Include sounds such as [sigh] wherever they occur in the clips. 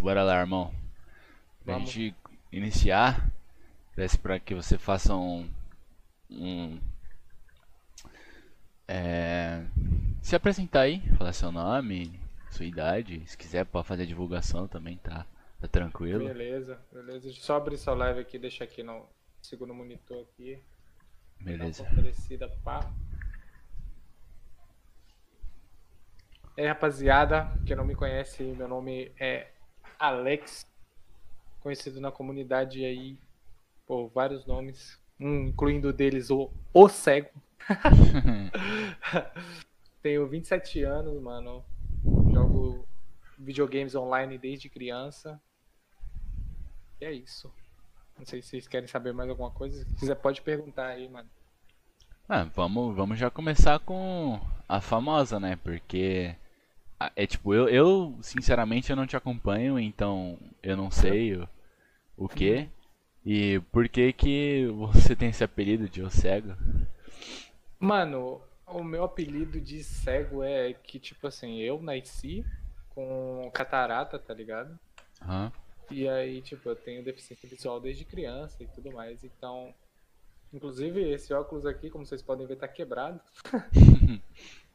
bora lá, irmão. Pra Vamos. gente iniciar, peço para que você faça um, um é, se apresentar aí, falar seu nome, sua idade, se quiser pode fazer a divulgação também, tá? Tá tranquilo. Beleza, beleza. Deixa eu só abrir sua live aqui, deixa aqui no segundo monitor aqui. Beleza. Fortalecida, pá. É, rapaziada, quem não me conhece, meu nome é Alex, conhecido na comunidade aí por vários nomes, um, incluindo deles o O Cego. [laughs] Tenho 27 anos, mano. Jogo videogames online desde criança. E é isso. Não sei se vocês querem saber mais alguma coisa. Se quiser, pode perguntar aí, mano. Ah, vamos, vamos já começar com a famosa, né? Porque é tipo, eu, eu sinceramente eu não te acompanho, então eu não sei o, o que. E por que que você tem esse apelido de O Cego? Mano, o meu apelido de cego é que, tipo assim, eu nasci com catarata, tá ligado? Aham. E aí, tipo, eu tenho deficiência visual desde criança e tudo mais. Então, inclusive esse óculos aqui, como vocês podem ver, tá quebrado. [laughs]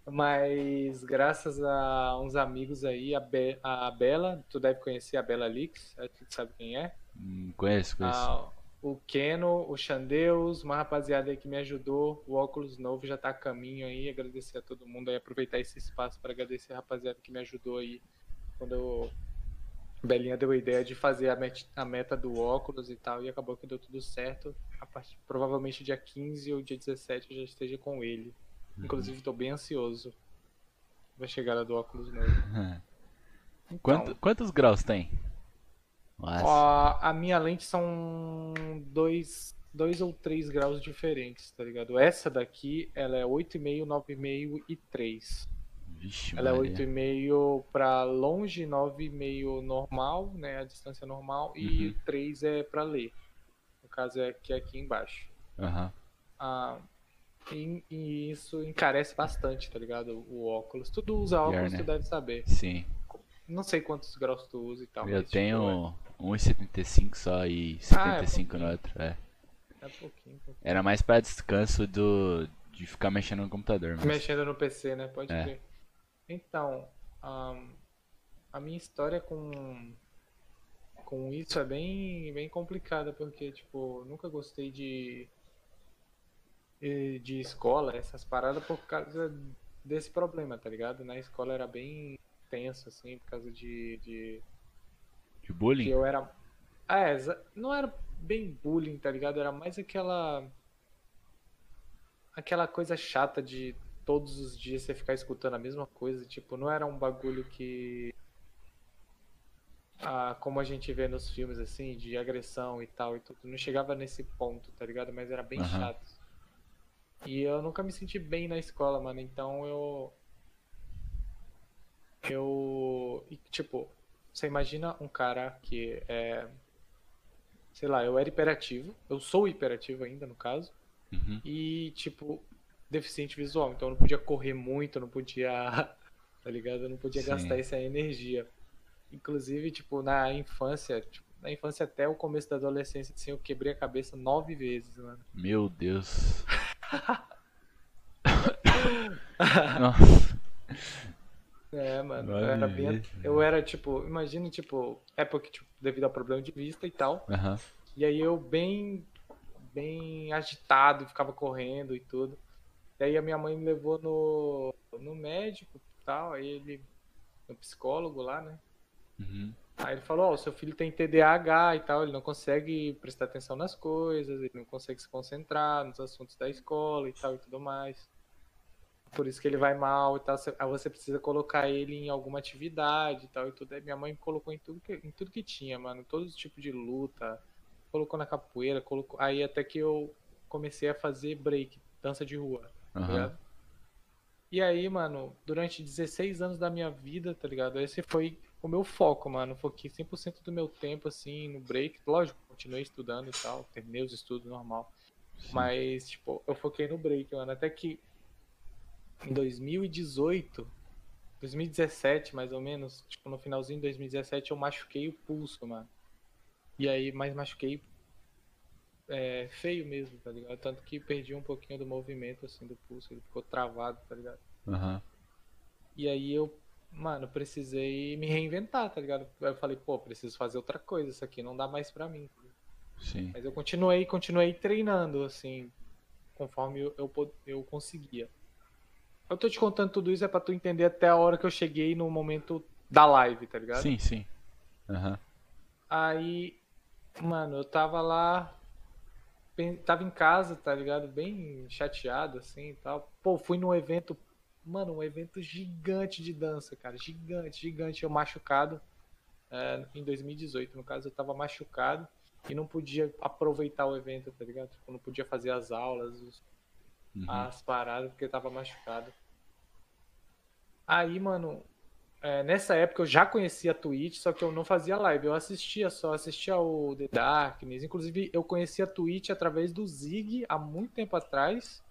Mas graças a uns amigos aí, a, Be a Bela, tu deve conhecer a Bela Lix, tu sabe quem é. Hum, Conheço, conheço. Ah, o Keno, o Xandeus, uma rapaziada aí que me ajudou. O óculos novo já tá a caminho aí. Agradecer a todo mundo aí, aproveitar esse espaço para agradecer a rapaziada que me ajudou aí. Quando eu... Belinha deu a ideia de fazer a, met- a meta do óculos e tal, e acabou que deu tudo certo. A partir, provavelmente dia 15 ou dia 17 eu já esteja com ele. Inclusive, tô bem ansioso da chegada do óculos novo. [laughs] Então, Quanto- quantos graus tem? Ó, a minha lente são dois, dois ou três graus diferentes, tá ligado? Essa daqui, ela é 8,5, 9,5 e 3. Vixe, Ela é Maria. 8,5 pra longe, 9,5 normal, né? A distância normal, e Uhum. 3 é pra ler. No caso é que é aqui embaixo. Aham. Ah, e, e isso encarece bastante, tá ligado? O óculos. Tu usa Pior, óculos, né? tu deve saber. Sim. Não sei quantos graus tu usa e tal. Eu tipo, tenho 1,75 só e 75 no outro. É. É, é pouquinho, pouquinho. Era mais pra descanso do de ficar mexendo no computador. Mas... Mexendo no PC, né? Pode É. Então, ahn, a minha história com, com isso é bem, bem complicada, porque, tipo, nunca gostei de, de escola, essas paradas, por causa desse problema, tá ligado? Na escola era bem tenso, assim, por causa de, de De que bullying? eu era. Ah, é, não era bem bullying, tá ligado? Era mais aquela. Aquela coisa chata de todos os dias você ficar escutando a mesma coisa. Tipo, não era um bagulho que. Ah, como a gente vê nos filmes, assim, de agressão e tal e tudo. Não chegava nesse ponto, tá ligado? Mas era bem Aham. chato. E eu nunca me senti bem na escola, mano. Então eu. Eu. e, Tipo, você imagina um cara que é. Sei lá, eu era hiperativo. Eu sou hiperativo ainda, no caso. Uhum. E, tipo, deficiente visual. Então eu não podia correr muito, eu não podia. [laughs] Tá ligado? Eu não podia Sim. gastar essa energia. Inclusive, tipo, na infância. tipo, na infância até o começo da adolescência, assim, eu quebrei a cabeça nove vezes, mano. Meu Deus. [laughs] Nossa. [laughs] É, mano. Eu era bem. Eu era, tipo, imagina, tipo, época, tipo, devido a problema de vista e tal. Aham. E aí eu bem, bem agitado, ficava correndo e tudo. E aí a minha mãe me levou no, no médico e tal, aí ele, no psicólogo lá, né? Uhum. Aí ele falou, ó, o seu filho tem TDAH e tal, ele não consegue prestar atenção nas coisas, ele não consegue se concentrar nos assuntos da escola e tal e tudo mais. Por isso que ele vai mal e tal, aí você precisa colocar ele em alguma atividade e tal e tudo. Aí minha mãe colocou em tudo que, em tudo que tinha, mano, todos os tipos de luta, colocou na capoeira, colocou... Aí até que eu comecei a fazer break, dança de rua, tá Aham. ligado? E aí, mano, durante 16 anos da minha vida, tá ligado? Esse foi o meu foco, mano. Foquei 100% do meu tempo, assim, no break. Lógico, continuei estudando e tal, terminei os estudos normal. Mas, tipo, eu foquei no break, mano. Até que em 2018, 2017, mais ou menos, tipo, no finalzinho de 2017 eu machuquei o pulso, mano. E aí, mas machuquei é, feio mesmo, tá ligado? Tanto que perdi um pouquinho do movimento, assim, do pulso, ele ficou travado, tá ligado? Aham. E aí eu, mano, precisei me reinventar, tá ligado? Eu falei, pô, preciso fazer outra coisa, isso aqui não dá mais pra mim. Sim. Mas eu continuei, continuei treinando, assim, conforme eu, eu, eu conseguia. Eu tô te contando tudo isso é pra tu entender até a hora que eu cheguei no momento da live, tá ligado? Sim, sim. Aham. Aí, mano, eu tava lá, tava em casa, tá ligado? Bem chateado, assim e tal. Pô, fui num evento, mano, um evento gigante de dança, cara. Gigante, gigante. Eu machucado, é, em 2018, no caso, eu tava machucado e não podia aproveitar o evento, tá ligado? Tipo, não podia fazer as aulas, os- Uhum. as paradas, porque tava machucado. Aí, mano, é, nessa época eu já conhecia a Twitch, só que eu não fazia live. Eu assistia só, assistia o The Darkness. Inclusive, eu conhecia a Twitch através do Zig há muito tempo atrás.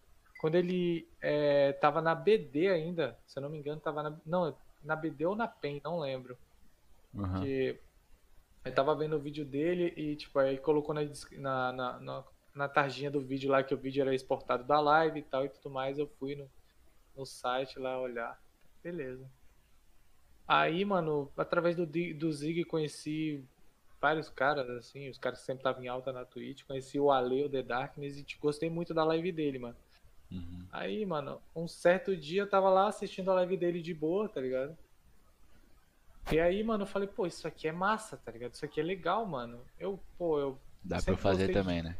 Quando ele é, tava na BD ainda, se eu não me engano, tava na. Não, na BD ou na PEN, não lembro. Aham. Que eu tava vendo o vídeo dele e, tipo, aí colocou na, na, na, na, na tarjinha do vídeo lá que o vídeo era exportado da live e tal e tudo mais. Eu fui no, no site lá olhar. Beleza. Aí, mano, através do, do Zig conheci vários caras, assim, os caras que sempre estavam em alta na Twitch. Conheci o Ale, o The Darkness e tipo, gostei muito da live dele, mano. Uhum. Aí, mano, um certo dia eu tava lá assistindo a live dele de boa, tá ligado? E aí, mano, eu falei, pô, isso aqui é massa, tá ligado? Isso aqui é legal, mano. Eu, pô, eu. Dá pra eu fazer de- também, né?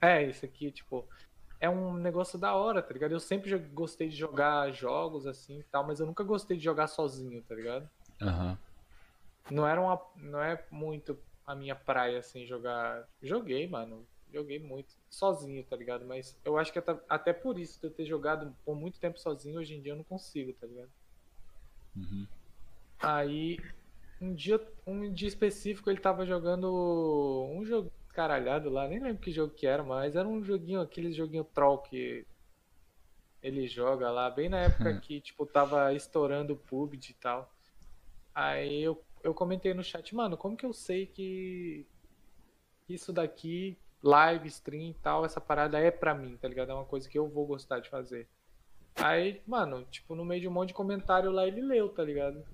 É, isso aqui, tipo, é um negócio da hora, tá ligado? Eu sempre gostei de jogar jogos assim e tal, mas eu nunca gostei de jogar sozinho, tá ligado? Aham. Não era uma, não é muito a minha praia assim jogar. Joguei, mano. Joguei muito sozinho, tá ligado? Mas eu acho que até, até por isso de eu ter jogado por muito tempo sozinho, hoje em dia eu não consigo, tá ligado? Uhum. Aí, um dia, um dia específico, ele tava jogando um jogo caralhado lá, nem lembro que jogo que era, mas era um joguinho, aquele joguinho troll que ele joga lá, bem na época [laughs] que, tipo, tava estourando o PUBG e tal. Aí eu, eu comentei no chat, mano, como que eu sei que isso daqui, live, stream e tal, essa parada é pra mim, tá ligado? É uma coisa que eu vou gostar de fazer. Aí, mano, tipo, no meio de um monte de comentário lá, ele leu, tá ligado?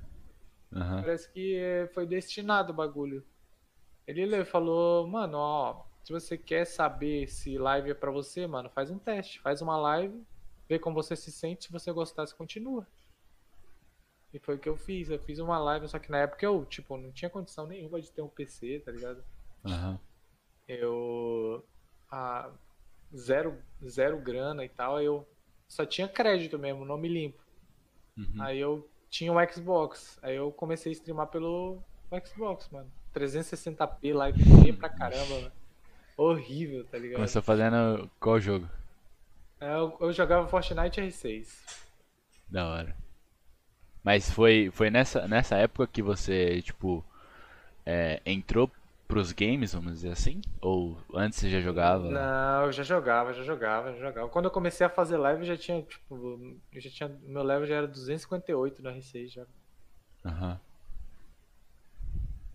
Aham. Parece que eh, foi destinado o bagulho. Ele leu e falou, mano, ó, se você quer saber se live é pra você, mano, faz um teste, faz uma live, vê como você se sente, se você gostar, você continua. E foi o que eu fiz, eu fiz uma live, só que na época eu, tipo, não tinha condição nenhuma de ter um PC, tá ligado? Aham. Eu. Ah, zero, zero grana e tal, eu só tinha crédito mesmo, nome limpo. Uhum. Aí eu tinha um Xbox. Aí eu comecei a streamar pelo Xbox, mano. 360p, live feia pra caramba, mano. Horrível, tá ligado? Começou fazendo qual jogo? É, Eu, eu jogava Fortnite R6. Da hora. Mas foi, foi nessa, nessa época que você, tipo, é, entrou pros games, vamos dizer assim? Ou antes você já jogava? Não, eu já jogava, já jogava, já jogava. Quando eu comecei a fazer live, eu já tinha, tipo, eu já tinha, meu level já era 258 no R6 já. Aham.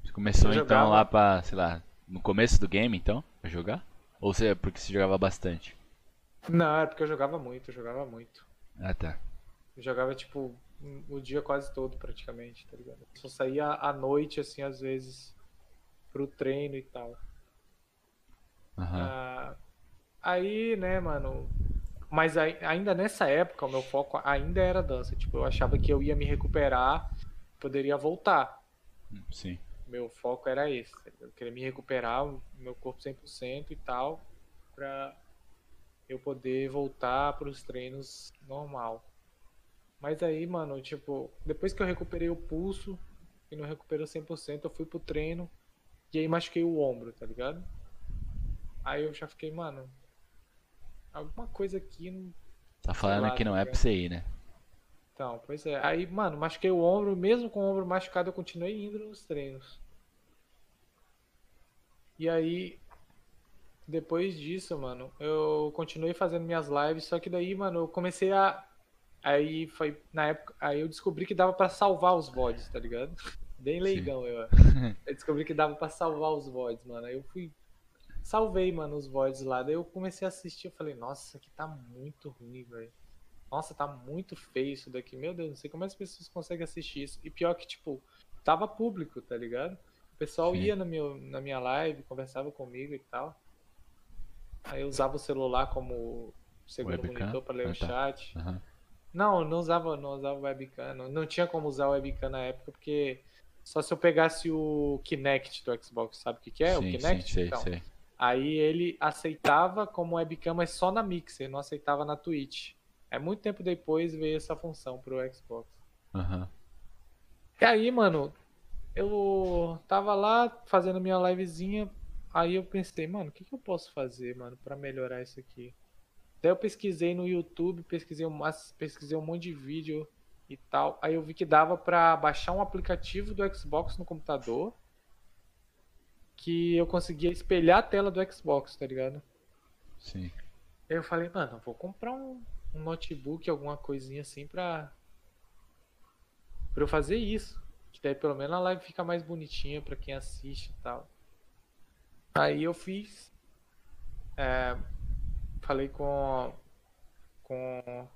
Você começou Eu então jogava- lá pra, sei lá, no começo do game então, pra jogar? Ou você, é porque você jogava bastante? Não, é porque eu jogava muito, eu jogava muito. Ah tá. Eu jogava, tipo, o dia quase todo, praticamente, tá ligado? Só saía à noite, assim, às vezes, pro treino e tal. Ah, aí, né, mano. Mas ai- ainda nessa época, o meu foco ainda era dança. Tipo, eu achava que eu ia me recuperar, poderia voltar. Sim. Meu foco era esse. Eu queria me recuperar, o meu corpo 100% e tal, pra eu poder voltar pros treinos normal. Mas aí, mano, tipo, depois que eu recuperei o pulso e não recuperou 100%, eu fui pro treino e aí machuquei o ombro, tá ligado? Aí eu já fiquei, mano, alguma coisa aqui não Tá falando lá, que não tá é pra você ir, né? Então, pois é. Aí, mano, machuquei o ombro, mesmo com o ombro machucado, eu continuei indo nos treinos. E aí, depois disso, mano, eu continuei fazendo minhas lives, só que daí, mano, eu comecei a, Aí foi, na época, aí eu descobri que dava pra salvar os VODs, tá ligado? [laughs] Bem leigão, eu. [laughs] Eu descobri que dava pra salvar os VODs, mano. Aí eu fui. Salvei, mano, os VODs lá. Daí eu comecei a assistir. Eu falei, nossa, isso aqui tá muito ruim, velho. Nossa, tá muito feio isso daqui. Meu Deus, não sei como as pessoas conseguem assistir isso. E pior que, tipo, tava público, tá ligado? O pessoal Sim. ia na, meu, na minha live, conversava comigo e tal. Aí eu usava o celular como segundo Webcam? monitor pra ler Ah, o tá. chat. Aham. Não, eu não usava, não usava webcam. Não, não tinha como usar o webcam na época, porque só se eu pegasse o Kinect do Xbox, sabe o que, que é? o sim, Kinect? sim, sei, então, sei. Aí ele aceitava como webcam, mas só na Mixer, não aceitava na Twitch. É muito tempo depois veio essa função pro Xbox. Aham. E aí, mano, eu tava lá fazendo minha livezinha, aí eu pensei, mano, o que, que eu posso fazer, mano, pra melhorar isso aqui? Daí eu pesquisei no YouTube, pesquisei, um- pesquisei um monte de vídeo e tal. Aí eu vi que dava pra baixar um aplicativo do Xbox no computador que eu conseguia espelhar a tela do Xbox, tá ligado? Sim. Aí eu falei, mano, vou comprar um, um notebook, alguma coisinha assim pra. pra eu fazer isso. Que daí pelo menos a live fica mais bonitinha pra quem assiste e tal. Aí eu fiz. é, falei com. com.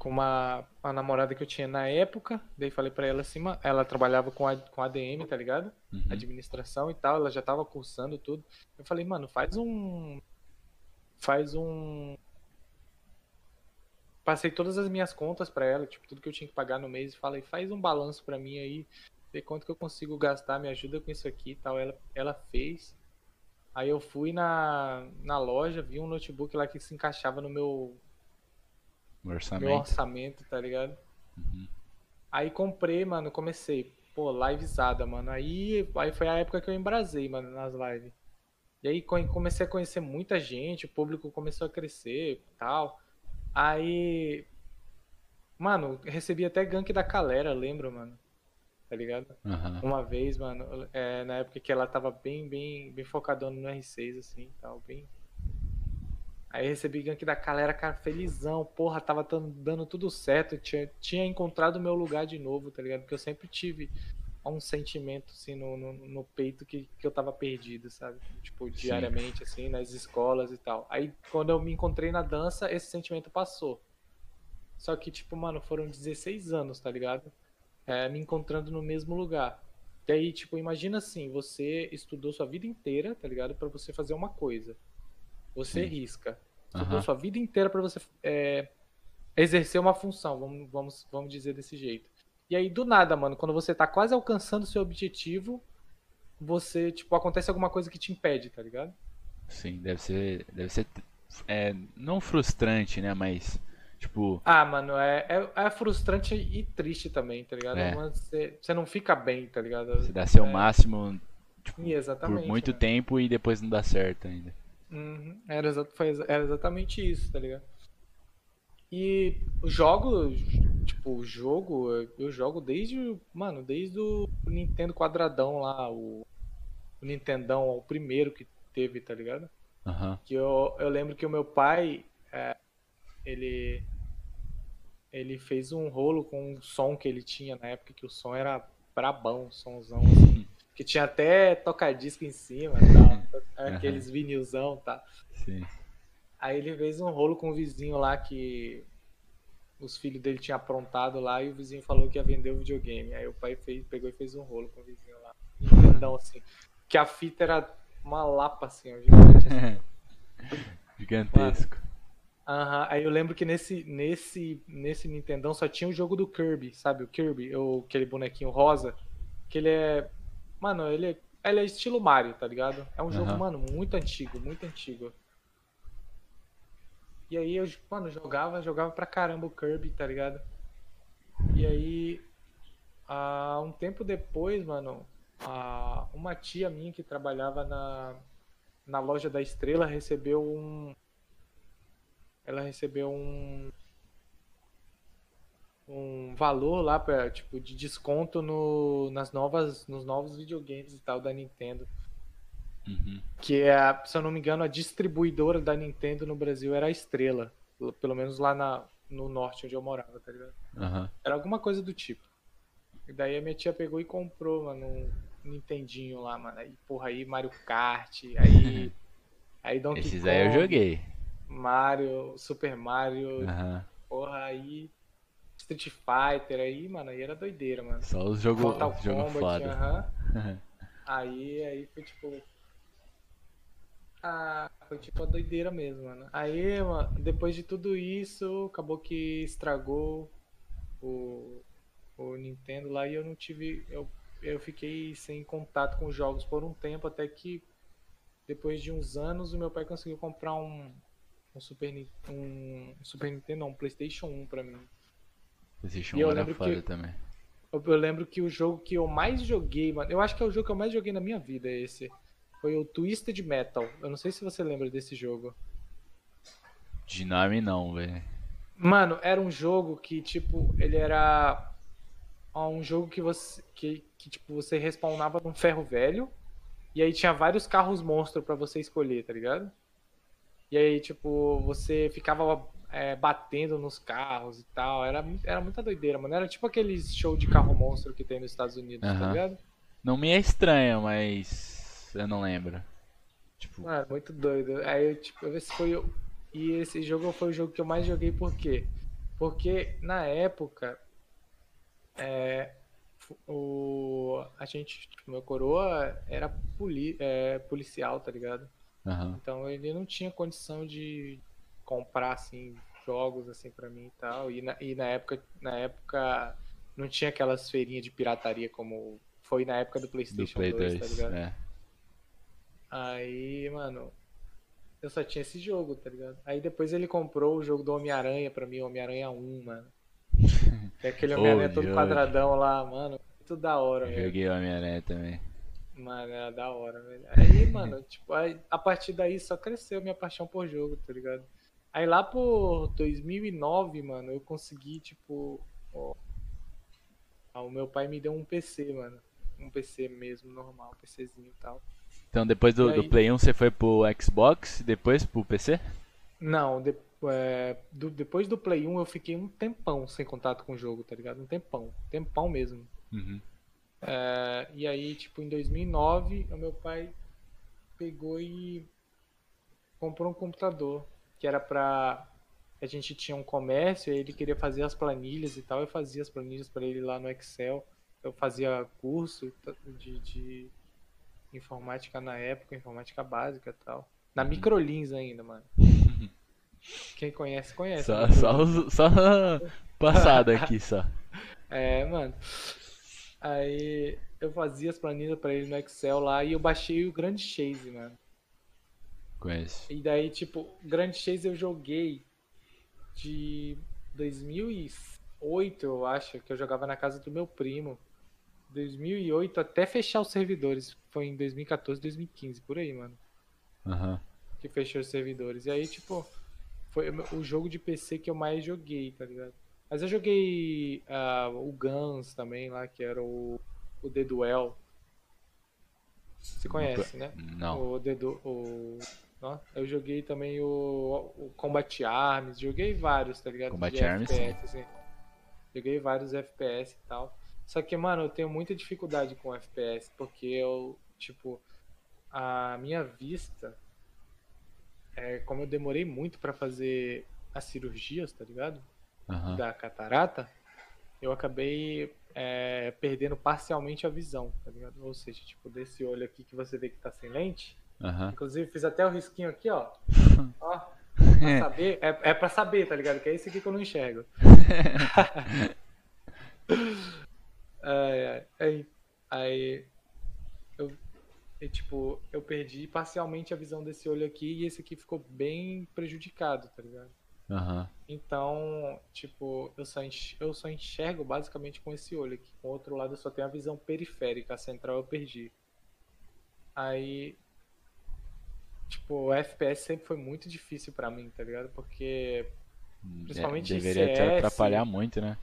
Com uma, uma namorada que eu tinha na época. Daí falei pra ela assim, ela trabalhava com, a, com ADM, tá ligado? Uhum. administração e tal, ela já tava cursando tudo. Eu falei, mano, faz um. Faz um. Passei todas as minhas contas pra ela, tipo, tudo que eu tinha que pagar no mês, e falei, faz um balanço pra mim aí, ver quanto que eu consigo gastar, me ajuda com isso aqui e tal. Ela, ela fez. Aí eu fui na, na loja, vi um notebook lá que se encaixava no meu, meu orçamento. orçamento, tá ligado? Uhum. Aí comprei, mano, comecei. Pô, livezada, mano. Aí, aí foi a época que eu embrasei, mano, nas lives. E aí co- comecei a conhecer muita gente, o público começou a crescer e tal. Aí. Mano, recebi até gank da Calera, lembro, mano. Tá ligado? Aham. Uma vez, mano, é, na época que ela tava bem, bem, bem focadona no R6, assim, tal, bem. Aí recebi gank da galera, cara, felizão, porra, tava dando tudo certo, tinha, tinha encontrado o meu lugar de novo, tá ligado? Porque eu sempre tive um sentimento, assim, no, no, no peito que, que eu tava perdido, sabe? Tipo, diariamente, assim, nas escolas e tal. Aí, quando eu me encontrei na dança, esse sentimento passou. Só que, tipo, mano, foram 16 anos, tá ligado? É, me encontrando no mesmo lugar. E aí, tipo, imagina assim, você estudou sua vida inteira, tá ligado? Pra você fazer uma coisa. Você Sim. risca. Estudou Aham. sua vida inteira pra você é, exercer uma função, vamos, vamos, vamos dizer desse jeito. E aí, do nada, mano, quando você tá quase alcançando o seu objetivo, você, tipo, acontece alguma coisa que te impede, tá ligado? Sim, deve ser. Deve ser. É, não frustrante, né? Mas. Tipo. Ah, mano, é, é, é frustrante e triste também, tá ligado? É. Mas você, você não fica bem, tá ligado? Você dá seu É, máximo e exatamente. por muito mano. tempo e depois não dá certo ainda. Uhum, Era, exa- foi era exatamente isso, tá ligado? E o jogo, tipo, o jogo, eu jogo desde, mano, desde o Nintendo quadradão lá, o, o Nintendão, o primeiro que teve, tá ligado? Aham. Que eu, eu lembro que o meu pai, é, ele, ele fez um rolo com um som que ele tinha na época, que o som era brabão, somzão assim, que tinha até toca-disco em cima, tal, [laughs] aqueles vinilzão, tá? Sim. Aí ele fez um rolo com o vizinho lá que os filhos dele tinham aprontado lá e o vizinho falou que ia vender o videogame. Aí o pai fez, pegou e fez um rolo com o vizinho lá. Então, assim, que a fita era uma lapa assim, ó, gigante, assim. [laughs] Gigantesco. Aham, Aí eu lembro que nesse, nesse, nesse Nintendão só tinha o jogo do Kirby, sabe? O Kirby, o, aquele bonequinho rosa. Que ele é. Mano, ele é, ele é estilo Mario, tá ligado? É um jogo, Aham. mano, muito antigo, muito antigo. E aí eu, mano, jogava, jogava pra caramba o Kirby, tá ligado? E aí, ah, um tempo depois, mano, ah, uma tia minha que trabalhava na, na loja da Estrela recebeu um. Ela recebeu um. Um valor lá pra, tipo, de desconto no, nas novas, nos novos videogames e tal da Nintendo. Uhum. Que é, se eu não me engano, a distribuidora da Nintendo no Brasil era a Estrela. Pelo- menos lá na, no norte onde eu morava, tá ligado? Aham. Era alguma coisa do tipo. E daí a minha tia pegou e comprou, mano, um Nintendinho lá, mano. Aí, porra, aí Mario Kart, aí. [laughs] aí Donkey Esses Kong, aí eu joguei. Mario, Super Mario, Aham. porra, aí. Street Fighter, aí, mano, aí era doideira, mano. Só os jogos jogo Kombat, foda. aham. [laughs] Aí, aí foi tipo. Ah, foi tipo a doideira mesmo, mano. Aí, mano, depois de tudo isso, acabou que estragou o, o Nintendo lá e eu não tive. Eu, eu fiquei sem contato com os jogos por um tempo, até que depois de uns anos o meu pai conseguiu comprar um, um Super, Ni- um Super Nintendo, não, um PlayStation 1 pra mim. E 1 era lembro foda que- também. Eu, eu lembro que o jogo que eu mais joguei, mano, eu acho que é o jogo que eu mais joguei na minha vida, esse. Foi o Twisted Metal. Eu não sei se você lembra desse jogo. De nome não, velho. Mano, era um jogo que, tipo, ele era um jogo que você que, que tipo, você respawnava num ferro velho e aí tinha vários carros monstro pra você escolher, tá ligado? E aí, tipo, você ficava é, batendo nos carros e tal. Era, era muita doideira, mano. Era tipo aqueles show de carro monstro que tem nos Estados Unidos, tá Aham. ligado? Não me é estranho, mas eu não lembro. Tipo, Mano, muito doido. Aí eu, tipo, esse foi o. E esse jogo foi o jogo que eu mais joguei, por quê? Porque na época. É, o, a gente, tipo, meu coroa era poli, é, policial, tá ligado? aham. Então ele não tinha condição de comprar, assim, jogos, assim, pra mim e tal. E na, e na época, na época não tinha aquelas feirinhas de pirataria como foi na época do Do PlayStation Play 2, 2. tá ligado? é. Aí, mano, eu só tinha esse jogo, tá ligado? Aí depois ele comprou o jogo do Homem-Aranha pra mim, Homem-Aranha 1, mano. [laughs] Que é aquele Homem-Aranha todo quadradão lá, mano. Muito da hora, velho. Joguei o Homem-Aranha também. Mano, era da hora, velho. Aí, mano, tipo, aí, a partir daí só cresceu minha paixão por jogo, tá ligado? Aí lá por 2009, mano, eu consegui, tipo, ó, ah, o meu pai me deu um PC, mano. Um PC mesmo, normal, PCzinho e tal. Então depois do, E do aí? Play 1 você foi pro Xbox e depois pro PC? Não, de- é, do- depois do Play 1 eu fiquei um tempão sem contato com o jogo, tá ligado? Um tempão, tempão mesmo. Uhum. É, e aí, tipo, em 2009, o meu pai pegou e comprou um computador, que era pra... A gente tinha um comércio, e ele queria fazer as planilhas e tal, eu fazia as planilhas pra ele lá no Excel. Eu fazia curso de, de informática na época, informática básica e tal. Na Microlins ainda, mano. [laughs] Quem conhece, conhece. Só, só, só [laughs] passada aqui só. [laughs] É, mano. Aí eu fazia as planilhas pra ele no Excel lá e eu baixei o Grand Chase, mano. Conheço. E daí, tipo, Grand Chase eu joguei de 2008, eu acho, que eu jogava na casa do meu primo. 2008 até fechar os servidores. Foi em 2014, 2015, por aí, mano. Aham. que fechou os servidores. E aí, tipo, foi o jogo de PC que eu mais joguei, tá ligado? Mas eu joguei ah, o Guns também lá, que era o, o The Duel. Você conhece, né? Não. O The Du- o Eu joguei também o, o Combat Arms, joguei vários, tá ligado? Combat De Arms, FPS, assim. Joguei vários FPS e tal. Só que, mano, eu tenho muita dificuldade com FPS, porque eu, tipo, a minha vista, é, como eu demorei muito pra fazer as cirurgias, tá ligado? Aham. Da catarata, eu acabei é, perdendo parcialmente a visão, tá ligado? Ou seja, tipo, desse olho aqui que você vê que tá sem lente. Aham. Inclusive, fiz até o risquinho aqui, ó. [laughs] Ó. Pra saber, é, é pra saber, tá ligado? Que é esse aqui que eu não enxergo. [laughs] Ai, aí, aí eu, tipo, eu perdi parcialmente a visão desse olho aqui e esse aqui ficou bem prejudicado, tá ligado? Aham. Então, tipo, eu só, enx- eu só enxergo basicamente com esse olho aqui. Com o outro lado eu só tenho a visão periférica, a central eu perdi. Aí, tipo, o FPS sempre foi muito difícil pra mim, tá ligado? Porque, Principalmente De- Deveria CS. atrapalhar muito, né?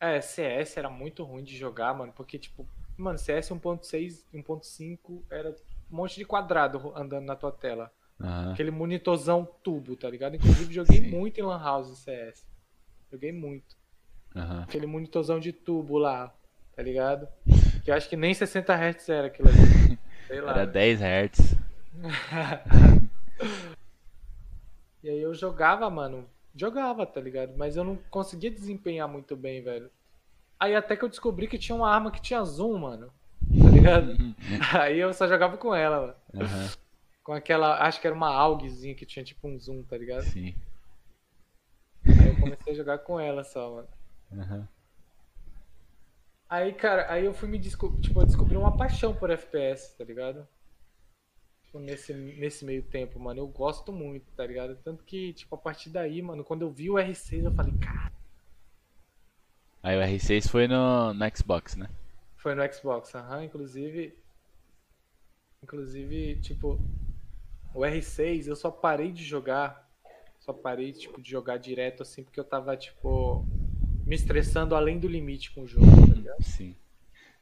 é, CS era muito ruim de jogar, mano. Porque, tipo, mano, CS 1.6, 1.5 era um monte de quadrado andando na tua tela. Aham. Aquele monitorzão tubo, tá ligado? Inclusive joguei Sim. muito em Lan House CS. Joguei muito. Aham. Aquele monitorzão de tubo lá, tá ligado? Que eu acho que nem 60 Hz era aquilo ali. [laughs] Sei lá. Era né? 10 Hz. E aí eu jogava, mano. Jogava, tá ligado? Mas eu não conseguia desempenhar muito bem, velho. Aí até que eu descobri que tinha uma arma que tinha zoom, mano. Tá ligado? Aí eu só jogava com ela, mano. Aham. Com aquela. Acho que era uma AUGzinha que tinha tipo um zoom, tá ligado? Sim. Aí eu comecei a jogar com ela só, mano. Aham. Aí, cara, aí eu fui me descobrir, tipo, eu descobri uma paixão por FPS, tá ligado? Tipo, nesse, nesse meio tempo, mano, eu gosto muito, tá ligado? Tanto que, tipo, a partir daí, mano, quando eu vi o R6, eu falei, cara, Aí o R6 foi no, no Xbox, né? foi no Xbox, aham, inclusive, inclusive, tipo, o R6 eu só parei de jogar, só parei, tipo, de jogar direto, assim, porque eu tava, tipo, me estressando além do limite com o jogo, tá ligado? [laughs] Sim.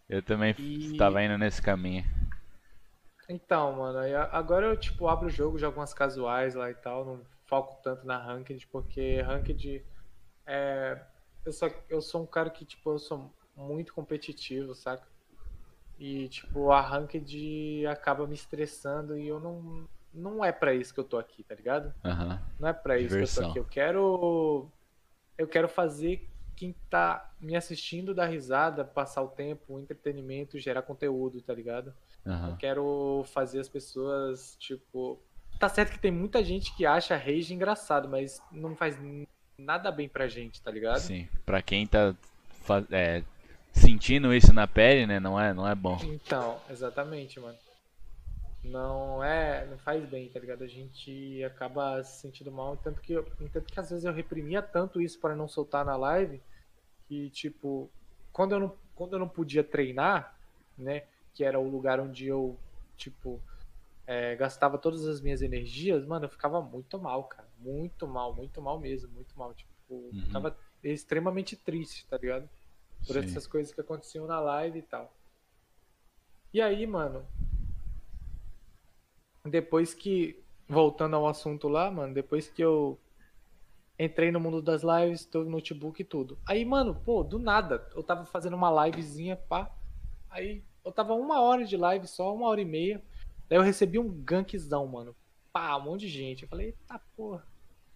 Eu também E- tava indo nesse caminho. Então, mano, agora eu, tipo, abro o jogo, jogo umas casuais lá e tal, não foco tanto na Ranked, porque Ranked é... Eu sou, eu sou um cara que, tipo, eu sou muito competitivo, saca? E, tipo, a Ranked acaba me estressando e eu não... Não é pra isso que eu tô aqui, tá ligado? Aham. Não é pra isso que eu Diversão. tô aqui. Eu quero... Eu quero fazer quem tá me assistindo dar risada, passar o tempo, o entretenimento, gerar conteúdo, tá ligado? Eu Aham. quero fazer as pessoas, tipo. Tá certo que tem muita gente que acha rage engraçado, mas não faz nada bem pra gente, tá ligado? Sim. Pra quem tá é, sentindo isso na pele, né? Não é, não é bom. Então, exatamente, mano. Não é. Não faz bem, tá ligado? A gente acaba se sentindo mal. Tanto que, eu- tanto que às vezes eu reprimia tanto isso para não soltar na live. Que, tipo, quando eu não, quando eu não podia treinar, né? Que era o lugar onde eu, tipo, é, gastava todas as minhas energias, mano, eu ficava muito mal, cara. Muito mal, muito mal mesmo, muito mal. Tipo, Uhum. ficava extremamente triste, tá ligado? Por Sim. essas coisas que aconteciam na live e tal. E aí, mano, depois que, voltando ao assunto lá, mano, depois que eu entrei no mundo das lives, tô no notebook e tudo. Aí, mano, pô, do nada, eu tava fazendo uma livezinha, pá. Aí eu tava uma hora de live só, uma hora e meia. Daí eu recebi um gankzão, mano. Pá, um monte de gente. Eu falei, eita porra.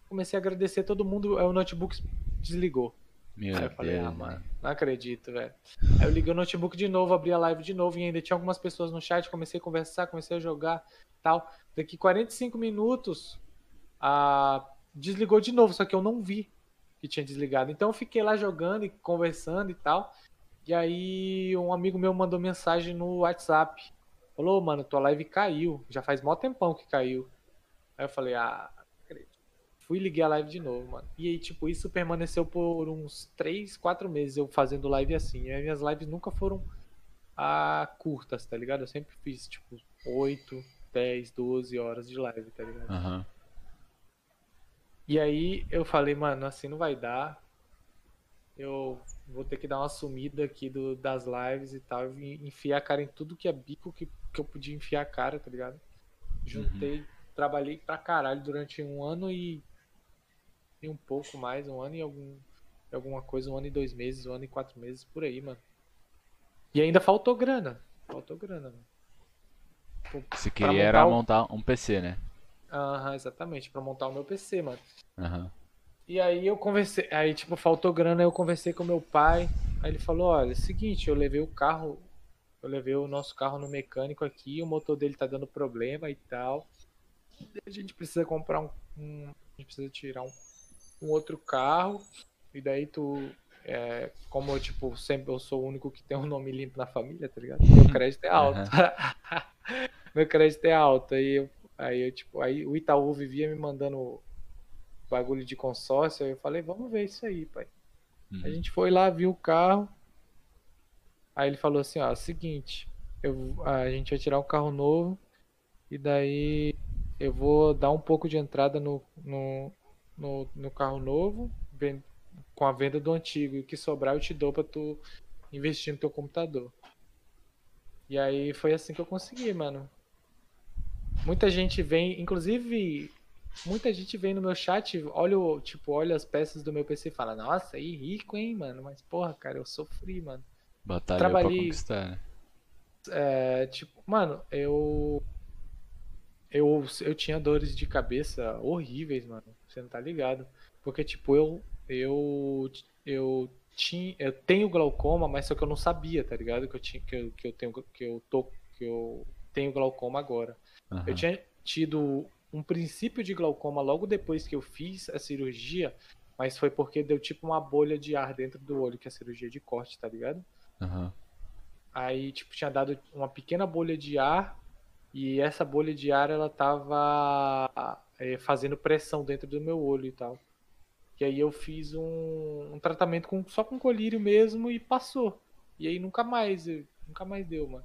Comecei a agradecer todo mundo, aí o notebook desligou. Meu Aí eu falei, Deus. ah, mano, não acredito, velho. Aí eu liguei o notebook de novo, abri a live de novo e ainda tinha algumas pessoas no chat, comecei a conversar, comecei a jogar tal. Daqui 45 minutos, a... desligou de novo, só que eu não vi que tinha desligado. Então eu fiquei lá jogando e conversando e tal. E aí um amigo meu mandou mensagem no WhatsApp. Falou, mano, tua live caiu. Já faz mó tempão que caiu. Aí eu falei, ah, não acredito. Fui e liguei a live de novo, mano. E aí, tipo, isso permaneceu por uns 3, 4 meses eu fazendo live assim. E as minhas lives nunca foram ah, curtas, tá ligado? Eu sempre fiz, tipo, 8, 10, 12 horas de live, tá ligado? Aham. E aí eu falei, mano, assim não vai dar. Eu vou ter que dar uma sumida aqui do, das lives e tal. E enfiar a cara em tudo que é bico que, que eu podia enfiar a cara, tá ligado? Juntei, trabalhei pra caralho durante um ano e. E um pouco mais, um ano e algum, alguma coisa, um ano e dois meses, um ano e quatro meses, por aí, mano. E ainda faltou grana. Faltou grana, mano. Você Pra queria era montar montar um PC, né? Aham, exatamente, pra montar o meu PC, mano. Aham. E aí eu conversei, aí tipo, faltou grana, eu conversei com meu pai. Aí ele falou, olha, é o seguinte, eu levei o carro, eu levei o nosso carro no mecânico aqui, o motor dele tá dando problema e tal. A gente precisa comprar um, um- a gente precisa tirar um, um outro carro. E daí tu, é, como eu, tipo, sempre eu sou o único que tem um nome limpo na família, tá ligado? Meu crédito é alto. [laughs] Meu crédito é alto. Aí eu, aí eu, tipo, aí o Itaú vivia me mandando bagulho de consórcio, aí eu falei, vamos ver isso aí, pai. A Uhum. gente foi lá, viu o carro. Aí ele falou assim, ó, seguinte, eu, a gente vai tirar um carro novo e daí eu vou dar um pouco de entrada no, no, no, no carro novo com a venda do antigo e o que sobrar eu te dou pra tu investir no teu computador. E aí foi assim que eu consegui, mano. Muita gente vem, inclusive muita gente vem no meu chat, olha, o- tipo, olha as peças do meu PC e fala, nossa, aí rico, hein, mano? Mas, porra, cara, eu sofri, mano. Batalhou Trabalhei- pra conquistar, né? É, tipo, mano, eu. Eu, eu tinha dores de cabeça horríveis, mano. Você não tá ligado. Porque, tipo, eu. Eu. Eu tinha. Eu tenho glaucoma, mas só que eu não sabia, tá ligado? Que eu tinha. Que eu, que eu tenho. Que eu tô. Que eu tenho glaucoma agora. Aham. Eu tinha tido um princípio de glaucoma logo depois que eu fiz a cirurgia, mas foi porque deu tipo uma bolha de ar dentro do olho, que é a cirurgia de corte, tá ligado? Aham. Aí, tipo, tinha dado uma pequena bolha de ar e essa bolha de ar ela tava é, fazendo pressão dentro do meu olho e tal. E aí eu fiz um, um tratamento com, só com colírio mesmo e passou. E aí nunca mais, nunca mais deu, mano.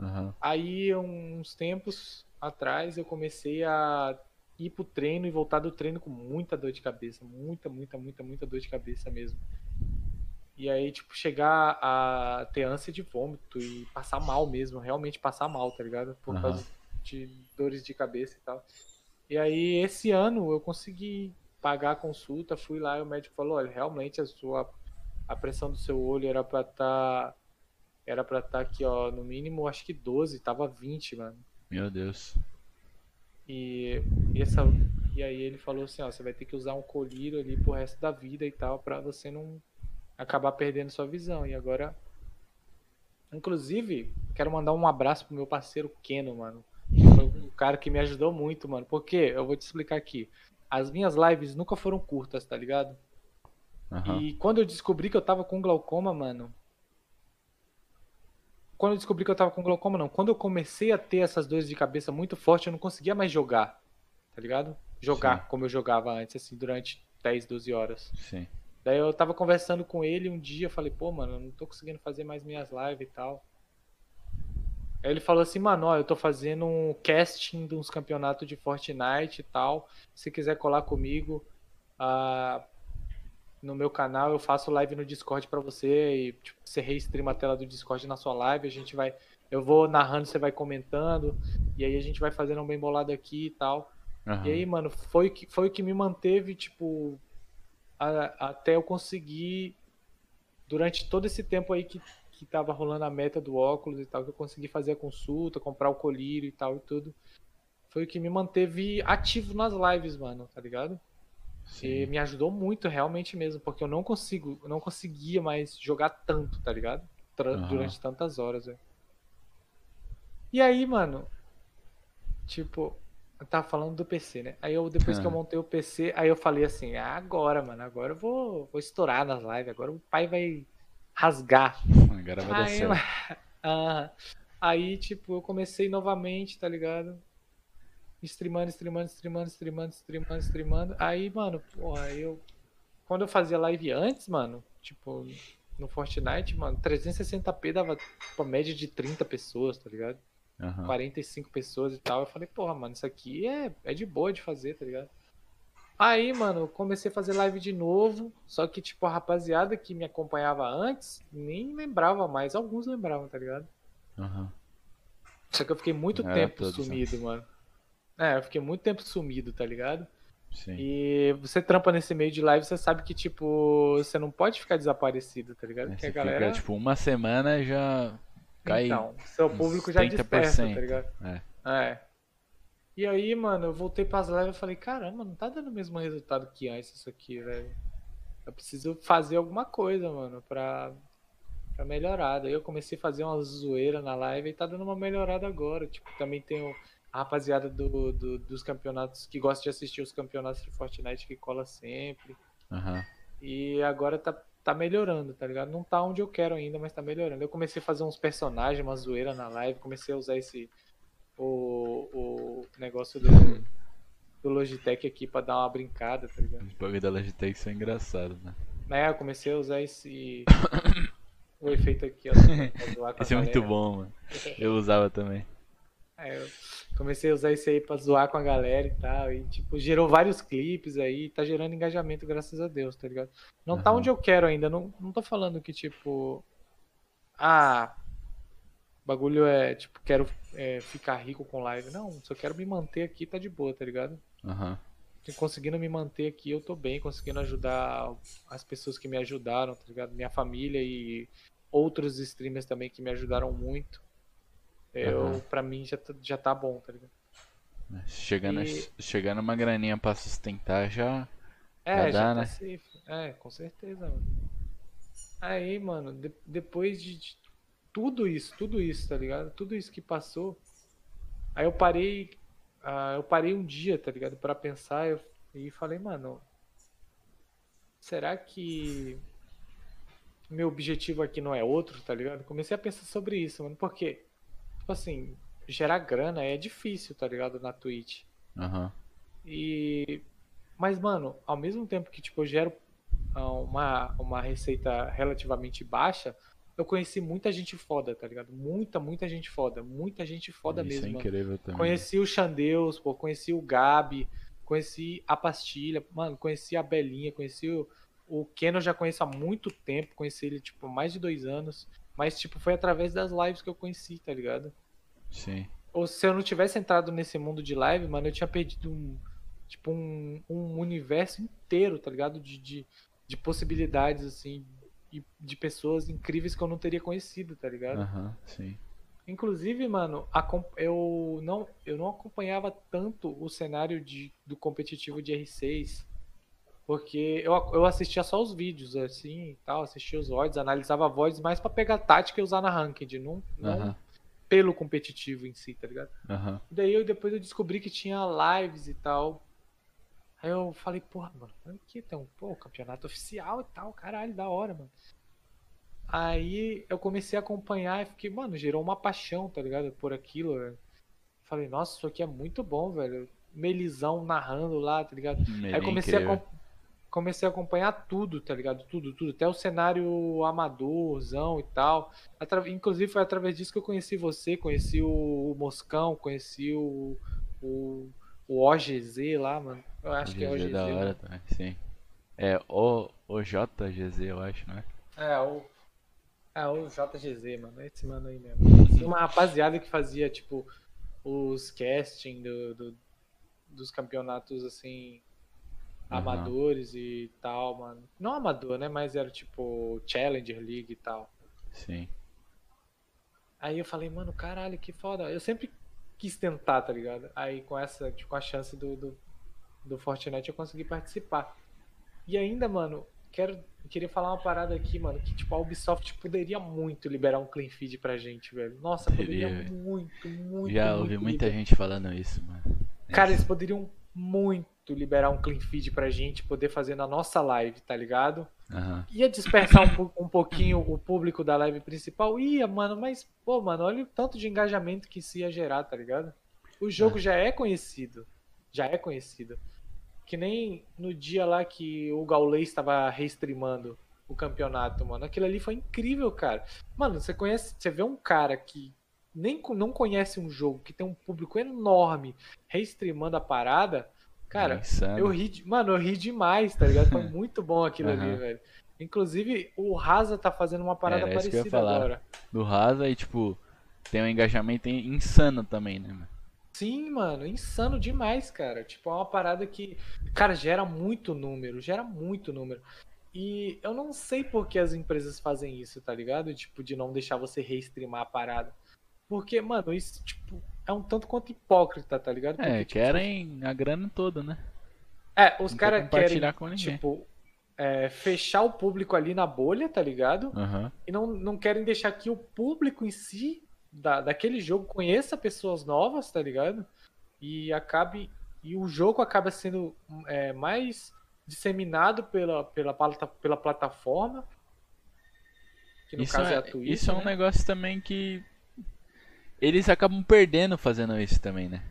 Aham. Aí, uns tempos atrás, eu comecei a ir pro treino e voltar do treino com muita dor de cabeça. Muita, muita, muita, muita dor de cabeça mesmo. E aí, tipo, chegar a ter ânsia de vômito e passar mal mesmo, realmente passar mal, tá ligado? Por Aham. causa de dores de cabeça e tal. E aí, esse ano, eu consegui pagar a consulta, fui lá e o médico falou, olha, realmente a sua a pressão do seu olho era pra estar era pra estar aqui, ó, no mínimo, acho que 12, tava 20, mano. Meu Deus. E, e essa e aí ele falou assim, ó, você vai ter que usar um colírio ali pro resto da vida e tal, pra você não acabar perdendo sua visão. E agora inclusive, quero mandar um abraço pro meu parceiro Keno, mano. Foi um cara que me ajudou muito, mano. Porque eu vou te explicar aqui. As minhas lives nunca foram curtas, tá ligado? Aham. E quando eu descobri que eu tava com glaucoma, mano. Quando eu descobri que eu tava com glaucoma, não. Quando eu comecei a ter essas dores de cabeça muito forte, eu não conseguia mais jogar. Tá ligado? Jogar Sim. como eu jogava antes, assim, durante 10, 12 horas. Sim. Daí eu tava conversando com ele um dia, eu falei, pô, mano, eu não tô conseguindo fazer mais minhas lives e tal. Aí ele falou assim, mano, ó, eu tô fazendo um casting de uns campeonatos de Fortnite e tal. Se quiser colar comigo ah, no meu canal, eu faço live no Discord pra você e tipo, você reestreama a tela do Discord na sua live, a gente vai. Eu vou narrando, você vai comentando, e aí a gente vai fazendo um bem bolado aqui e tal. Aham. E aí, mano, foi o que, foi o que me manteve, tipo, a- até eu conseguir, durante todo esse tempo aí que, que tava rolando a meta do óculos e tal, que eu consegui fazer a consulta, comprar o colírio e tal e tudo. Foi o que me manteve ativo nas lives, mano, tá ligado? E me ajudou muito, realmente mesmo, porque eu não consigo, não conseguia mais jogar tanto, tá ligado? Aham. Durante tantas horas, velho. E aí, mano, tipo, eu tava falando do PC, né? Aí eu, depois que eu montei o PC, aí eu falei assim, ah, agora, mano, agora eu vou, vou estourar nas lives, agora o pai vai rasgar. [laughs] Agora vai dar Aí, certo. [laughs] ah, aí, tipo, eu comecei novamente, tá ligado? Streamando, streamando, streamando, streamando, streamando, streamando. Aí, mano, porra, eu. Quando eu fazia live antes, mano, tipo, no Fortnite, mano, 360p dava tipo, a média de 30 pessoas, tá ligado? Aham. 45 pessoas e tal. Eu falei, porra, mano, isso aqui é, é de boa de fazer, tá ligado? Aí, mano, comecei a fazer live de novo. Só que, tipo, a rapaziada que me acompanhava antes nem lembrava mais. Alguns lembravam, tá ligado? Aham. Só que eu fiquei muito Era tempo né? sumido, mano. É, eu fiquei muito tempo sumido, tá ligado? Sim. E você trampa nesse meio de live, você sabe que, tipo, você não pode ficar desaparecido, tá ligado? Porque a galera. fica, tipo, uma semana já cai. Então, seu público já 30%, dispersa, tá ligado? É. É. E aí, mano, eu voltei pras lives e falei, caramba, não tá dando o mesmo resultado que antes isso aqui, velho. Eu preciso fazer alguma coisa, mano, pra, pra melhorar. Daí eu comecei a fazer uma zoeira na live e tá dando uma melhorada agora. Tipo, também tem o- a rapaziada do, do- dos campeonatos que gosta de assistir os campeonatos de Fortnite que cola sempre. Aham. E agora tá, tá melhorando, tá ligado? Não tá onde eu quero ainda, mas tá melhorando. Eu comecei a fazer uns personagens, uma zoeira na live, comecei a usar esse. O, o negócio do, [clears throat] do Logitech aqui pra dar uma brincada, tá ligado? Os bagulho da Logitech são engraçados, né? É, eu comecei a usar esse. [coughs] o efeito aqui, ó. pra Esse é muito bom, mano. Eu usava também. É, eu comecei a usar isso aí pra zoar com a galera e tal. E, tipo, gerou vários clipes aí. Tá gerando engajamento, graças a Deus, tá ligado? Não tá Aham. onde eu quero ainda. Não, não tô falando que, tipo. Ah. Bagulho é, tipo, quero é, ficar rico com live. Não, se eu quero me manter aqui, tá de boa, tá ligado? Aham. conseguindo me manter aqui, eu tô bem, conseguindo ajudar as pessoas que me ajudaram, tá ligado? Minha família e outros streamers também que me ajudaram muito. Eu, Aham. pra mim, já tá, já tá bom, tá ligado? Chegando, E- chegando uma graninha pra sustentar já. É, Já já dá, tá né? safe. É, com certeza, mano. Aí, mano, de- depois de, de tudo isso, tudo isso, tá ligado? Tudo isso que passou, aí eu parei, ah, eu parei um dia, tá ligado? Pra pensar eu- e falei, mano, será que meu objetivo aqui não é outro, tá ligado? Comecei a pensar sobre isso, mano, porque, tipo assim, gerar grana é difícil, tá ligado? Na Twitch. Aham. E mas mano, ao mesmo tempo que tipo eu gero ah, uma uma receita relativamente baixa, eu conheci muita gente foda, tá ligado? Muita, muita gente foda, muita gente foda Isso mesmo, é mano. incrível também. Conheci o Xandeus, pô, conheci o Gabi, conheci a Pastilha, mano, conheci a Belinha, conheci o, o Ken eu já conheço há muito tempo, conheci ele tipo mais de dois anos, mas tipo foi através das lives que eu conheci, tá ligado? Sim. Ou se eu não tivesse entrado nesse mundo de live, mano, eu tinha perdido um, tipo, um, um universo inteiro, tá ligado? De, de, de possibilidades, assim, e de pessoas incríveis que eu não teria conhecido, tá ligado? Aham, sim. Inclusive, mano, eu não, eu não acompanhava tanto o cenário de, do competitivo de R6, porque eu, eu assistia só os vídeos, assim, e tal, assistia os VODs, analisava VODs mais pra pegar tática e usar na ranked, não, não pelo competitivo em si, tá ligado? aham. Daí eu depois eu descobri que tinha lives e tal. Aí eu falei, porra, mano, aqui tem um pô, campeonato oficial e tal, caralho, da hora, mano. Aí eu comecei a acompanhar e fiquei, mano, gerou uma paixão, tá ligado? Por aquilo, velho. Falei, nossa, isso aqui é muito bom, velho. Melizão narrando lá, tá ligado? Aí comecei a, incrível. acom- comecei a acompanhar tudo, tá ligado? Tudo, tudo. Até o cenário amadorzão e tal. Atra- Inclusive foi através disso que eu conheci você, conheci o, Moscão, conheci o, o, o OGZ lá, mano. Eu acho que é OGZ. da hora né? também, sim. É o, o JGZ, eu acho, né? É, o. É, o JGZ, mano. Esse mano aí mesmo. Tinha uma rapaziada que fazia, tipo, os casting do, do- dos campeonatos, assim, Amadores e tal, mano. Não amador, né? Mas era, tipo, Challenger League e tal. Sim. Aí eu falei, mano, caralho, que foda. Eu sempre quis tentar, tá ligado? Aí com essa, tipo, com a chance do, do, do Fortnite eu consegui participar. E ainda, mano, quero, queria falar uma parada aqui, mano, que tipo, a Ubisoft poderia muito liberar um clean feed pra gente, velho. Nossa, poderia muito, muito, Já muito ouvi muita liberar. gente falando isso, mano. Cara, eles poderiam muito liberar um clean feed pra gente poder fazer na nossa live, tá ligado? Aham. Ia dispersar um, um pouquinho o público da live principal? Ia, mano, mas, pô, mano, olha o tanto de engajamento que isso ia gerar, tá ligado? O jogo já é conhecido. Já é conhecido. Que nem no dia lá que o Gaulês estava restreamando o campeonato, mano. Aquilo ali foi incrível, cara. Mano, você conhece, você vê um cara que nem não conhece um jogo, que tem um público enorme restreamando a parada, cara, É insano. eu ri, mano, eu ri demais, tá ligado? Foi [laughs] muito bom aquilo ali, Aham. velho. Inclusive, o Rasa tá fazendo uma parada Era isso que eu ia parecida falar. agora. Do Rasa e, tipo, tem um engajamento insano também, né, mano? Sim, mano, insano demais, cara. Tipo, é uma parada que, cara, gera muito número, gera muito número. E eu não sei por que as empresas fazem isso, tá ligado? Tipo, de não deixar você restreamar a parada. Porque, mano, isso, tipo, é um tanto quanto hipócrita, tá ligado? Porque, É, tipo, querem a grana toda, né? É, os caras querem, com tipo, é, fechar o público ali na bolha, tá ligado? Aham. E não, não querem deixar que o público em si, da, daquele jogo, conheça pessoas novas, tá ligado? E acabe. E o jogo acaba sendo é, mais disseminado pela, pela, pela plataforma. Que no Isso, caso é, é, a Twitch. isso é um né? negócio também que. Eles acabam perdendo fazendo isso também, né?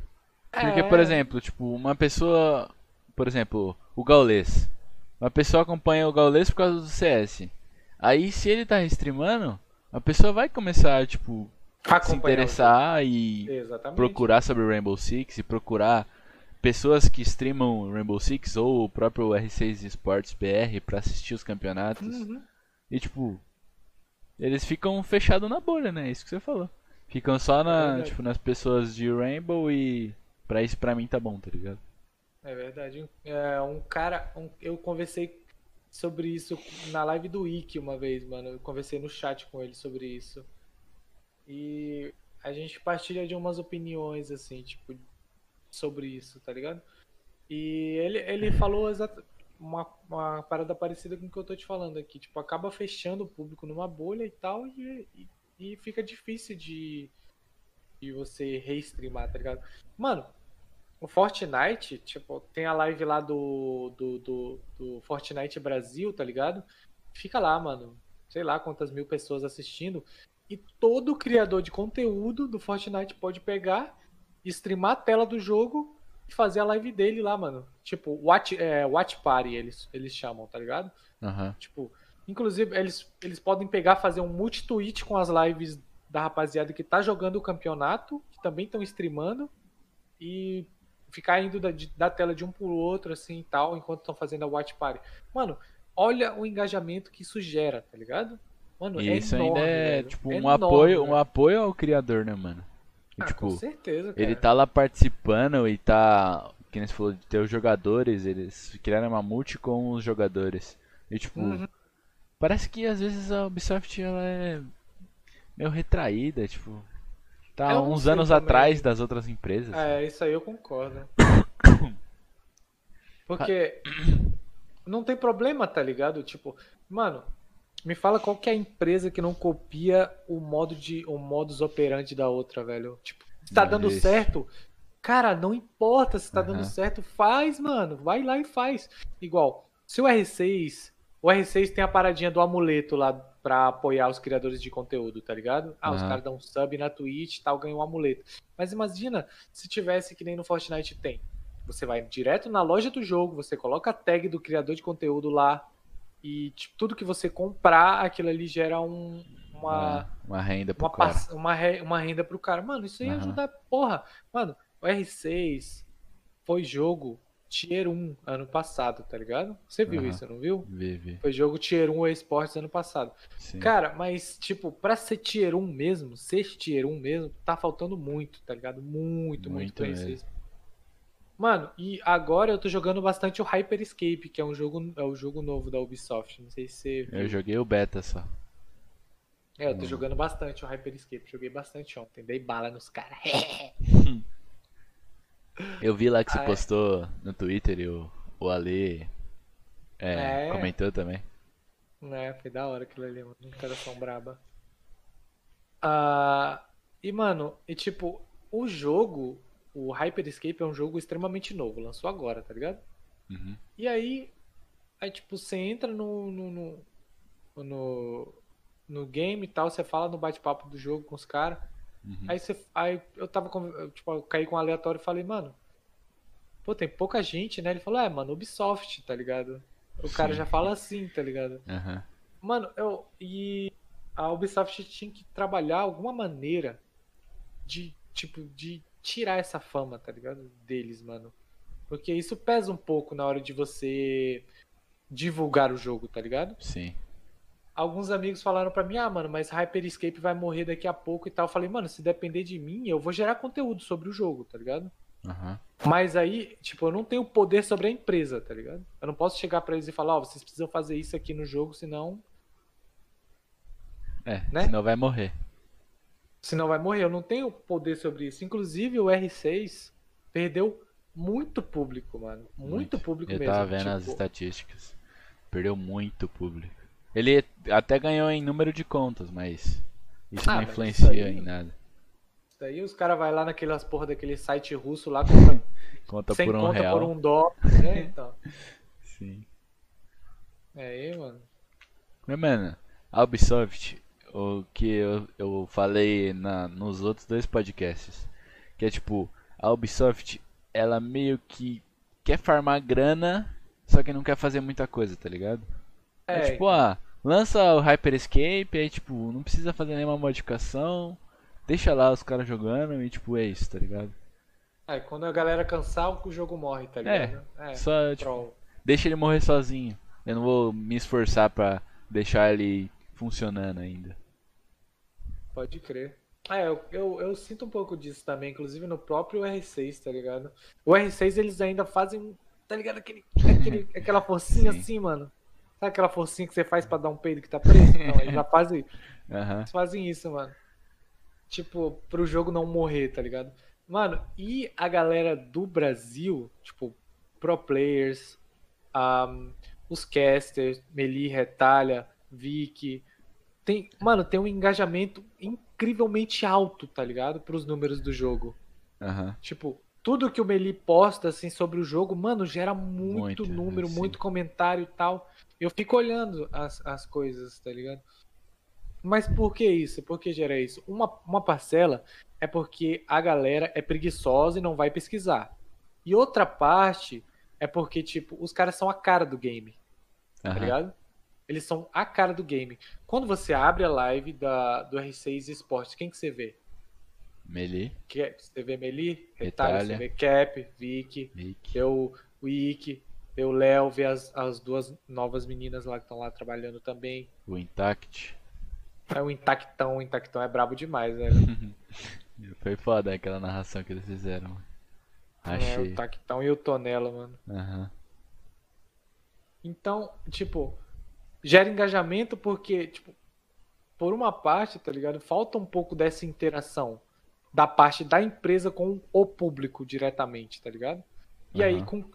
Porque, por É, exemplo, tipo, uma pessoa. Por exemplo, o Gaules. Uma pessoa acompanha o Gaules por causa do CS. Aí, se ele tá streamando, a pessoa vai começar, tipo, se acompanhar o interessar e. Exatamente. procurar sobre Rainbow Six e procurar pessoas que streamam Rainbow Six ou o próprio R6 Esports BR pra assistir os campeonatos. Uhum. E tipo, eles ficam fechados na bolha, né? Isso que você falou. Ficam só na, verdade. tipo, nas pessoas de Rainbow e pra isso pra mim tá bom, tá ligado? É verdade. É, um cara. Um, eu conversei sobre isso na live do Wiki uma vez, mano. Eu conversei no chat com ele sobre isso. E a gente partilha de umas opiniões, assim, tipo, sobre isso, tá ligado? E ele, ele [laughs] falou exatamente uma, uma parada parecida com o que eu tô te falando aqui. Tipo, acaba fechando o público numa bolha e tal, e, e, e fica difícil de, de você reestreamar, tá ligado? Mano, o Fortnite, tipo, tem a live lá do, do, do, do Fortnite Brasil, tá ligado? Fica lá, mano. Sei lá quantas mil pessoas assistindo. E todo criador de conteúdo do Fortnite pode pegar, streamar a tela do jogo e fazer a live dele lá, mano. Tipo, Watch, é, watch Party eles, eles chamam, tá ligado? Aham. Tipo, inclusive eles, eles podem pegar, fazer um multi-tweet com as lives da rapaziada que tá jogando o campeonato, que também estão streamando, e ficar indo da, da tela de um pro outro, assim e tal, enquanto estão fazendo a Watch Party. Mano, olha o engajamento que isso gera, tá ligado? Mano, E é isso enorme, ainda é, velho. tipo, É um enorme, apoio, um apoio ao criador, né, mano? Ah, tipo, com certeza, cara. ele tá lá participando e tá. Que nem você falou de ter os jogadores, eles criaram uma multi com os jogadores. E tipo, Uhum. Parece que às vezes a Ubisoft ela é meio retraída, tipo. Tá Eu uns anos também. atrás das outras empresas. É, isso aí eu concordo. [coughs] Porque [coughs] não tem problema, tá ligado? Tipo, mano, me fala qual que é a empresa que não copia o modo de o modus operandi da outra, velho. Tipo, se tá Não dando existe. certo, cara, não importa se tá dando Aham. certo, faz, mano. Vai lá e faz. Igual, se o R6, o R6 tem a paradinha do amuleto lá pra apoiar os criadores de conteúdo, tá ligado? Ah, os Aham. caras dão um sub na Twitch e tal, ganham um amuleto. Mas imagina se tivesse que nem no Fortnite tem. Você vai direto na loja do jogo, você coloca a tag do criador de conteúdo lá e tipo, tudo que você comprar, aquilo ali gera um, uma, Uma, renda pro uma, cara. uma, re- uma renda pro cara. Mano, isso aí Aham. ajuda. Porra, mano, o R6 foi jogo Tier 1 ano passado, tá ligado? Você viu Aham. isso, não viu? Vive. Foi jogo Tier 1 esportes ano passado. Sim. Cara, mas, tipo, pra ser Tier 1 mesmo, ser Tier 1 mesmo, tá faltando muito, tá ligado? Muito, muito, Muito isso. Mano, e agora eu tô jogando bastante o Hyper Escape, que é um jogo, é o jogo novo da Ubisoft. Não sei se você viu. Eu joguei o beta só. É, eu tô jogando bastante o Hyper Escape. Joguei bastante ontem. Dei bala nos caras. [laughs] [laughs] Eu vi lá que você Ah, é. postou no Twitter e o, o Ale é, É. comentou também. né, foi da hora aquilo ali, mano. Um coração braba. Ah, e, mano, e tipo, o jogo, o Hyper Escape é um jogo extremamente novo. Lançou agora, tá ligado? Uhum. E aí, aí tipo, você entra no, no, no, no, no game e tal, você fala no bate-papo do jogo com os caras. Uhum. Aí você. Aí eu tava com. Tipo, eu caí com um aleatório e falei, mano. Pô, tem pouca gente, né? Ele falou, é, mano, Ubisoft, tá ligado? O cara Sim. já fala assim, tá ligado? Aham. Mano, eu. E a Ubisoft tinha que trabalhar alguma maneira de, tipo, de tirar essa fama, tá ligado? Deles, mano. Porque isso pesa um pouco na hora de você divulgar o jogo, tá ligado? Sim. Alguns amigos falaram pra mim, ah, mano, mas Hyper Escape vai morrer daqui a pouco e tal. Eu falei, mano, se depender de mim, eu vou gerar conteúdo sobre o jogo, tá ligado? Aham. Mas aí, tipo, eu não tenho poder sobre a empresa, tá ligado? Eu não posso chegar pra eles e falar, ó, vocês precisam fazer isso aqui no jogo, senão, É, Né? senão vai morrer. senão vai morrer. Eu não tenho poder sobre isso. Inclusive, o R6 perdeu muito público, mano. Muito, público Eu mesmo. tava vendo as Tipo, estatísticas. Perdeu muito público. Ele até ganhou em número de contas, mas isso Ah, não mas influencia isso aí- em nada. Daí os caras vão lá naquelas porra daquele site russo lá, compra [laughs] Conta sem por um conta real. por um dó. né? [laughs] Então. Sim. É aí, mano. Mas, mano, a Ubisoft, o que eu, eu falei na, nos outros dois podcasts, que é tipo, a Ubisoft, ela meio que quer farmar grana, só que não quer fazer muita coisa, tá ligado? É, É, tipo, ah, lança o Hyper Escape, aí tipo, não precisa fazer nenhuma modificação, deixa lá os caras jogando e tipo, é isso, tá ligado? Aí quando a galera cansar, o jogo morre, tá ligado? É, Só, tipo, deixa ele morrer sozinho. Eu não vou me esforçar pra deixar ele funcionando ainda. Pode crer. É, eu, eu, eu sinto um pouco disso também, inclusive no próprio R6, tá ligado? O R6 eles ainda fazem, tá ligado? Aquele, [laughs] aquele, aquela forcinha Sim. assim, mano. Sabe aquela forcinha que você faz pra dar um peido que tá preso? Não, eles já fazem, [laughs] Aham. eles fazem isso, mano. Tipo, pro jogo não morrer, tá ligado? Mano, e a galera do Brasil, tipo, pro players, ahm, os casters, Meli, Retalha, Vicky, tem, mano, tem um engajamento incrivelmente alto, tá ligado? Pros números do jogo. Aham. Tipo, tudo que o Meli posta assim sobre o jogo, mano, gera muito, Muito, número, sim. muito comentário e tal. Eu fico olhando as, as coisas, tá ligado? Mas por que isso? Por que gera isso? Uma, uma parcela é porque a galera é preguiçosa e não vai pesquisar. E outra parte é porque, tipo, os caras são a cara do game tá Aham. ligado? Eles são a cara do game. Quando você abre a live da, do R6 Esportes, quem que você vê? Melee, Que, é- você vê Meli, Retalho, você Retalha. vê Cap, Vic, Vic. vê o, o Ike, vê o Léo, vê as, as duas novas meninas lá que estão lá trabalhando também. O Intact. É o Intactão, o Intactão é brabo demais, velho. [laughs] Foi foda aquela narração que eles fizeram. mano. É, o Achei. Intactão e o Tonela, mano. Aham. Então, tipo, gera engajamento porque, tipo, por uma parte, tá ligado? Falta um pouco dessa interação da parte da empresa com o público diretamente, tá ligado? E aí, Aham. com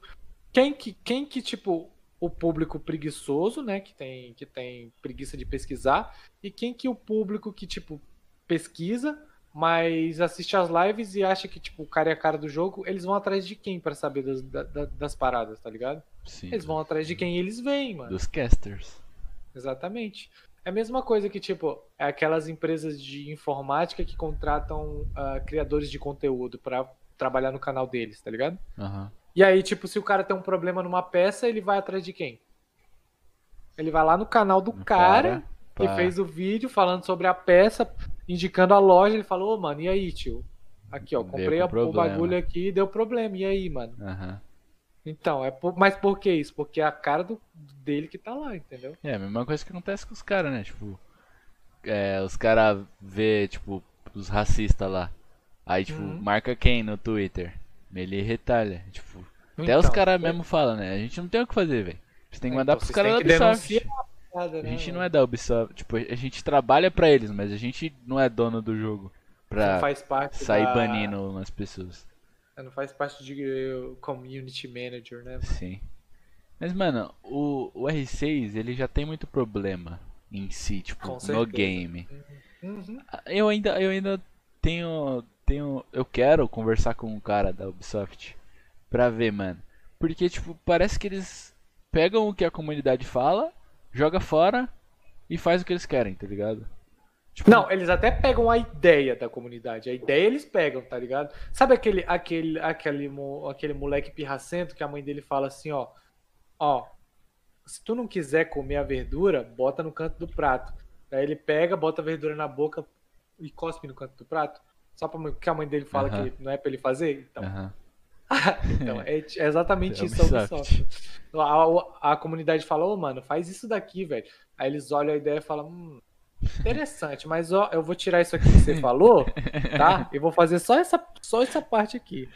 quem que, quem que, tipo, o público preguiçoso, né, que tem, que tem preguiça de pesquisar, e quem que o público que, tipo, pesquisa, mas assiste as lives e acha que, tipo, o cara é a cara do jogo, eles vão atrás de quem pra saber das, da- da- das paradas, tá ligado? Sim. Eles vão atrás de quem eles veem, mano. Dos casters. Exatamente. É a mesma coisa que, tipo, é aquelas empresas de informática que contratam ah, criadores de conteúdo pra trabalhar no canal deles, tá ligado? Aham. E aí, tipo, se o cara tem um problema numa peça, ele vai atrás de quem? Ele vai lá no canal do No cara, que fez o vídeo falando sobre a peça, indicando a loja, ele falou, ô, mano, e aí, tio? Aqui, ó, comprei o problema. bagulho aqui e deu problema. E aí, mano? Aham. Então, é por... mas por que isso? Porque é a cara do... dele que tá lá, entendeu? É a mesma coisa que acontece com os caras, né? Tipo, é, os caras vê, tipo, os racistas lá. Aí, tipo, Uhum. marca quem no Twitter? Melee retalha. Tipo, até os Então, caras é- mesmo falam, né? A gente não tem o que fazer, velho. Você tem que É, mandar então pros caras da Ubisoft. a né, gente não é da Ubisoft. Tipo, a gente trabalha pra eles, mas a gente não é dono do jogo. Pra faz parte sair da... banindo umas pessoas. Não faz parte de uh, community manager, né? Sim. Mas, mano, o, o R6, ele já tem muito problema em si, tipo, no game. Uhum. Eu ainda, eu ainda tenho, tenho, eu quero conversar com um cara da Ubisoft pra ver, mano. Porque, tipo, parece que eles pegam o que a comunidade fala, joga fora e faz o que eles querem, tá ligado? Tipo, Não, eles até pegam a ideia da comunidade. A ideia eles pegam, tá ligado? Sabe aquele, aquele, aquele, aquele moleque pirracento que a mãe dele fala assim, ó. Ó, se tu não quiser comer a verdura, bota no canto do prato. Aí ele pega, bota a verdura na boca e cospe no canto do prato. Só pra, que a mãe dele fala Aham. que não é pra ele fazer? Então, aham. [laughs] então é, é exatamente É isso a Ubisoft. Ubisoft. A, a comunidade fala, ô mano, faz isso daqui, velho. Aí eles olham a ideia e falam, hum, interessante, mas ó, eu vou tirar isso aqui que você [laughs] falou, tá? E vou fazer só essa, só essa parte aqui.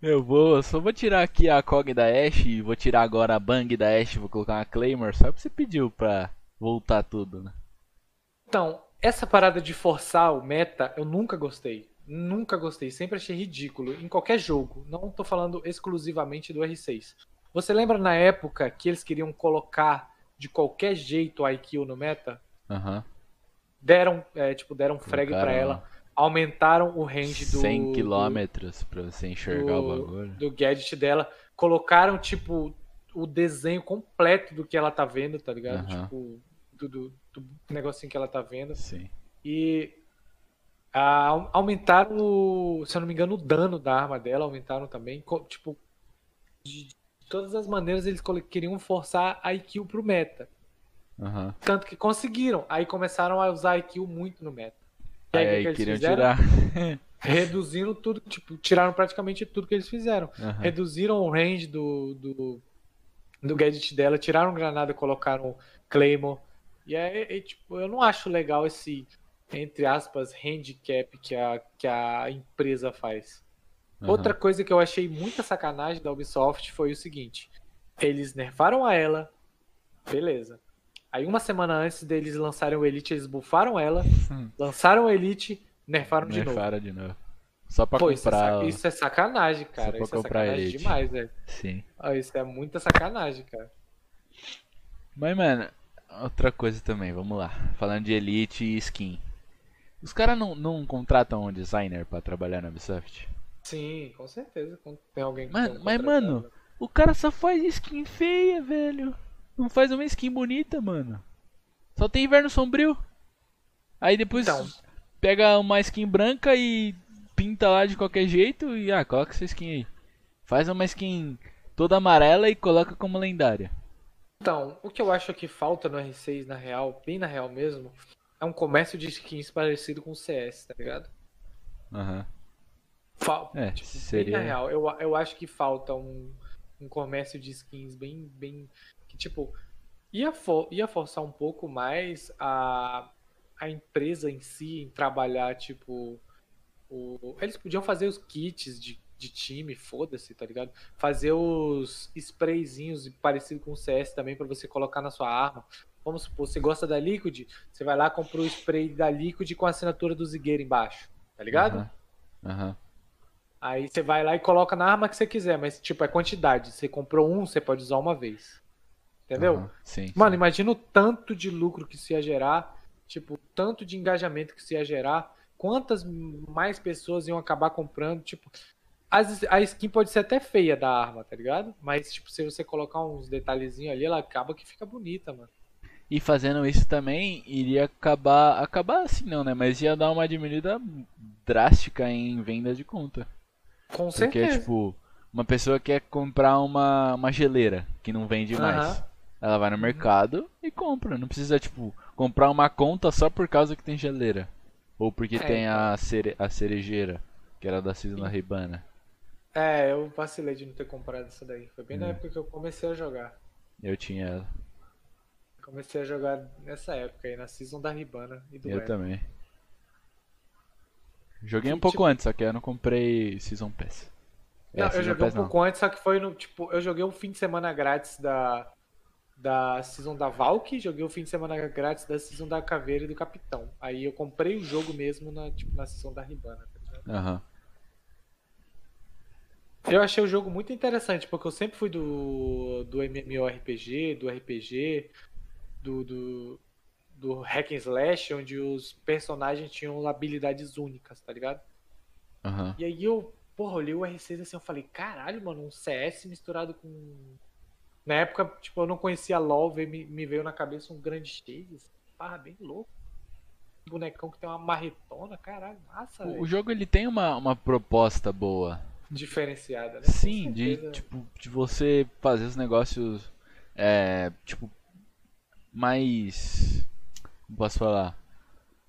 Eu vou, só vou tirar aqui a cog da Ashe, vou tirar agora a bang da Ashe, vou colocar uma Claymore, só porque você pediu pra voltar tudo, né? Então, essa parada de forçar o meta, eu nunca gostei. Nunca gostei, sempre achei ridículo em qualquer jogo. Não tô falando exclusivamente do R6. Você lembra na época que eles queriam colocar de qualquer jeito a IQ no meta? Aham. Deram, é, tipo, deram frag pra Colocaram ela, aumentaram o range do 100 do- quilômetros pra você enxergar o do, bagulho. do gadget dela, colocaram tipo o desenho completo do que ela tá vendo, tá ligado? Aham. Tipo do, do, do negocinho que ela tá vendo. Sim. E ah, aumentaram, o, se eu não me engano, o dano da arma dela, aumentaram também. Tipo, de, de todas as maneiras eles queriam forçar a IQ pro meta. Aham. Tanto que conseguiram. Aí começaram a usar a IQ muito no meta. E aí, que Aí, que queriam fizeram? tirar. [laughs] Reduziram tudo, tipo, tiraram praticamente tudo que eles fizeram. Aham. Reduziram o range do, do, do gadget dela, tiraram granada, colocaram Claymore. E é, é, tipo, eu não acho legal esse entre aspas, handicap que a, que a empresa faz. Aham. Outra coisa que eu achei muita sacanagem da Ubisoft foi o seguinte: eles nerfaram a ela, beleza. Aí uma semana antes deles lançarem o Elite, eles bufaram ela, Hum. lançaram o Elite, nerfaram de novo. Nerfaram de novo. Só pra Pô, isso é, comprar. isso é sacanagem, cara. pra Isso é comprar sacanagem Elite. demais, velho. Sim. Isso é muita sacanagem, cara. Mas, mano, outra coisa também, vamos lá. Falando de Elite e skin. Os caras não, não contratam um designer pra trabalhar na Ubisoft? Sim, com certeza. Tem alguém que Mano, um mas, mano, o cara só faz skin feia, velho. Não faz uma skin bonita, mano. Só tem inverno sombrio. Aí depois Então. pega uma skin branca e pinta lá de qualquer jeito e ah, coloca essa skin aí. Faz uma skin toda amarela e coloca como lendária. Então, o que eu acho que falta no R6, na real, bem na real mesmo, é um comércio de skins parecido com o CS, tá ligado? Aham. Falta. É, tipo, bem seria- na real. Eu, eu acho que falta um, um comércio de skins bem. bem que, tipo, ia, for, ia forçar um pouco mais a, a empresa em si em trabalhar, tipo. O, eles podiam fazer os kits de, de time, foda-se, tá ligado? Fazer os sprayzinhos parecido com o CS também pra você colocar na sua arma. Vamos supor, você gosta da Liquid, você vai lá compra o spray da Liquid com a assinatura do Zigueiro embaixo, tá ligado? Aham. Aham. Aí você vai lá e coloca na arma que você quiser, mas tipo, é quantidade. Você comprou um, você pode usar uma vez. Entendeu? aham. Sim. Mano, sim. imagina o tanto de lucro que isso ia gerar, tipo, tanto de engajamento que isso ia gerar, quantas mais pessoas iam acabar comprando, tipo, as- a skin pode ser até feia da arma, tá ligado? Mas, tipo, se você colocar uns detalhezinhos ali, ela acaba que fica bonita, mano. E fazendo isso também iria acabar. Acabar assim não, né? Mas ia dar uma diminuída drástica em venda de conta. Com Porque, certeza. tipo, uma pessoa quer comprar uma, uma geleira que não vende mais. Uhum. Ela vai no mercado e compra. Não precisa, tipo, comprar uma conta só por causa que tem geleira. Ou porque É, tem a, cere a cerejeira, que era da Season da Ribana. É, eu vacilei de não ter comprado essa daí. Foi bem na É. época que eu comecei a jogar. Eu tinha ela. Comecei a jogar nessa época aí, na season da Ribana e do Eu também. Joguei um pouco tipo- antes, só que eu não comprei Season Pass. É, Não, eu Season joguei um Pass não. pouco antes, só que foi no, tipo, eu joguei um fim de semana grátis da, da season da Valk, joguei o fim de semana grátis da season da Caveira e do Capitão. Aí eu comprei o jogo mesmo na, tipo, na season da Ribana, tá? Aham. Eu achei o jogo muito interessante, porque eu sempre fui do, do MMORPG, do RPG, do, do, do Hack and Slash, onde os personagens tinham habilidades únicas, tá ligado? Aham. E aí eu, porra, olhei o R6 assim, eu falei, caralho, mano, um CS misturado com. Na época, tipo, eu não conhecia LOL, veio, me, me veio na cabeça um grande Chase, parra bem louco. Um bonecão que tem uma marretona, caralho, massa, O, jogo ele tem uma, uma proposta boa. Diferenciada, né? Sim, de tipo de você fazer os negócios é, tipo mais como posso falar?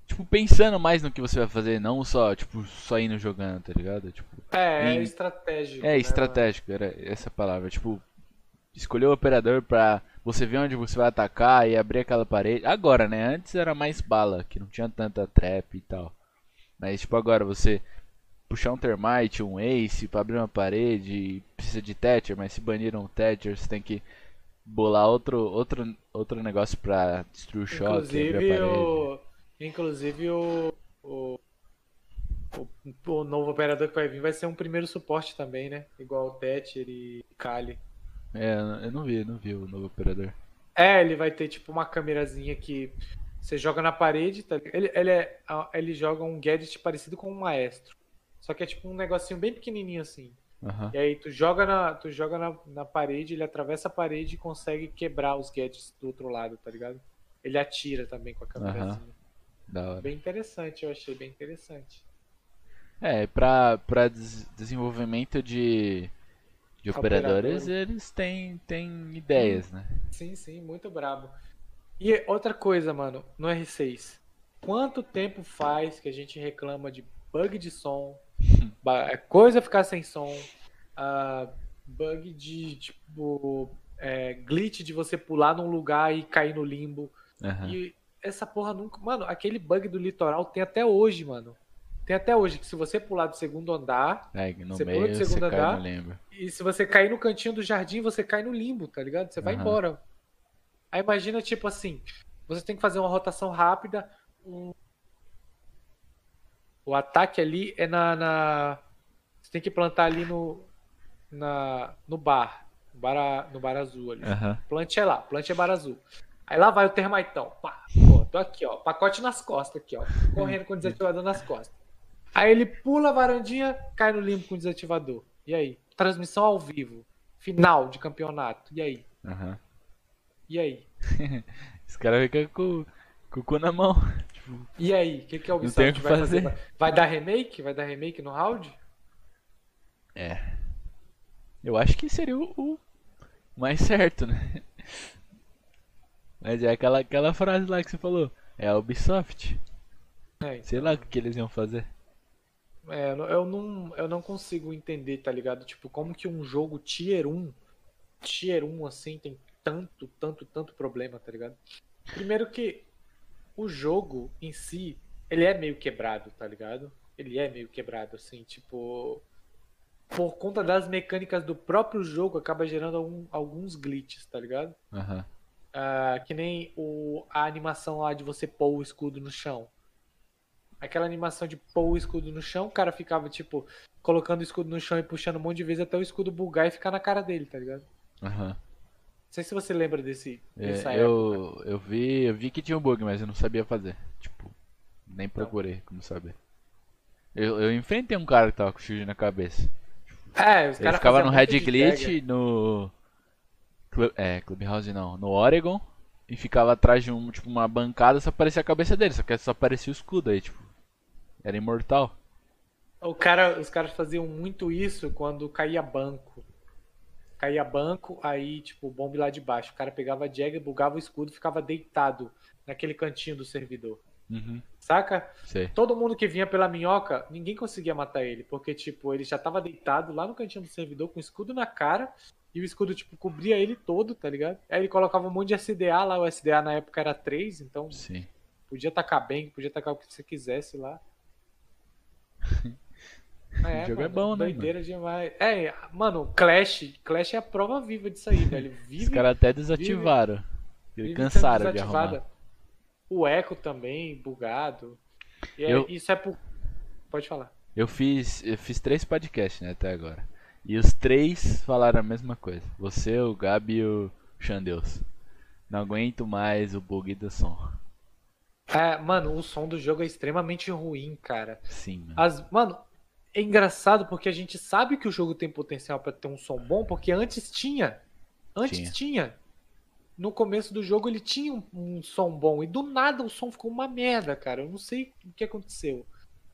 Tipo pensando mais no que você vai fazer, não só tipo só indo jogando, tá ligado? Tipo, É, é em- estratégico. é né, estratégico, era essa palavra, tipo escolher o operador pra você ver onde você vai atacar e abrir aquela parede. Agora, né? Antes era mais bala, que não tinha tanta trap e tal. Mas tipo agora você puxar um termite, um ace pra abrir uma parede, precisa de Thatcher, mas se baniram o Thatcher, você tem que bolar outro outro outro negócio pra destruir o choque, abrir a Inclusive parede. o. Inclusive o. O, o, o novo operador que vai vir vai ser um primeiro suporte também, né? Igual o Thatcher e Kali. É, eu não vi, não vi o novo operador. É, ele vai ter tipo uma câmerazinha que você joga na parede, tá? Ele, ele, é, ele joga um gadget parecido com um maestro. Só que é tipo um negocinho bem pequenininho assim. Aham. E aí tu joga na, tu joga na, na parede, ele atravessa a parede e consegue quebrar os gadgets do outro lado, tá ligado? Ele atira também com a câmerazinha. Hora. Bem interessante, eu achei bem interessante. É, pra, pra des- desenvolvimento de, de operadores, eles têm, têm ideias, né? Sim, sim, muito brabo. E outra coisa, mano, no R6. Quanto tempo faz que a gente reclama de bug de som, [laughs] coisa ficar sem som, ah, bug de, tipo, é, glitch de você pular num lugar e cair no limbo. Aham. E essa porra nunca. Mano, aquele bug do litoral tem até hoje, mano. Tem até hoje que se você pular do segundo andar. É, Você meio pula do segundo andar? E se você cair no cantinho do jardim, você cai no limbo, tá ligado? Você vai Aham. embora. Aí imagina, tipo assim, você tem que fazer uma rotação rápida. um- O ataque ali é na, na- Você tem que plantar ali no. Na, no bar. No bar, no bar azul ali. Aham. Plante é lá, plante é bar azul. Aí lá vai o termaitão. Pá, pô, tô aqui, ó. Pacote nas costas aqui, ó. Correndo com o desativador nas costas. Aí ele pula a varandinha, cai no limbo com o desativador. E aí? Transmissão ao vivo. Final de campeonato. E aí? Aham. E aí? [laughs] Esse cara fica com, com o cu na mão. E aí? O que, que a tem o Ubisoft que vai fazer? fazer. Vai- dar remake? Vai dar remake no round? É. Eu acho que seria o, o mais certo, né? Mas é aquela, aquela frase lá que você falou. É a Ubisoft. É, Sei lá o que eles iam fazer. É, eu não- eu não, consigo entender, tá ligado? Tipo, como que um jogo Tier 1, Tier 1 assim, tem tanto, tanto, tanto problema, tá ligado? Primeiro que o jogo em si, ele é meio quebrado, tá ligado? Ele é meio quebrado, assim, tipo. Por conta das mecânicas do próprio jogo, acaba gerando algum- alguns glitches, tá ligado? Aham. Ah, que nem o, a animação lá de você pôr o escudo no chão. Aquela animação de pôr o escudo no chão, o cara ficava, tipo, colocando o escudo no chão e puxando um monte de vezes até o escudo bugar e ficar na cara dele, tá ligado? Não Aham. sei se você lembra desse, É, dessa época. eu, eu vi, eu vi que tinha um bug, mas eu não sabia fazer. Tipo, nem procurei como saber. Eu, eu enfrentei um cara que tava com o shield na cabeça. É, os Ele caras ficava faziam no Red Glitch, no. Clu- É, Clubhouse não, no Oregon. E ficava atrás de um, tipo, uma bancada, só aparecia a cabeça dele, só que só aparecia o escudo aí, tipo. Era imortal. O cara, os caras faziam muito isso quando caía banco. Caía banco, aí, tipo, bombe lá de baixo. O cara pegava a jag, bugava o escudo e ficava deitado naquele cantinho do servidor. Uhum, Saca? sei. Todo mundo que vinha pela minhoca, ninguém conseguia matar ele, porque, tipo, ele já tava deitado lá no cantinho do servidor com o escudo na cara, e o escudo, tipo, cobria ele todo, tá ligado? Aí ele colocava um monte de SDA lá, o SDA na época era 3, então Sim. podia tacar bem, podia tacar o que você quisesse lá. É, O jogo é mano, bom, né, Doideira demais. É, mano, Clash, Clash é a prova viva disso aí, velho. [laughs] Vive, Os caras até desativaram. vive cansaram de arrumar. O Echo também, bugado. E é- Eu- Isso é por. Pode falar. Eu fiz, eu fiz três podcasts, né, até agora. E os três falaram a mesma coisa. Você, o Gabi e o Xandeus. Não aguento mais o bug do som. É, mano, o som do jogo é extremamente ruim, cara. Sim, mano. As, mano, é engraçado porque a gente sabe que o jogo tem potencial pra ter um som bom, porque antes tinha. Antes tinha. No começo do jogo ele tinha um, um som bom e do nada o som ficou uma merda, cara. Eu não sei o que aconteceu.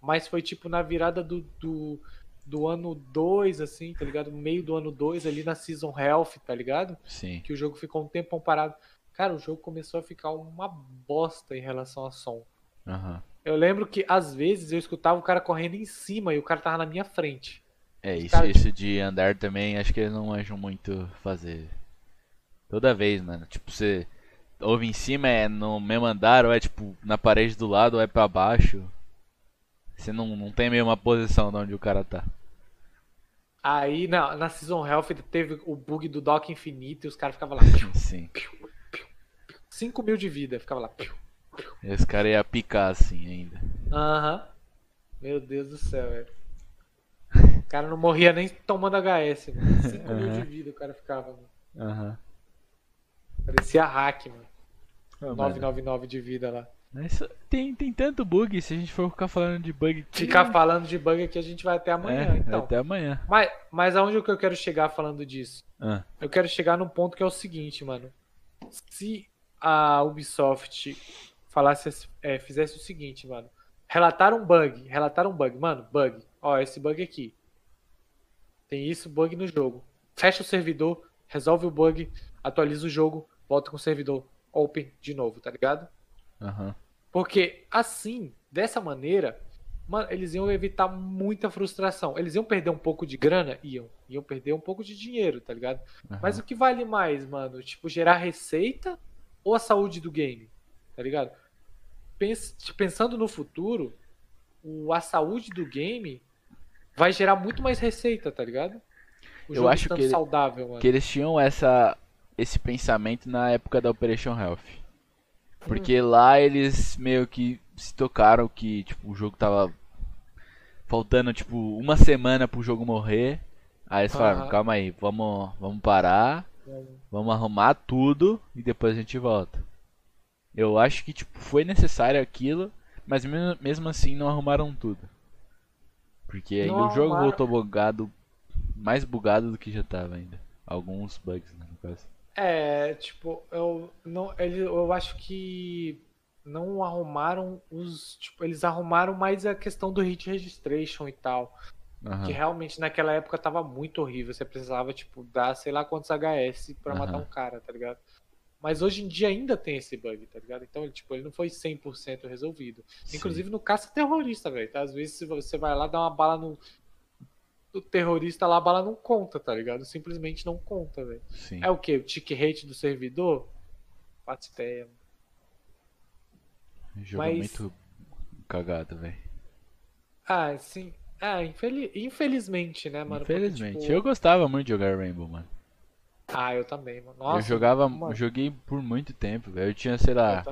Mas foi tipo na virada do, do, do ano 2, assim, tá ligado? No meio do ano 2, ali na Season Health, tá ligado? Sim. que o jogo ficou um tempão parado. Cara, o jogo começou a ficar uma bosta em relação a som. Aham. Eu lembro que às vezes eu escutava o cara correndo em cima e o cara tava na minha frente. É, isso, Cara, isso de andar também, acho que eles não manjam muito fazer. Toda vez, mano. Tipo, você ouve em cima, é no mesmo andar, ou é tipo na parede do lado, ou é pra baixo. Você não, não tem meio uma posição de onde o cara tá. Aí na, na Season Health teve o bug do dock infinito e os caras ficavam lá. [laughs] Sim. 5 mil de vida, ficava lá. Esse cara ia picar assim ainda. Aham. Meu Deus do céu, velho. O cara não morria nem tomando HS, mano. 5 mil de vida o cara ficava, mano. Aham. Parecia hack, mano. Mano. 999 de vida lá. Mas tem, tem tanto bug, se a gente for ficar falando de bug. aqui, Ficar falando de bug aqui a gente vai até amanhã, é, então. Até amanhã. Mas, mas aonde que eu quero chegar falando disso? Ah, Eu quero chegar num ponto que é o seguinte, mano. Se a Ubisoft falasse, é, fizesse o seguinte, mano. Relatar um bug, relatar um bug, mano, bug. Ó, esse bug aqui. Tem isso, bug no jogo. Fecha o servidor, resolve o bug, atualiza o jogo, volta com o servidor open de novo, tá ligado? Aham. Porque assim, dessa maneira, mano, eles iam evitar muita frustração. Eles iam perder um pouco de grana? Iam. Iam perder um pouco de dinheiro, tá ligado? aham. Mas o que vale mais, mano? Tipo, gerar receita ou a saúde do game? Tá ligado? Pens pensando no futuro, o, a saúde do game vai gerar muito mais receita, tá ligado? O eu acho que, saudável, mano. que eles tinham essa, esse pensamento na época da Operation Health. Porque hum. lá eles meio que se tocaram que tipo, o jogo tava faltando tipo uma semana pro jogo morrer. Aí eles falaram, calma aí, vamos, vamos parar, vamos arrumar tudo e depois a gente volta. Eu acho que tipo, foi necessário aquilo, mas mesmo, mesmo assim não arrumaram tudo. Porque não o jogo arrumaram... voltou bugado, mais bugado do que já tava ainda. Alguns bugs, né, no caso. É, tipo, eu não, ele, eu acho que não arrumaram os, tipo, eles arrumaram mais a questão do hit registration e tal. Uhum. Que realmente naquela época tava muito horrível. Você precisava, tipo, dar sei lá quantos HS pra uhum. matar um cara, tá ligado? Mas hoje em dia ainda tem esse bug, tá ligado? Então, tipo, ele não foi 100% resolvido. Sim. Inclusive no caça terrorista, velho. Tá? Às vezes você vai lá dar uma bala no, do terrorista lá, a bala não conta, tá ligado? Simplesmente não conta, velho. É o que? O tick rate do servidor? Faço ideia. Jogo Mas... muito cagado, velho. Ah, sim. Ah, infeliz... infelizmente, né, mano? Infelizmente. Porque, tipo... Eu gostava muito de jogar Rainbow, mano. Ah, eu também, mano. Nossa, eu jogava, mano. joguei por muito tempo, velho. Eu tinha, sei lá,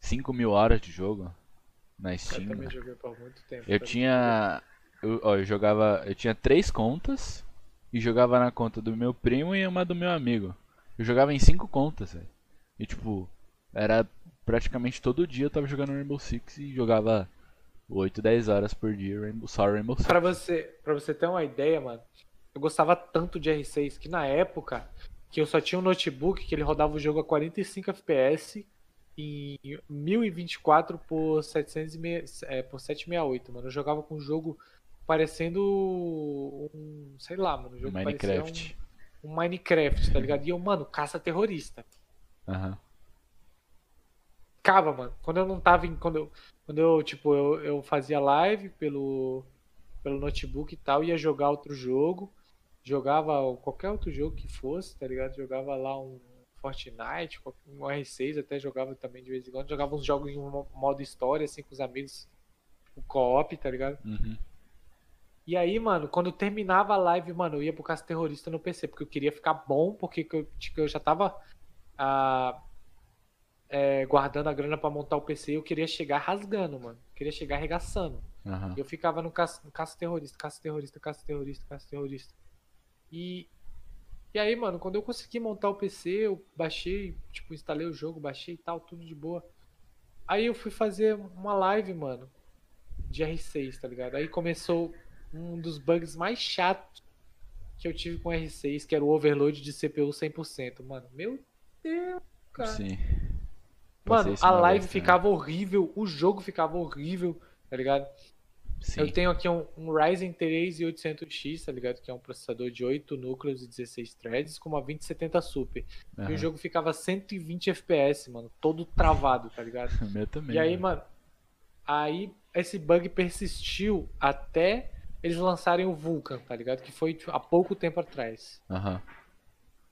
5 mil horas de jogo na Steam. Eu também joguei por muito tempo. Eu tinha, eu, ó, eu jogava, eu tinha três contas e jogava na conta do meu primo e uma do meu amigo. Eu jogava em cinco contas, velho. E tipo, era praticamente todo dia eu tava jogando Rainbow Six e jogava 8, 10 horas por dia Rainbow, só Rainbow Six. Pra você, pra você ter uma ideia, mano, eu gostava tanto de R6 que na época que eu só tinha um notebook que ele rodava o jogo a 45 FPS em 1024 por, 700 é, por 768, mano. Eu jogava com um jogo parecendo um, sei lá, mano, um jogo Minecraft. Um, um, Minecraft, tá ligado? E eu, mano, caça terrorista. Aham. Uhum ficava, mano. Quando eu não tava em. Quando eu, quando eu tipo, eu, eu fazia live pelo, pelo notebook e tal, ia jogar outro jogo. Jogava qualquer outro jogo que fosse, tá ligado? Jogava lá um Fortnite, um R6 até jogava também de vez em quando. Jogava uns jogos em modo história, assim, com os amigos. O co-op, tá ligado? Uhum. E aí, mano, quando terminava a live, mano, eu ia pro caso terrorista no PC, porque eu queria ficar bom, porque eu, tipo, eu já tava. Ah, é, guardando a grana para montar o PC, eu queria chegar rasgando, mano. Eu queria chegar arregaçando. Uhum. Eu ficava no caça, no caça terrorista, caça terrorista, caça terrorista, caça terrorista. E e aí, mano, quando eu consegui montar o PC, eu baixei, tipo, instalei o jogo, baixei e tal, tudo de boa. Aí eu fui fazer uma live, mano, de R6, tá ligado? Aí começou um dos bugs mais chatos que eu tive com R6, que era o overload de CPU 100%. Mano, meu Deus, cara. Sim. Mano, a live vez, ficava né? horrível, o jogo ficava horrível, tá ligado? Sim. Eu tenho aqui um, um Ryzen 3 800X, tá ligado? Que é um processador de 8 núcleos e 16 threads com uma 2070 Super. Uhum. E o jogo ficava 120 FPS, mano, todo travado, tá ligado? [laughs] Meu também. E aí, mano. aí esse bug persistiu até eles lançarem o Vulkan, tá ligado? Que foi tipo, há pouco tempo atrás. Uhum.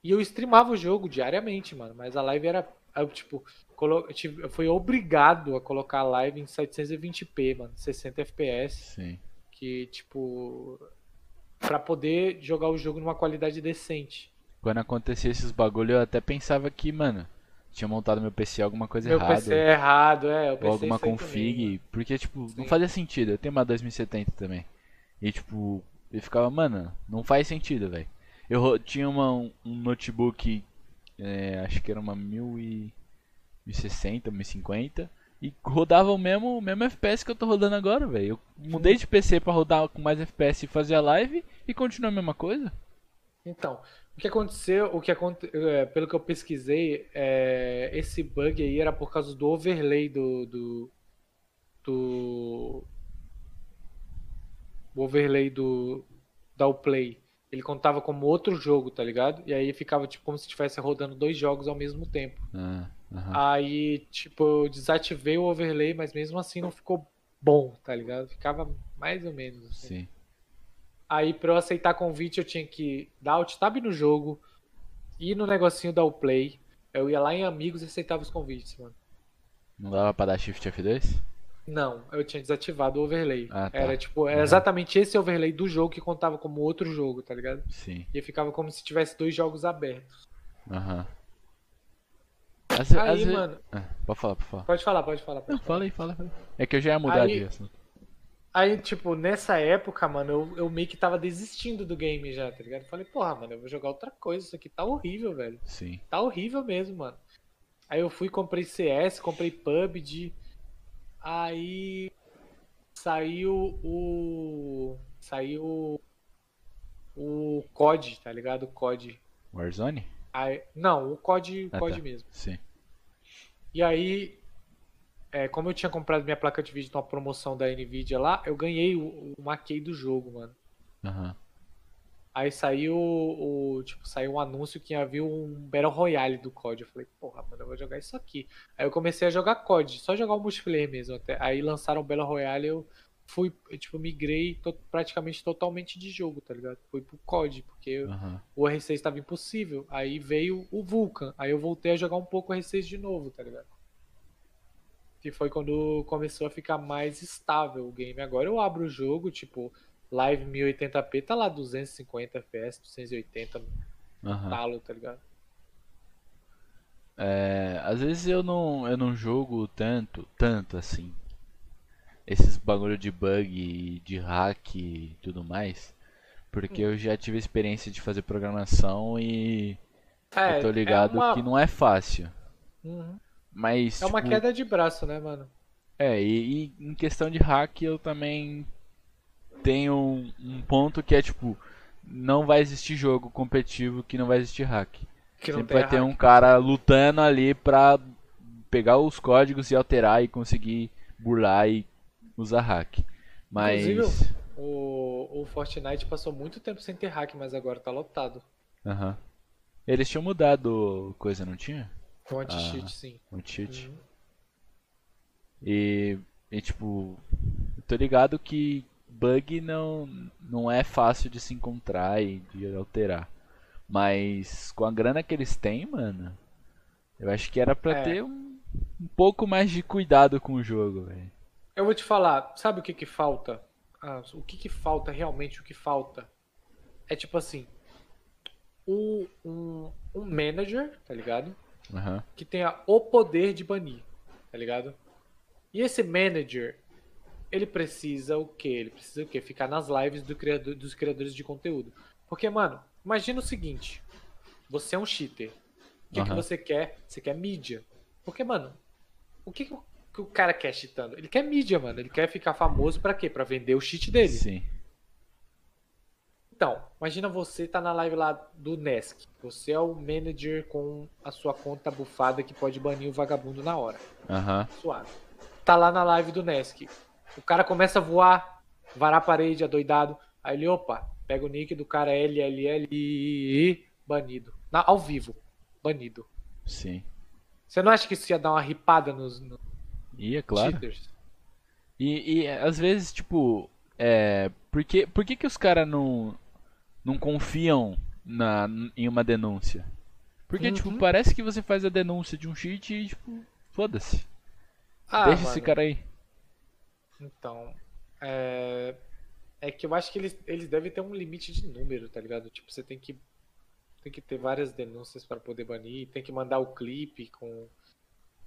E eu streamava o jogo diariamente, mano, mas a live era eu, tipo, eu fui obrigado a colocar a live em 720p, mano, 60 FPS. Sim. Que, tipo, para poder jogar o jogo numa qualidade decente. Quando acontecia esses bagulho, eu até pensava que, mano, tinha montado meu PC alguma coisa meu errada. Meu PC é errado, é. ou alguma config. Também, porque, tipo, Sim. não fazia sentido. Eu tenho uma 2070 também. E, tipo, eu ficava, mano, não faz sentido, velho. Eu tinha uma, um notebook é, acho que era uma 1060, 1050 e rodava o mesmo, o mesmo FPS que eu tô rodando agora, velho. Eu mudei de PC para rodar com mais FPS e fazer a live e continua a mesma coisa. Então, o que aconteceu, o que aconte, é, pelo que eu pesquisei, é, esse bug aí era por causa do overlay do do, do o overlay do da Play ele contava como outro jogo, tá ligado? E aí ficava tipo como se estivesse rodando dois jogos ao mesmo tempo. Ah, Aí, tipo, eu desativei o overlay, mas mesmo assim não ficou bom, tá ligado? Ficava mais ou menos assim. Sim. Aí pra eu aceitar convite eu tinha que dar alt tab no jogo, ir no negocinho da play. Eu ia lá em amigos e aceitava os convites, mano. Não dava pra dar Shift F2? Não, eu tinha desativado o overlay. Ah, tá. Era tipo, era Uhum. exatamente esse overlay do jogo que contava como outro jogo, tá ligado? Sim. E ficava como se tivesse dois jogos abertos. Aham. Às, às Aí, ve- mano, Ah, pode falar, pode falar. pode falar, pode falar. Pode Não, falar. fala aí, fala, fala. É que eu já ia mudar Aí- de assunto. Aí, tipo, nessa época, mano, eu, eu meio que tava desistindo do game já, tá ligado? Falei, porra, mano, eu vou jogar outra coisa, isso aqui tá horrível, velho. Sim. Tá horrível mesmo, mano. Aí eu fui, comprei CS, comprei PUBG. Aí saiu o. Saiu o COD, tá ligado? O COD. Warzone? Aí, não, o COD, o Ah, COD tá. mesmo. Sim. E aí, é, como eu tinha comprado minha placa de vídeo numa promoção da Nvidia lá, eu ganhei o, o maquei do jogo, mano. Aham. Aí saiu o, tipo, saiu um anúncio que havia um Battle Royale do COD. Eu falei, porra, mano, eu vou jogar isso aqui. Aí eu comecei a jogar COD, só jogar o multiplayer mesmo. Até. Aí lançaram o Battle Royale, eu fui, eu, tipo, migrei to- praticamente totalmente de jogo, tá ligado? Fui pro COD, porque Aham. o R6 estava impossível. Aí veio o Vulcan. Aí eu voltei a jogar um pouco o R6 de novo, tá ligado? Que foi quando começou a ficar mais estável o game. Agora eu abro o jogo, tipo, live 1080p, tá lá 250 FPS, 280 Aham. talo, tá ligado? É, às vezes eu não, eu não jogo tanto, tanto assim. Esses bagulho de bug, de hack e tudo mais. Porque eu já tive experiência de fazer programação e eu tô ligado é uma, que não é fácil. Uhum. Mas, É uma tipo, queda de braço, né, mano? É, e, e em questão de hack eu também tenho um, um ponto que é tipo, não vai existir jogo competitivo que não vai existir hack. Que Sempre vai ter hack. um cara lutando ali pra pegar os códigos e alterar e conseguir burlar e usar hack. Mas. Inclusive, O, o Fortnite passou muito tempo sem ter hack, mas agora tá lotado. Aham. Eles tinham mudado coisa, não tinha? Com anti-cheat, Ah. sim. Um cheat. Uhum. E, e tipo, eu tô ligado que bug não, não é fácil de se encontrar e de alterar. Mas com a grana que eles têm, mano, eu acho que era pra É. ter um, um pouco mais de cuidado com o jogo, velho. Eu vou te falar, sabe o que que falta? Ah, o que que falta realmente, o que falta? É tipo assim, o- um, um manager, tá ligado? Aham. Que tenha o poder de banir, tá ligado? E esse manager, ele precisa o quê? Ele precisa o quê? Ficar nas lives do criador, dos criadores de conteúdo. Porque, mano, imagina o seguinte, você é um cheater. O que, que Aham. você quer? Você quer mídia. Porque, mano, o que, que o, cara quer cheatando? Ele quer mídia, mano. Ele quer ficar famoso pra quê? Pra vender o cheat dele. Sim. Então, imagina você tá na live lá do Nesk. Você é o manager com a sua conta bufada que pode banir o vagabundo na hora. Aham. Suave. Tá lá na live do Nesk. O cara começa a voar, varar a parede, adoidado. Aí ele, opa, pega o nick do cara LLL banido. Na, ao vivo. Banido. Sim. Você não acha que isso ia dar uma ripada nos, nos E é claro. cheaters? E, e às vezes, tipo, é. Por que, por que, que os caras não, não confiam na, em uma denúncia? Porque, Uhum. tipo, parece que você faz a denúncia de um cheat e, tipo, foda-se. Ah, Deixa mano, esse cara aí. Então, é... é que eu acho que eles, eles devem ter um limite de número, tá ligado? Tipo, você tem que tem que ter várias denúncias para poder banir, tem que mandar o clipe com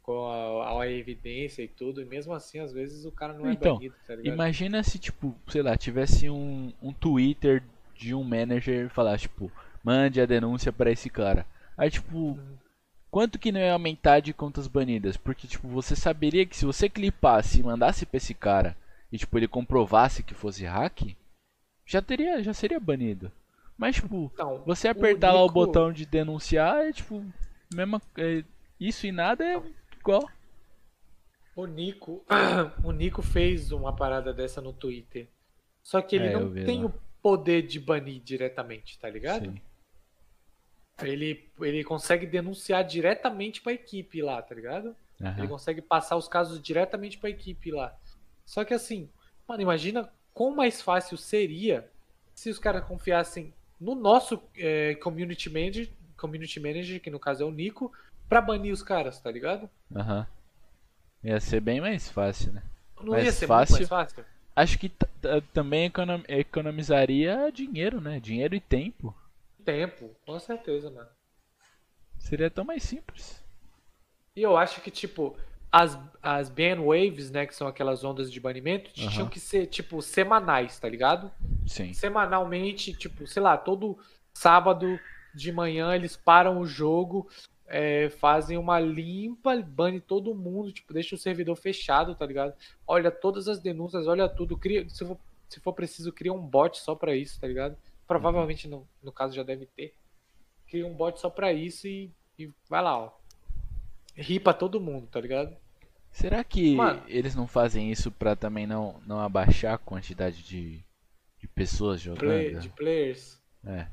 com a, a evidência e tudo, e mesmo assim, às vezes o cara não é Então, banido, tá? Imagina se, tipo, sei lá, tivesse um, um Twitter de um manager e falar, tipo, mande a denúncia pra esse cara. Aí, tipo, quanto que não ia aumentar de contas banidas? Porque, tipo, você saberia que se você clipasse e mandasse pra esse cara e, tipo, ele comprovasse que fosse hack, já teria, já seria banido. Mas, tipo, Então, você apertar lá o Nico- botão de denunciar é, tipo, mesma, é, isso e nada é igual. O Nico, [clears throat] o Nico fez uma parada dessa no Twitter. Só que ele É, não tem lá. o poder de banir diretamente, tá ligado? Sim. Ele, ele consegue denunciar diretamente pra equipe lá, tá ligado? Ele Aham. consegue passar os casos diretamente pra equipe lá. Só que assim, mano, imagina quão mais fácil seria se os caras confiassem no nosso eh, community manager, community manager, que no caso é o Nico, pra banir os caras, tá ligado? Aham. Ia ser bem mais fácil, né? Não Mais ia ser fácil. muito mais fácil? Acho que t- t- também econom- economizaria dinheiro, né? Dinheiro e tempo. Tempo, com certeza, mano. Seria tão mais simples. E eu acho que, tipo, as, as ban waves, né, que são aquelas ondas de banimento, Aham. tinham que ser, tipo, semanais, tá ligado? Sim. Semanalmente, tipo, sei lá, todo sábado de manhã eles param o jogo, é, fazem uma limpa, bane todo mundo, tipo, deixa o servidor fechado, tá ligado? Olha todas as denúncias, olha tudo, cria, se for, se for preciso, cria um bot só pra isso, tá ligado? Provavelmente no, no caso já deve ter. Cria um bot só pra isso e, e vai lá, ó. Ripa todo mundo, tá ligado? Será que Mano. eles não fazem isso pra também não, não abaixar a quantidade de, de pessoas jogando? Play, de players. É.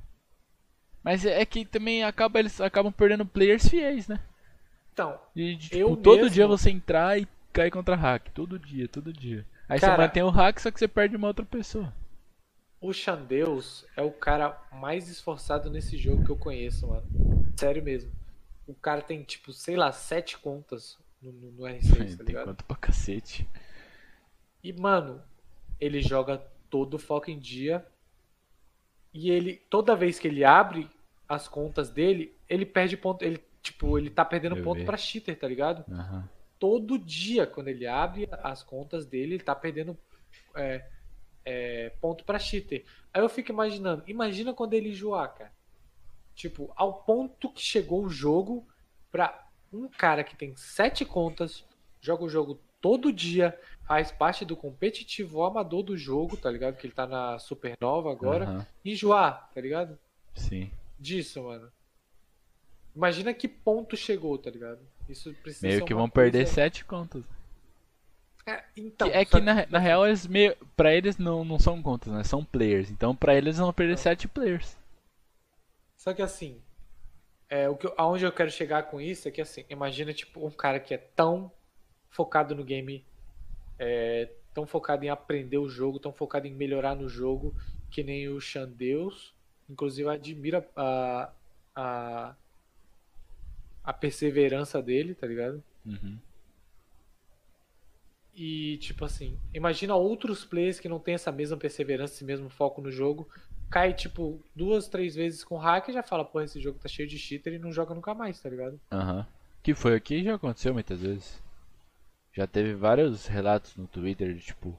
Mas é é que também acaba, eles acabam perdendo players fiéis, né? Então, E, de, tipo, Eu todo mesmo- dia você entrar e cair contra hack. Todo dia, todo dia. Aí você Cara- mantém o hack, só que você perde uma outra pessoa. O Xandeus é o cara mais esforçado nesse jogo que eu conheço, mano. Sério mesmo. O cara tem, tipo, sei lá, sete contas no, no, no R6, tá Tem ligado? quanto pra cacete. E, mano, ele joga todo foco em dia. E ele, toda vez que ele abre as contas dele, ele perde ponto. Ele, tipo, ele tá perdendo Eu ponto vi. pra cheater, tá ligado? Aham. todo dia, quando ele abre as contas dele, ele tá perdendo é, é, ponto pra cheater. Aí eu fico imaginando, imagina quando ele enjoar, cara. Tipo, ao ponto que chegou o jogo pra um cara que tem sete contas, joga o jogo todo dia, faz parte do competitivo amador do jogo, tá ligado? Que ele tá na Supernova agora, Aham. enjoar, tá ligado? Sim. Disso, mano. Imagina que ponto chegou, tá ligado? Isso precisa Meio que vão perder coisa- sete contas. É, então, Que- é que na, na real eles meio. Pra eles não, não são contas, né? São players. Então pra eles vão perder sete players. Só que assim, é, o que aonde eu quero chegar com isso é que assim, imagina tipo um cara que é tão focado no game, é, tão focado em aprender o jogo, tão focado em melhorar no jogo, que nem o Xandeus. Inclusive eu admiro a, a, a perseverança dele, tá ligado? Uhum. E, tipo assim, imagina outros players que não tem essa mesma perseverança, esse mesmo foco no jogo. Cai, tipo, duas, três vezes com hack e já fala, porra, esse jogo tá cheio de cheater e não joga nunca mais, tá ligado? Aham. Que foi o que já aconteceu muitas vezes. Já teve vários relatos no Twitter de tipo.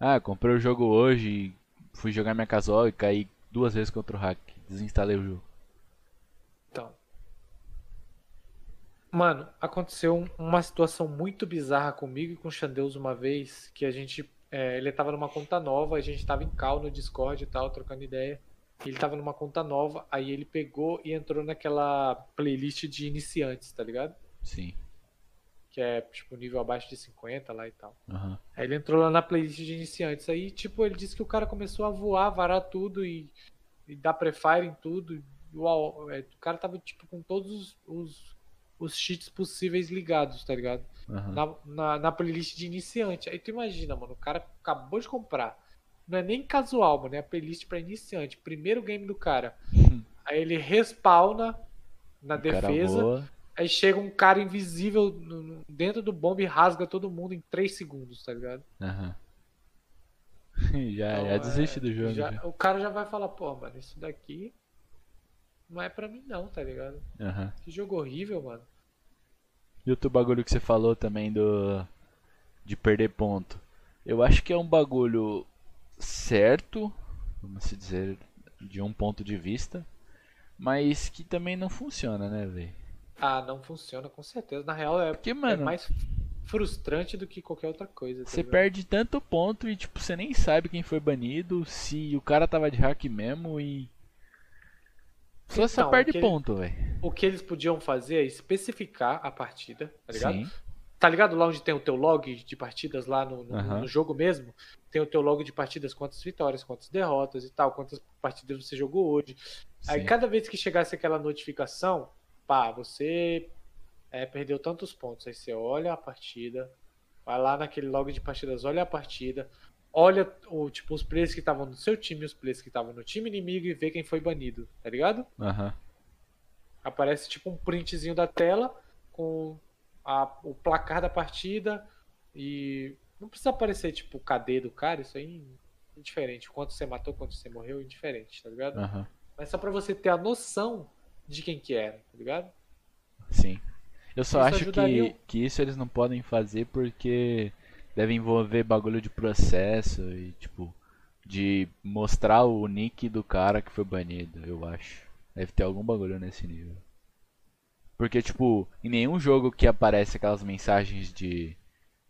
Ah, comprei o jogo hoje fui jogar minha casual e caí duas vezes contra o hack. Desinstalei o jogo. Então. Mano, aconteceu um- uma situação muito bizarra comigo e com o Xandeus uma vez, que a gente. é, ele tava numa conta nova, a gente tava em call no Discord e tal, trocando ideia. Ele tava numa conta nova, aí ele pegou e entrou naquela playlist de iniciantes, tá ligado? Sim. Que é, tipo, nível abaixo de 50 lá e tal. Aham. Aí ele entrou lá na playlist de iniciantes. Aí, tipo, ele disse que o cara começou a voar, varar tudo e, e dar prefire em tudo. O, é, o cara tava, tipo, com todos os, os, os cheats possíveis ligados, tá ligado? Aham. Na, na, na playlist de iniciante. Aí tu imagina, mano, o cara acabou de comprar. Não é nem casual, mano, é a playlist pra iniciante. Primeiro game do cara. Aí ele respawna na O defesa. Aí chega um cara invisível no- no- dentro do bomba e rasga todo mundo em 3 segundos, tá ligado? Aham. [laughs] já, Então, já é, desiste do jogo. já- já. o cara já vai falar, pô, mano, isso daqui não é pra mim não, tá ligado? Aham. Que jogo horrível, mano. E outro bagulho que você falou também do. de perder ponto. Eu acho que é um bagulho certo, vamos se dizer, de um ponto de vista, mas que também não funciona, né, velho? Ah, não funciona, com certeza. Na real, é, Porque, é mano, mais frustrante do que qualquer outra coisa. tá você perde tanto ponto e, tipo, você nem sabe quem foi banido, se o cara tava de hack mesmo e. Só Então, perde aquele- ponto, velho. O que eles podiam fazer é especificar a partida, tá ligado? Sim. Tá ligado lá onde tem o teu log de partidas lá no, no- Aham. no jogo mesmo? Tem o teu log de partidas, quantas vitórias, quantas derrotas e tal, quantas partidas você jogou hoje. Aí sim. cada vez que chegasse aquela notificação, pá, você é, perdeu tantos pontos. Aí você olha a partida, vai lá naquele log de partidas, olha a partida, olha o, tipo, os players que estavam no seu time e os players que estavam no time inimigo e vê quem foi banido, tá ligado? Aham. Aparece tipo um printzinho da tela com a, o placar da partida e não precisa aparecer tipo o KD do cara, isso aí é indiferente. Quanto você matou, quanto você morreu, indiferente, tá ligado? Aham. Mas só pra você ter a noção de quem que era, tá ligado? Sim. Eu só Isso acho ajudaria que, que isso eles não podem fazer porque deve envolver bagulho de processo e tipo de mostrar o nick do cara que foi banido, eu acho. Deve ter algum bagulho nesse nível. Porque tipo, em nenhum jogo que aparece aquelas mensagens de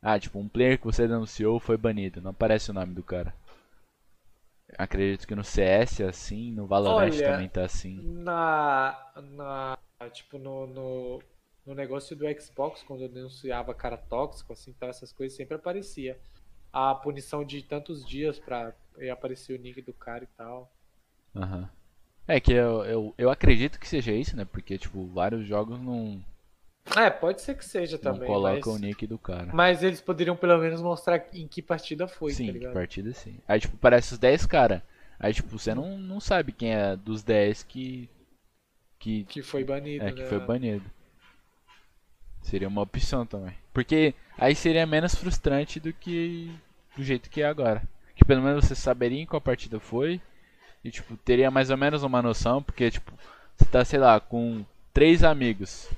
ah, tipo, um player que você denunciou foi banido, não aparece o nome do cara. Acredito que no CS é assim, no Valorant Olha, também tá assim. Na. na tipo, no, no, no negócio do Xbox, quando eu denunciava cara tóxico, assim, tal, essas coisas sempre aparecia. A punição de tantos dias pra aparecer o nick do cara e tal. Aham. É que eu, eu, eu acredito que seja isso, né? Porque, tipo, vários jogos não, É, pode ser que seja não também. colocam mas, o nick do cara. mas eles poderiam pelo menos mostrar em que partida foi, sim, tá ligado? partida sim. Aí, tipo, parece os 10 cara. Aí, tipo, você não, não sabe quem é dos 10 que. Que, Que foi banido, é, que né? foi banido. Seria uma opção também. Porque aí seria menos frustrante do que do jeito que é agora. Que pelo menos você saberia em qual partida foi. E, tipo, teria mais ou menos uma noção. Porque, tipo, você tá, sei lá, com três amigos.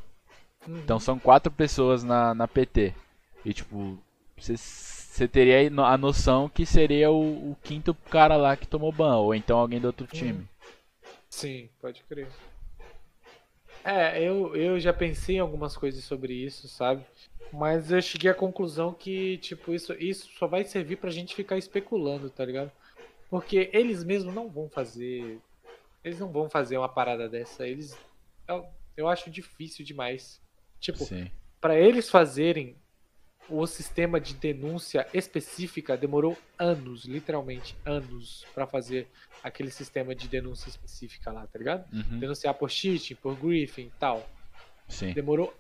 Uhum. Então são quatro pessoas na, na PT. E tipo, você teria a noção que seria o, o quinto cara lá que tomou ban, ou então alguém do outro time. Sim, pode crer. É, eu, eu já pensei em algumas coisas sobre isso, sabe? Mas eu cheguei à conclusão que, tipo, isso, isso só vai servir pra gente ficar especulando, tá ligado? Porque eles mesmos não vão fazer. Eles não vão fazer uma parada dessa. Eles. Eu, eu acho difícil demais. Tipo. Para eles fazerem o sistema de denúncia específica demorou anos, literalmente anos, para fazer aquele sistema de denúncia específica lá, tá ligado? Uhum. Denunciar por cheating, por griefing e tal. Sim. Demorou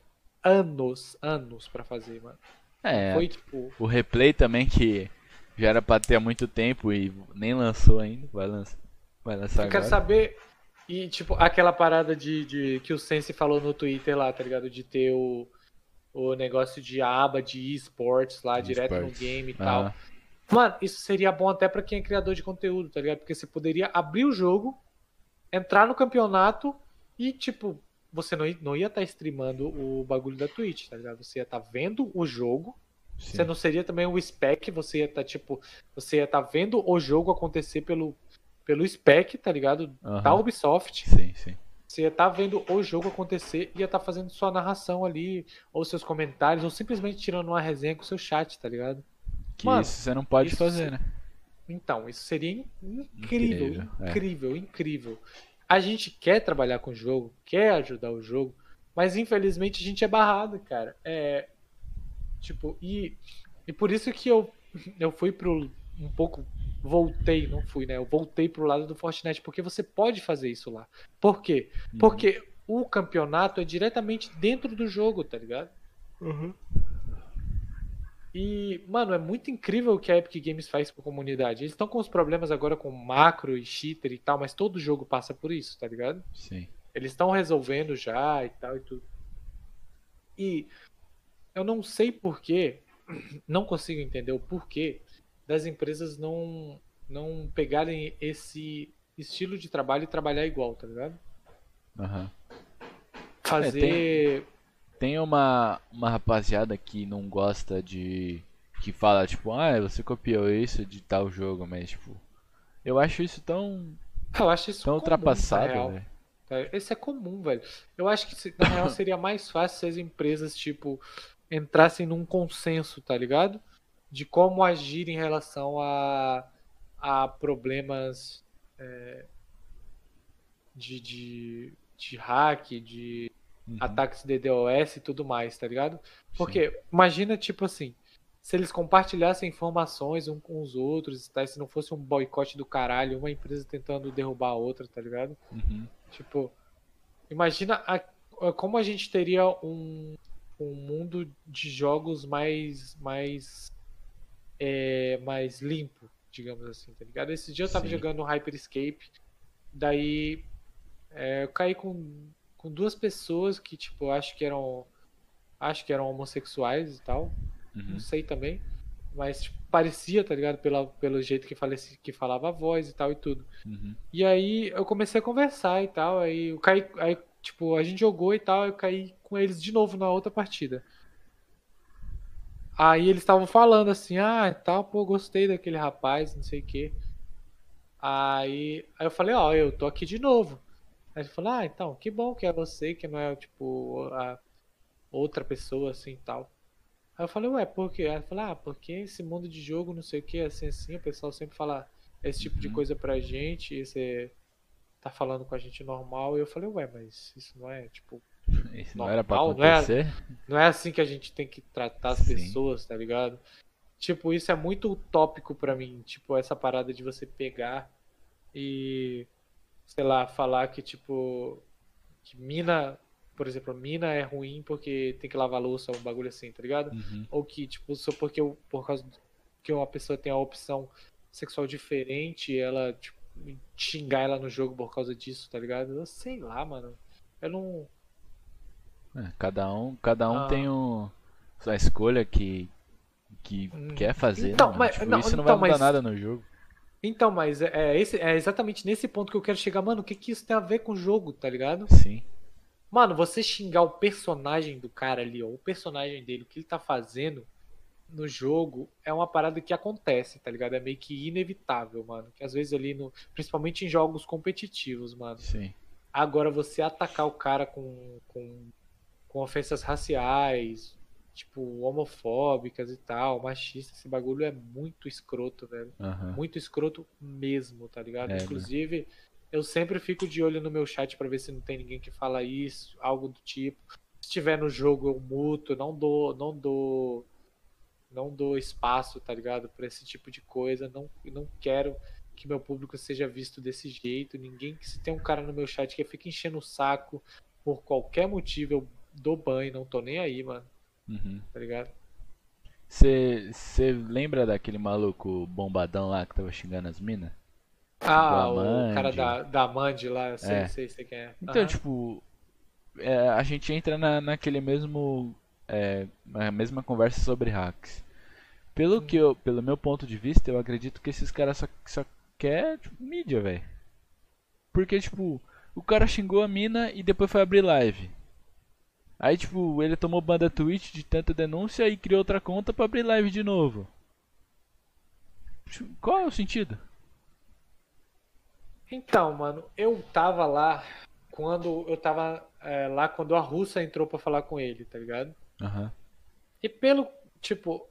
anos, anos para fazer, mano. É, Foi tipo, o replay também que já era pra ter há muito tempo e nem lançou ainda. Vai lançar. Vai lançar eu quero agora. saber e tipo aquela parada de, de que o Sense falou no Twitter lá, tá ligado? De ter o o negócio de aba de esportes lá direto no Esportes. game e tal. Aham. Mano, isso seria bom até pra quem é criador de conteúdo, tá ligado? Porque você poderia abrir o jogo, entrar no campeonato e, tipo, você não, não ia estar streamando o bagulho da Twitch, tá ligado? Você ia estar vendo o jogo. Sim. Você não seria também o spec, você ia estar, tipo, você ia estar vendo o jogo acontecer pelo, pelo spec, tá ligado? Aham. Da Ubisoft. Sim, sim. Você ia estar vendo o jogo acontecer e ia estar fazendo sua narração ali, ou seus comentários, ou simplesmente tirando uma resenha com seu chat, tá ligado? Que Mano, isso você não pode fazer, né? Então, isso seria in- incrível, Incrível, é. incrível, incrível. A gente quer trabalhar com o jogo, quer ajudar o jogo, mas infelizmente a gente é barrado, cara. É tipo, e, e por isso que eu eu fui pro um pouco voltei, não fui, né? Eu voltei pro lado do Fortnite porque você pode fazer isso lá. Por quê? Uhum. Porque o campeonato é diretamente dentro do jogo, tá ligado? E, mano, é muito incrível o que a Epic Games faz com a comunidade. Eles estão com os problemas agora com macro e cheater e tal, mas todo jogo passa por isso, tá ligado? Sim. Eles estão resolvendo já e tal e tudo. E eu não sei porquê, [clears throat] não consigo entender o porquê das empresas não, não pegarem esse estilo de trabalho e trabalhar igual, tá ligado? Aham. Fazer. Tem uma, uma rapaziada que não gosta de. que fala, tipo, ah, você copiou isso de tal jogo, mas, tipo. Eu acho isso tão. Eu acho isso tão comum, ultrapassado, velho. É, Esse é comum, velho. Eu acho que na real [coughs] seria mais fácil se as empresas, tipo, entrassem num consenso, tá ligado? De como agir em relação a, a problemas é, de, de, de hack, de Uhum. ataques de DDoS e tudo mais, tá ligado? Porque imagina, tipo assim, se eles compartilhassem informações um com os outros, tá? se não fosse um boicote do caralho, uma empresa tentando derrubar a outra, tá ligado? Uhum. Tipo, imagina a- a- como a gente teria um, um mundo de jogos mais mais é, mais limpo, digamos assim, tá ligado? Esse dia eu tava Sim. jogando no Hyperscape, daí é, eu caí com, com duas pessoas que, tipo, acho que eram Acho que eram homossexuais e tal. Uhum. Não sei também. Mas tipo, parecia, tá ligado? Pela, pelo jeito que, faleci, que falava a voz e tal e tudo. Uhum. E aí eu comecei a conversar e tal. Aí eu caí. Aí, tipo, a gente jogou e tal. Eu caí com eles de novo na outra partida. Aí eles estavam falando assim, ah, tal, pô, gostei daquele rapaz, não sei o quê. Aí, aí eu falei, ó, eu tô aqui de novo. Aí ele falou, ah, então, que bom que é você, que não é, tipo, a outra pessoa, assim, tal. Aí eu falei, ué, por quê? Aí ele falou, ah, porque esse mundo de jogo, não sei o que, assim, assim, o pessoal sempre fala esse tipo de Uhum. coisa pra gente, e você tá falando com a gente normal. E eu falei, ué, mas isso não é, tipo, Isso não era pra Normal, não é? acontecer? não é assim que a gente tem que tratar as Sim. pessoas, tá ligado? Tipo, isso é muito utópico pra mim. Tipo, essa parada de você pegar e, sei lá, falar que, tipo, que mina, por exemplo, mina é ruim porque tem que lavar louça, um bagulho assim, tá ligado? Uhum. Ou que, tipo, só porque eu, por causa que uma pessoa tem a opção sexual diferente, ela, tipo, xingar ela no jogo por causa disso, tá ligado? Eu sei lá, mano. Eu não. É, cada um, cada um Ah. tem o, sua escolha que, que Hum. quer fazer. Então, né, mas- Tipo, não, isso não então, vai mudar mas- nada no jogo. Então, mas é, é esse, é exatamente nesse ponto que eu quero chegar. Mano, o que que isso tem a ver com o jogo, tá ligado? Sim. Mano, você xingar o personagem do cara ali, ó, o personagem dele, o que ele tá fazendo no jogo, é uma parada que acontece, tá ligado? É meio que inevitável, mano. Que às vezes ali, no, principalmente em jogos competitivos, mano. Sim. Agora, você atacar o cara com, com, com ofensas raciais, tipo, homofóbicas e tal, machista, esse bagulho é muito escroto, velho. Aham. Muito escroto mesmo, tá ligado? É, né? Inclusive, eu sempre fico de olho no meu chat pra ver se não tem ninguém que fala isso, algo do tipo. Se tiver no jogo, eu muto, não dou, não dou, não dou espaço, tá ligado? Pra esse tipo de coisa. Não, não quero que meu público seja visto desse jeito. Ninguém que se tem um cara no meu chat que fica enchendo o saco por qualquer motivo, eu dou banho, não tô nem aí, mano, Uhum. tá ligado? Você lembra daquele maluco bombadão lá que tava xingando as minas? Ah, o cara da, da Amand lá, eu sei, É. sei, sei quem é. Então, Aham. tipo, é, a gente entra na, naquele mesmo. É, na mesma conversa sobre hacks. Pelo que eu, pelo meu ponto de vista, eu acredito que esses caras só, só quer tipo, mídia, velho. Porque, tipo, o cara xingou a mina e depois foi abrir live. Aí, tipo, ele tomou banda Twitch de tanta denúncia e criou outra conta pra abrir live de novo. Qual é o sentido? Então, mano, eu tava lá quando eu tava é, lá quando a russa entrou pra falar com ele, tá ligado? Aham. E pelo, tipo,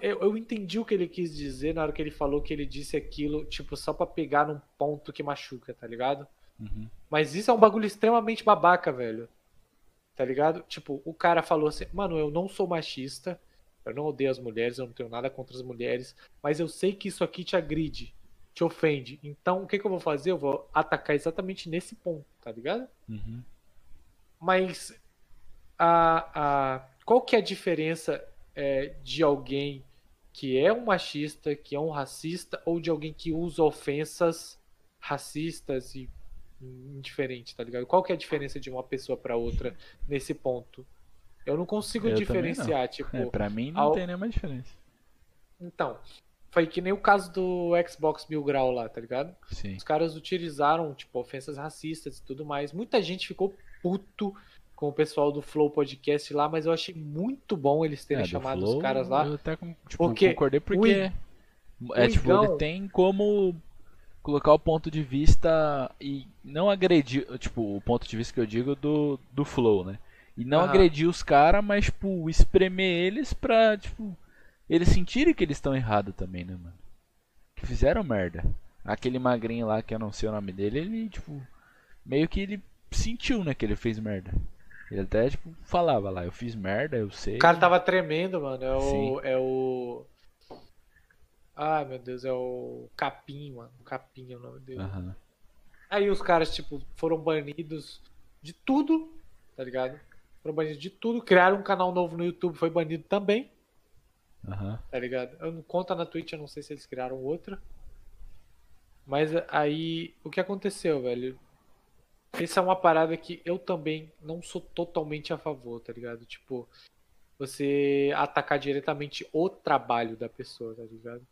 eu entendi o que ele quis dizer na hora que ele falou que ele disse aquilo, tipo, só pra pegar num ponto que machuca, tá ligado? Uhum. Mas isso é um bagulho extremamente babaca, velho. Tá ligado? Tipo, o cara falou assim, mano, eu não sou machista, eu não odeio as mulheres, eu não tenho nada contra as mulheres, mas eu sei que isso aqui te agride, te ofende. Então, o que que eu vou fazer? Eu vou atacar exatamente nesse ponto, tá ligado? Uhum. Mas a, a, qual que é a diferença é, de alguém que é um machista, que é um racista, ou de alguém que usa ofensas racistas e indiferente, tá ligado? Qual que é a diferença de uma pessoa pra outra nesse ponto? Eu não consigo Eu diferenciar, tipo, É, pra mim não ao- tem nenhuma diferença. então, foi que nem o caso do Xbox Mil Grau lá, tá ligado? Sim. Os caras utilizaram, tipo, ofensas racistas e tudo mais. Muita gente ficou puto com o pessoal do Flow Podcast lá, mas eu achei muito bom eles terem É, do chamado Flow, os caras lá. Eu até tipo, Porque concordei o porque I- é o tipo, Igão- ele tem como colocar o ponto de vista e não agredir, tipo, o ponto de vista que eu digo do, do Flow, né? E não Aham. agredir os caras, mas tipo, espremer eles pra, tipo, eles sentirem que eles estão errados também, né, mano? Que fizeram merda. Aquele magrinho lá que eu não sei o nome dele, ele, tipo, meio que ele sentiu, né, que ele fez merda. Ele até, tipo, falava lá, eu fiz merda, eu sei. O cara tava tremendo, mano. É Sim. o. É o. Ai, meu Deus, é o Capim, mano. O Capim é o nome dele. Aham. Aí os caras, tipo, foram banidos de tudo, tá ligado? Foram banidos de tudo. Criaram um canal novo no YouTube, foi banido também. Aham. tá ligado? Eu não conta na Twitch, eu não sei se eles criaram outra. Mas aí, o que aconteceu, velho? Essa é uma parada que eu também não sou totalmente a favor, tá ligado? Tipo, você atacar diretamente o trabalho da pessoa, tá ligado?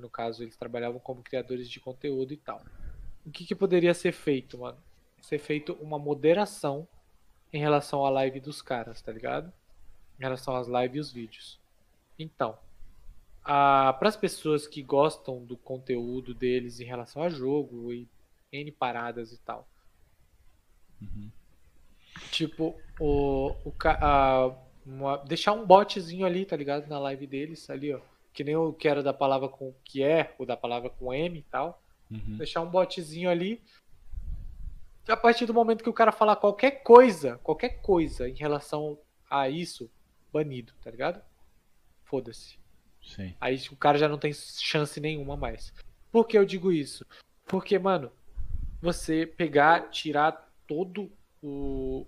Que no caso eles trabalhavam como criadores de conteúdo e tal. O que, que poderia ser feito, mano? Ser feito uma moderação em relação à live dos caras, tá ligado? Em relação às lives e os vídeos. Então, para as pessoas que gostam do conteúdo deles em relação a jogo e N paradas e tal. Uhum. Tipo, o, o a, uma, deixar um botzinho ali, tá ligado? Na live deles, ali, ó. Que nem o que era da palavra com que é, ou da palavra com M e tal. Uhum. Deixar um botzinho ali. E a partir do momento que o cara falar qualquer coisa, qualquer coisa em relação a isso, banido, tá ligado? Foda-se. Sim. Aí o cara já não tem chance nenhuma mais. Por que eu digo isso? Porque, mano, você pegar, tirar todo o.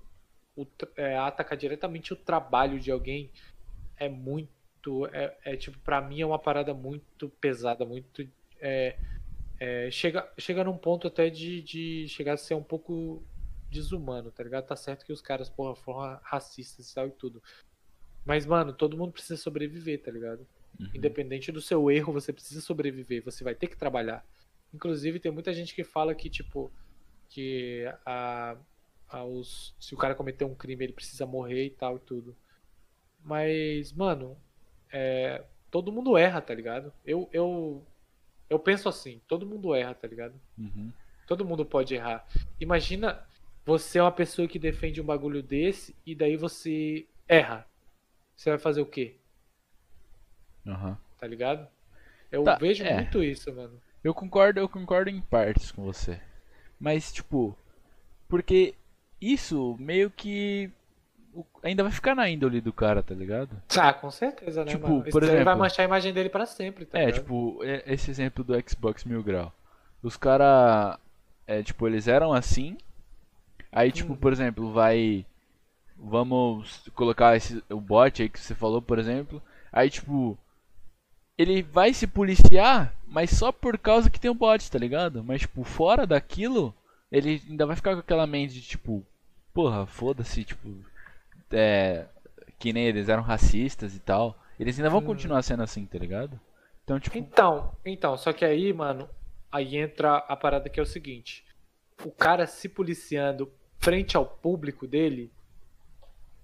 o é, atacar diretamente o trabalho de alguém é muito. É, é tipo, pra mim é uma parada muito pesada, muito. É, é, chega, chega num ponto até de, de chegar a ser um pouco desumano, tá ligado? Tá certo que os caras, porra, foram racistas e tal e tudo. Mas, mano, todo mundo precisa sobreviver, tá ligado? Uhum. Independente do seu erro, você precisa sobreviver, você vai ter que trabalhar. Inclusive, tem muita gente que fala que, tipo, que a, a os, se o cara cometer um crime, ele precisa morrer e tal e tudo. Mas, mano, é, todo mundo erra, tá ligado? Eu, eu, eu penso assim, todo mundo erra, tá ligado? Uhum. Todo mundo pode errar. Imagina você é uma pessoa que defende um bagulho desse e daí você erra. Você vai fazer o quê? Uhum. Tá ligado? Eu tá, vejo é. muito isso, mano. Eu concordo, eu concordo em partes com você. Mas, tipo, porque isso meio que ainda vai ficar na índole do cara, tá ligado? Ah, com certeza, né, tipo, mano? Por exemplo, vai manchar a imagem dele para sempre, tá É, ligado? tipo, esse exemplo do Xbox Mil Grau. Os cara, é, tipo, eles eram assim. Aí, tipo, hum. por exemplo, vai vamos colocar esse o bot aí que você falou, por exemplo. Aí, tipo, ele vai se policiar, mas só por causa que tem o bot, tá ligado? Mas, tipo, fora daquilo, ele ainda vai ficar com aquela mente de, tipo, porra, foda-se, tipo, é, que nem eles eram racistas e tal. Eles ainda vão hum. continuar sendo assim, tá ligado? Então, tipo... Então, então, só que aí, mano, aí entra a parada que é o seguinte. O cara se policiando frente ao público dele,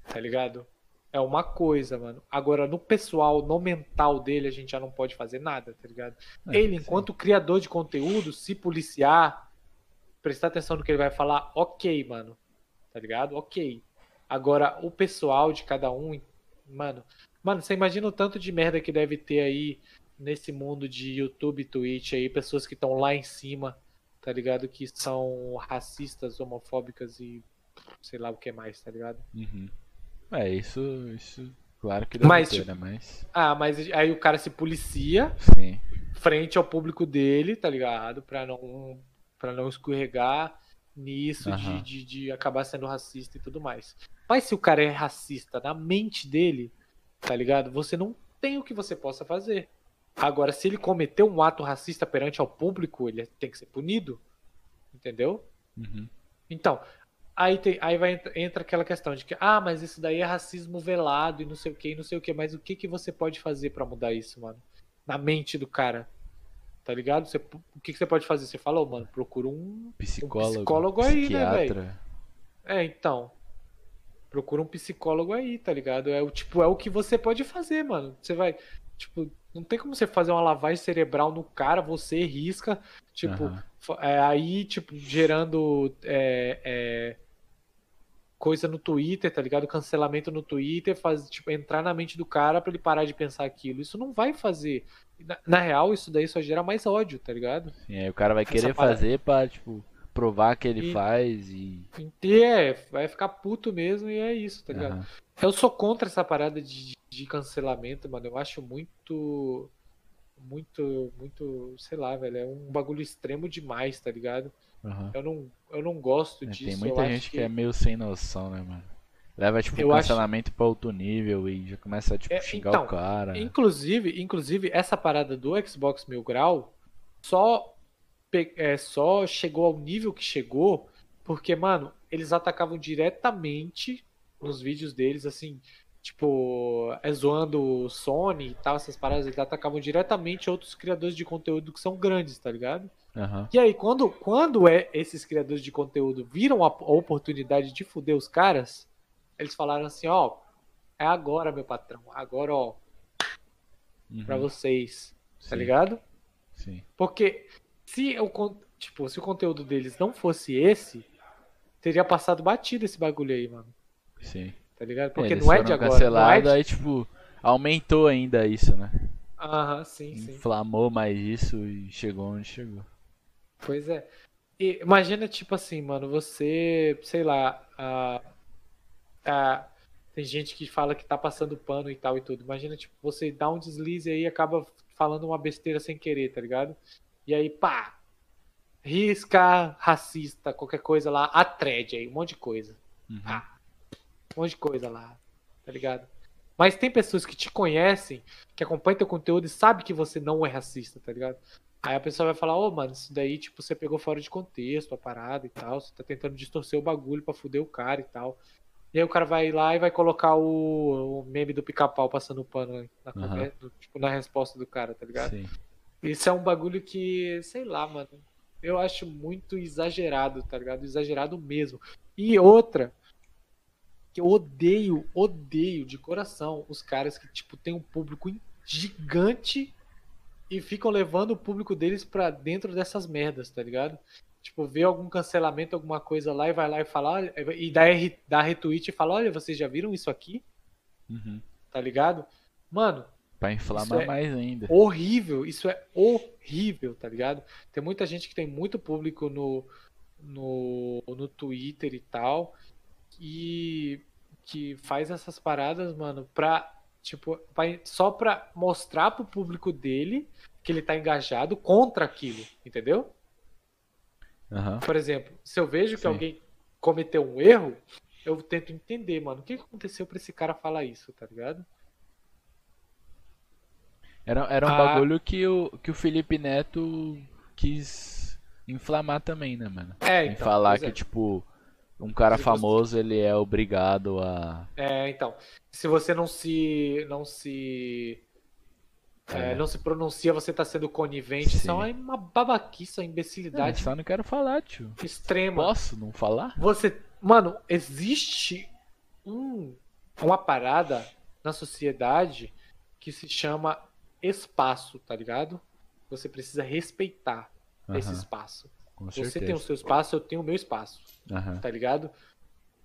tá ligado? é uma coisa, mano. Agora, no pessoal, no mental dele, a gente já não pode fazer nada, tá ligado? É, ele, sim. enquanto criador de conteúdo, se policiar, prestar atenção no que ele vai falar, ok, mano. Tá ligado? Ok. Agora, o pessoal de cada um, mano. Mano, você imagina o tanto de merda que deve ter aí nesse mundo de YouTube e Twitch aí, pessoas que estão lá em cima, tá ligado? Que são racistas, homofóbicas e sei lá o que mais, tá ligado? Uhum. É, isso, isso claro que deve mas, ter, né? Mas... Ah, mas aí o cara se policia Sim. frente ao público dele, tá ligado? Pra não, pra não escorregar nisso de, de, de, acabar sendo racista e tudo mais. Mas se o cara é racista na mente dele, tá ligado? Você não tem o que você possa fazer. Agora, se ele cometeu um ato racista perante ao público, ele tem que ser punido. Entendeu? Uhum. Então, Aí, tem, aí vai, entra aquela questão de que, ah, mas isso daí é racismo velado e não sei o que, não sei o que, mas o que, que você pode fazer para mudar isso, mano? Na mente do cara. Tá ligado? Você, o que, que você pode fazer? Você falou, mano, procura um psicólogo, um psicólogo aí, né, velho? É, então. Procura um psicólogo aí, tá ligado? É o tipo, é o que você pode fazer, mano. Você vai, tipo, não tem como você fazer uma lavagem cerebral no cara, você risca, tipo, uhum. é, aí, tipo, gerando é, é, coisa no Twitter, tá ligado? Cancelamento no Twitter, faz, tipo, entrar na mente do cara para ele parar de pensar aquilo. Isso não vai fazer. Na, na, real, isso daí só gera mais ódio, tá ligado? Sim, aí o cara vai querer fazer pra, tipo, provar que ele e, faz e. e. É, vai ficar puto mesmo e é isso, tá ligado? Uhum. Eu sou contra essa parada de, de cancelamento, mano. Eu acho muito. Muito, muito, sei lá, velho. É um bagulho extremo demais, tá ligado? Uhum. Eu, não, eu não gosto é, disso. Tem muita gente que... que... é meio sem noção, né, mano? Leva, tipo, o cancelamento acho... pra outro nível e já começa a, tipo, é, xingar então, o cara. Inclusive, inclusive, essa parada do Xbox Mil Grau só, é, só chegou ao nível que chegou porque, mano, eles atacavam diretamente nos vídeos deles, assim, tipo, é zoando o Sony e tal, essas paradas, eles atacam diretamente outros criadores de conteúdo que são grandes, tá ligado? Aham. E aí, quando, quando é esses criadores de conteúdo viram a, a oportunidade de fuder os caras, eles falaram assim, ó, é agora, meu patrão, agora, ó, Uhum. pra vocês, tá Sim, ligado? Sim. Porque se o, con- tipo, se o conteúdo deles não fosse esse, teria passado batido esse bagulho aí, mano. Sim. Tá ligado? Porque Eles não é de agora. Não é de... aí tipo, aumentou ainda isso, né? Aham, sim, sim. Inflamou mais isso e chegou onde chegou. Pois é. E imagina, tipo assim, mano, você, sei lá, a, a- tem gente que fala que tá passando pano e tal e tudo. Imagina, tipo, você dá um deslize aí e acaba falando uma besteira sem querer, tá ligado? E aí, pá, risca, racista, qualquer coisa lá, a thread aí, um monte de coisa. Uhum. Ah, um monte de coisa lá, tá ligado? Mas tem pessoas que te conhecem, que acompanham teu conteúdo e sabem que você não é racista, tá ligado? Aí a pessoa vai falar, ô, mano, isso daí, tipo, você pegou fora de contexto a parada e tal, você tá tentando distorcer o bagulho pra fuder o cara e tal. E aí o cara vai lá e vai colocar o, o meme do pica-pau passando pano na, no- tipo, na resposta do cara, tá ligado? Sim. Isso é um bagulho que, sei lá, mano. Eu acho muito exagerado, tá ligado? Exagerado mesmo. E outra, que eu odeio, odeio de coração os caras que, tipo, tem um público gigante e ficam levando o público deles pra dentro dessas merdas, tá ligado? Tipo, vê algum cancelamento, alguma coisa lá e vai lá e fala, e dá, dá retweet e fala, olha, vocês já viram isso aqui? Uhum. Tá ligado? Mano, Pra inflamar é- mais ainda. horrível, isso é horrível, tá ligado? Tem muita gente que tem muito público no, no, no Twitter e tal, e que faz essas paradas, mano, pra, tipo, pra- só pra mostrar pro público dele que ele tá engajado contra aquilo, entendeu? Aham. Por exemplo, se eu vejo que Sim. alguém cometeu um erro, eu tento entender, mano, o que que aconteceu pra esse cara falar isso, tá ligado? Era, era um Ah. bagulho que o, que o Felipe Neto quis inflamar também, né, mano? É, Em então, falar pois que, é. tipo, um cara Se você- famoso, ele é obrigado a... É, então, se você não se não se é, É. não se pronuncia, você tá sendo conivente. Isso é Sim. uma- babaquice, uma imbecilidade só não quero falar, tio. extrema. Posso não falar? Você, mano, existe um, uma parada na sociedade que se chama espaço, tá ligado? Você precisa respeitar esse Aham, espaço. com Você certeza. tem o seu espaço, eu tenho o meu espaço. Aham. tá ligado?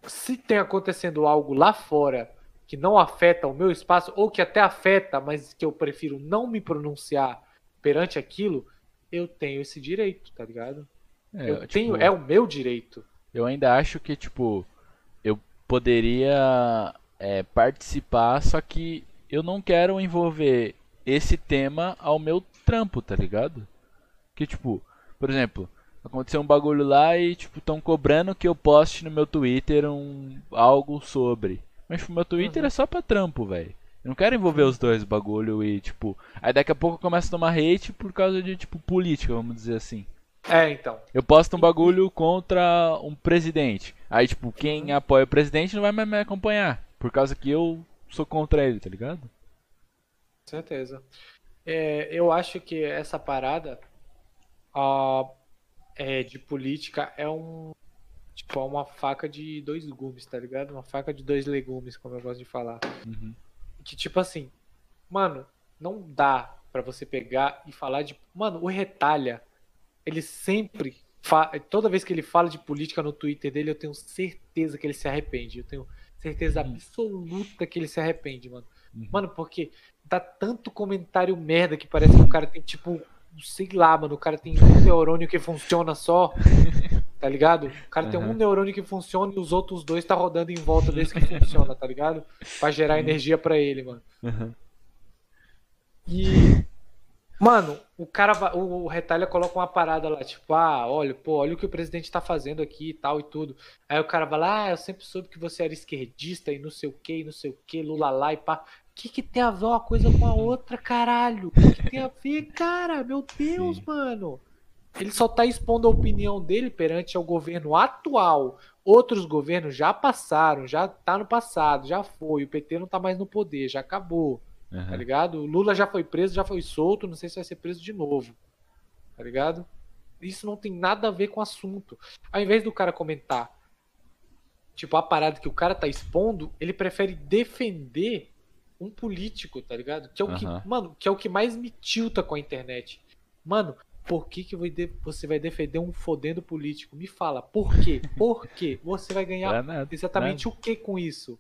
Se tem acontecendo algo lá fora que não afeta o meu espaço, ou que até afeta, mas que eu prefiro não me pronunciar perante aquilo, eu tenho esse direito, tá ligado? É, eu tipo, tenho, é o meu direito. Eu ainda acho que, tipo, eu poderia é, participar, só que eu não quero envolver esse tema ao meu trampo, tá ligado? Que, tipo, por exemplo, aconteceu um bagulho lá e, tipo, estão cobrando que eu poste no meu Twitter um, algo sobre. Mas, tipo, meu Twitter Uhum. é só pra trampo, velho. Eu não quero envolver os dois bagulho e, tipo. Aí daqui a pouco eu começo a tomar hate por causa de, tipo, política, vamos dizer assim. É, então. Eu posto um bagulho contra um presidente. Aí, tipo, quem Uhum. apoia o presidente não vai mais me acompanhar. Por causa que eu sou contra ele, tá ligado? Com certeza. É, eu acho que essa parada ah, é, de política é um. Tipo, é uma faca de dois gumes, tá ligado? Uma faca de dois legumes, como eu gosto de falar. Uhum. Que tipo assim, mano, não dá pra você pegar e falar de. Mano, o retalha, ele sempre. fa- Toda vez que ele fala de política no Twitter dele, eu tenho certeza que ele se arrepende. Eu tenho certeza Uhum. absoluta que ele se arrepende, mano. Uhum. Mano, porque dá tanto comentário merda que parece que o cara tem tipo. Sei lá, mano, o cara tem um neurônio que funciona só. [laughs] Tá ligado? O cara tem um neurônio que funciona e os outros dois tá rodando em volta desse que funciona, tá ligado? Pra gerar energia pra ele, mano. Uhum. E. Mano, o cara, va- o Retalha coloca uma parada lá, tipo, ah, olha, pô, olha o que o presidente tá fazendo aqui e tal e tudo. Aí o cara vai lá, ah, eu sempre soube que você era esquerdista e não sei o que, e não sei o que, Lula lá e pá. O que que tem a ver uma coisa com a outra, caralho? O que que tem a ver, cara? Meu Deus, Sim. mano. ele só tá expondo a opinião dele perante o governo atual. Outros governos já passaram, já tá no passado, já foi. O PT não tá mais no poder, já acabou. Uhum. Tá ligado? O Lula já foi preso, já foi solto, não sei se vai ser preso de novo. Tá ligado? Isso não tem nada a ver com o assunto. Ao invés do cara comentar, tipo, a parada que o cara tá expondo, ele prefere defender um político, tá ligado? Que é o uhum. que, mano, que é o que mais me tilta com a internet. Mano, por que, que você vai defender um fodendo político? Me fala, por quê? Por quê? Você vai ganhar exatamente o que com isso?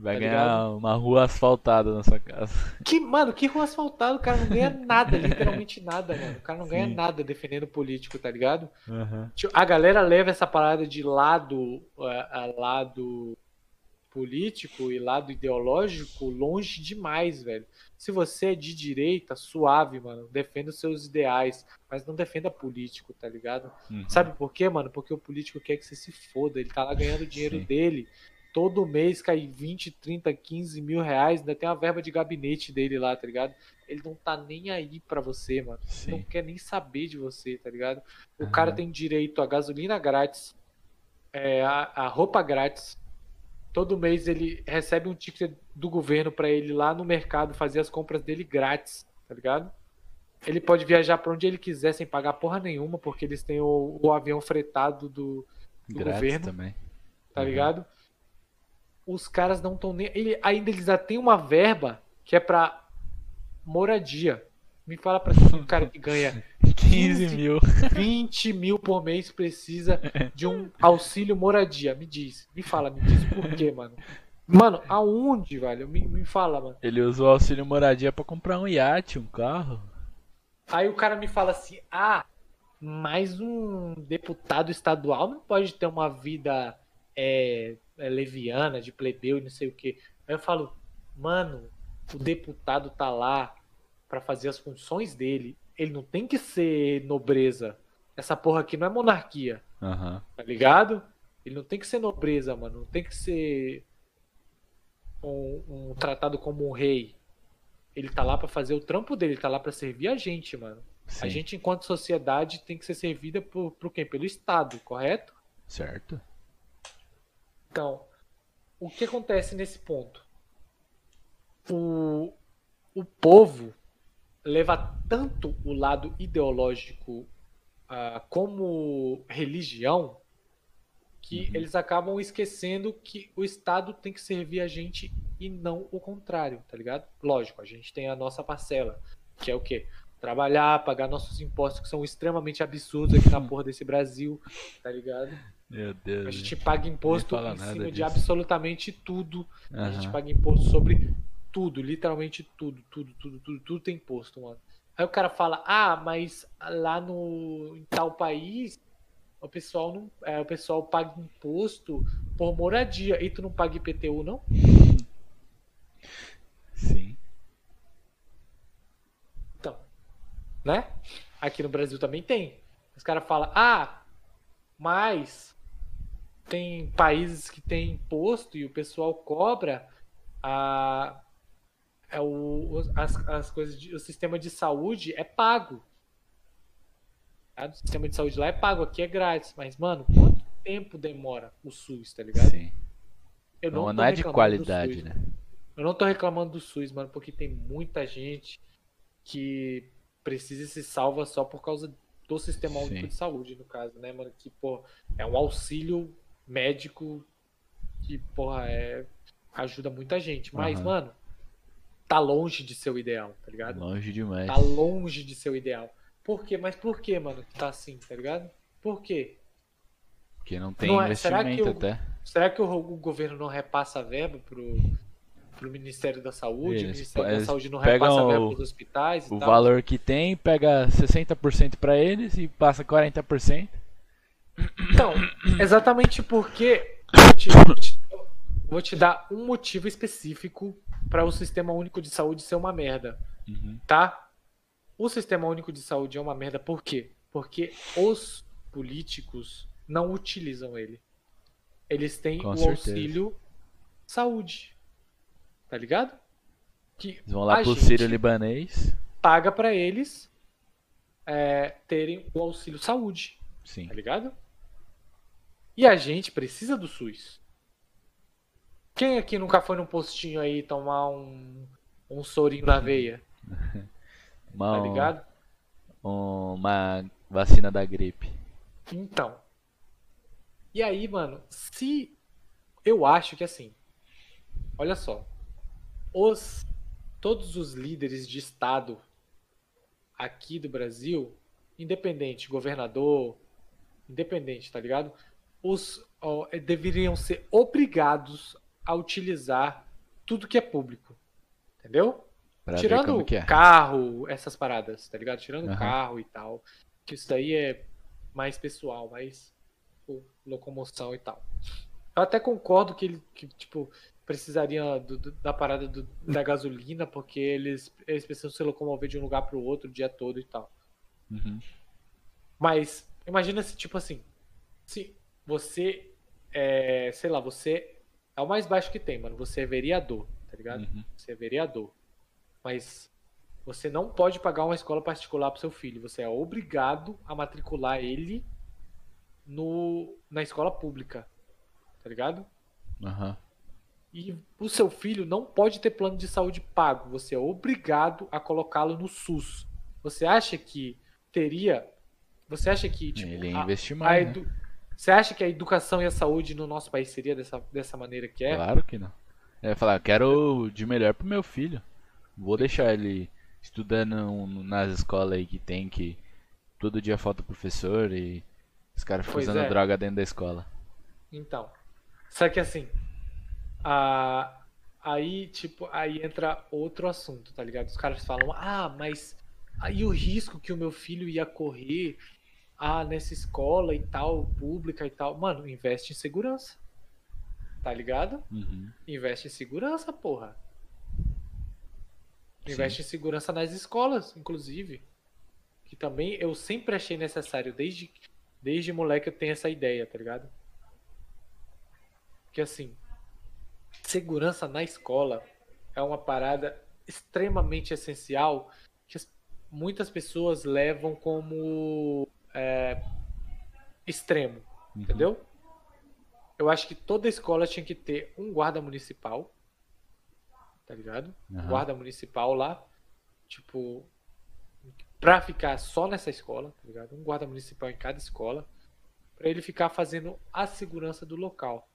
Vai tá ganhar ligado? uma rua asfaltada na sua casa. Que, mano, que rua asfaltada? O cara não ganha [laughs] nada, literalmente nada, mano. O cara não ganha Sim. nada defendendo político, tá ligado? Uhum. A galera leva essa parada de lado a lado político e lado ideológico longe demais, velho. Se você é de direita, suave, mano, defenda os seus ideais, mas não defenda político, tá ligado? Uhum. Sabe por quê, mano? Porque o político quer que você se foda, ele tá lá ganhando dinheiro Sim. dele todo mês cai 20, 30, 15 mil reais, ainda tem a verba de gabinete dele lá, tá ligado? Ele não tá nem aí pra você, mano. Sim. Não quer nem saber de você, tá ligado? O uhum. cara tem direito a gasolina grátis, é, a, a, roupa grátis. Todo mês ele recebe um ticket do governo para ele lá no mercado fazer as compras dele grátis, tá ligado? Ele pode viajar para onde ele quiser sem pagar porra nenhuma, porque eles têm o, o avião fretado do, do governo. também. Tá uhum. ligado? os caras não estão nem. Ele, ainda eles já têm uma verba que é para moradia. Me fala pra [laughs] um cara que ganha [laughs] 15 mil. 20 mil por mês precisa de um auxílio moradia. Me diz. Me fala, me diz por quê, mano. Mano, aonde, velho? Me, me fala, mano. Ele usou o auxílio moradia para comprar um iate, um carro. Aí o cara me fala assim: ah, mas um deputado estadual não pode ter uma vida é, é, leviana, de plebeu e não sei o que. Aí eu falo, mano, o deputado tá lá para fazer as funções dele. Ele não tem que ser nobreza. Essa porra aqui não é monarquia. Uhum. Tá ligado? Ele não tem que ser nobreza, mano. Não tem que ser um, um tratado como um rei. Ele tá lá para fazer o trampo dele, ele tá lá para servir a gente, mano. Sim. A gente, enquanto sociedade, tem que ser servida por, por quem? Pelo Estado, correto? Certo. Então, o que acontece nesse ponto? O, o povo leva tanto o lado ideológico uh, como religião que uhum. eles acabam esquecendo que o Estado tem que servir a gente e não o contrário, tá ligado? Lógico, a gente tem a nossa parcela, que é o quê? Trabalhar, pagar nossos impostos que são extremamente absurdos aqui na porra desse Brasil, tá ligado? Meu Deus. A gente paga imposto em cima disso. de absolutamente tudo. Uhum. A gente paga imposto sobre tudo, literalmente tudo, tudo, tudo, tudo, tudo tem imposto, mano. Aí o cara fala: "Ah, mas lá no em tal país o pessoal não, é, o pessoal paga imposto por moradia e tu não paga IPTU não?" Sim. Então, né? Aqui no Brasil também tem. Os caras falam: "Ah, mas tem países que tem imposto e o pessoal cobra a, é o, as, as coisas de, o sistema de saúde é pago. Tá? O sistema de saúde lá é pago, aqui é grátis. Mas, mano, quanto tempo demora o SUS, tá ligado? Sim. Eu não, não é de qualidade, né? Eu não tô reclamando do SUS, mano, porque tem muita gente que precisa se salva só por causa do sistema único de saúde, no caso, né, mano? Que, pô, é um auxílio médico que, porra, é, ajuda muita gente. Mas, uhum. mano, tá longe de ser o ideal, tá ligado? Longe demais. Tá longe de ser o ideal. Por quê? Mas por que, mano, que tá assim, tá ligado? Por quê? Porque não tem não é, investimento será que até. será que o, o, governo não repassa a verba pro, pro Ministério da Saúde? Eles, o Ministério da Saúde não repassa a verba pros hospitais O tal? valor que tem, pega 60% para eles e passa 40%. Então, exatamente porque vou te, vou te dar um motivo específico para o sistema único de saúde ser uma merda, uhum. tá? O sistema único de saúde é uma merda por quê? Porque os políticos não utilizam ele. Eles têm Com o certeza. auxílio saúde. Tá ligado? Que Eles vão lá pro Sírio libanês. Paga para eles é, terem o auxílio saúde, Sim. tá ligado? E a gente precisa do SUS. Quem aqui nunca foi num postinho aí tomar um, um sorinho na veia, [laughs] Uma, tá ligado? uma vacina da gripe. Então. E aí, mano, se. Eu acho que assim. Olha só. Os. Todos os líderes de Estado aqui do Brasil, independente, governador, independente, tá ligado? Os ó, deveriam ser obrigados a utilizar tudo que é público. Entendeu? Pra Tirando é. carro, essas paradas, tá ligado? Tirando Aham. carro e tal. Que isso daí é mais pessoal, mais tipo, locomoção e tal. Eu até concordo que ele, que, tipo, precisaria do- do- da parada do- da gasolina, porque eles, eles precisam se locomover de um lugar pro outro o dia todo e tal. Uhum. Mas imagina se, tipo assim, se você é, sei lá, você é o mais baixo que tem, mano. Você é vereador, tá ligado? Uhum. Você é vereador. Mas você não pode pagar uma escola particular pro seu filho. Você é obrigado a matricular ele no, na escola pública. Tá ligado? Aham. E o seu filho não pode ter plano de saúde pago. Você é obrigado a colocá-lo no SUS. Você acha que teria. Você acha que. Tipo, Ele ia a- a né? Você acha que a educação e a saúde no nosso país seria dessa, dessa maneira que é? Claro que não. É falar, eu quero de melhor pro meu filho. Vou deixar ele estudando nas escolas aí que tem que todo dia falta professor e os caras usando é. droga dentro da escola. Então. Só que assim. a- aí, tipo, aí entra outro assunto, tá ligado? Os caras falam, ah, mas aí o risco que o meu filho ia correr ah, nessa escola e tal, pública e tal. Mano, investe em segurança. Tá ligado? Uhum. Investe em segurança, porra. Sim. Investe em segurança nas escolas, inclusive. Que também eu sempre achei necessário, desde, desde moleque eu tenho essa ideia, tá ligado? Que assim, segurança na escola é uma parada extremamente essencial que as- muitas pessoas levam como é, extremo, Uhum. entendeu? Eu acho que toda escola tinha que ter um guarda municipal, tá ligado? Aham. Guarda municipal lá, tipo, pra ficar só nessa escola, tá ligado? Um guarda municipal em cada escola, pra ele ficar fazendo a segurança do local,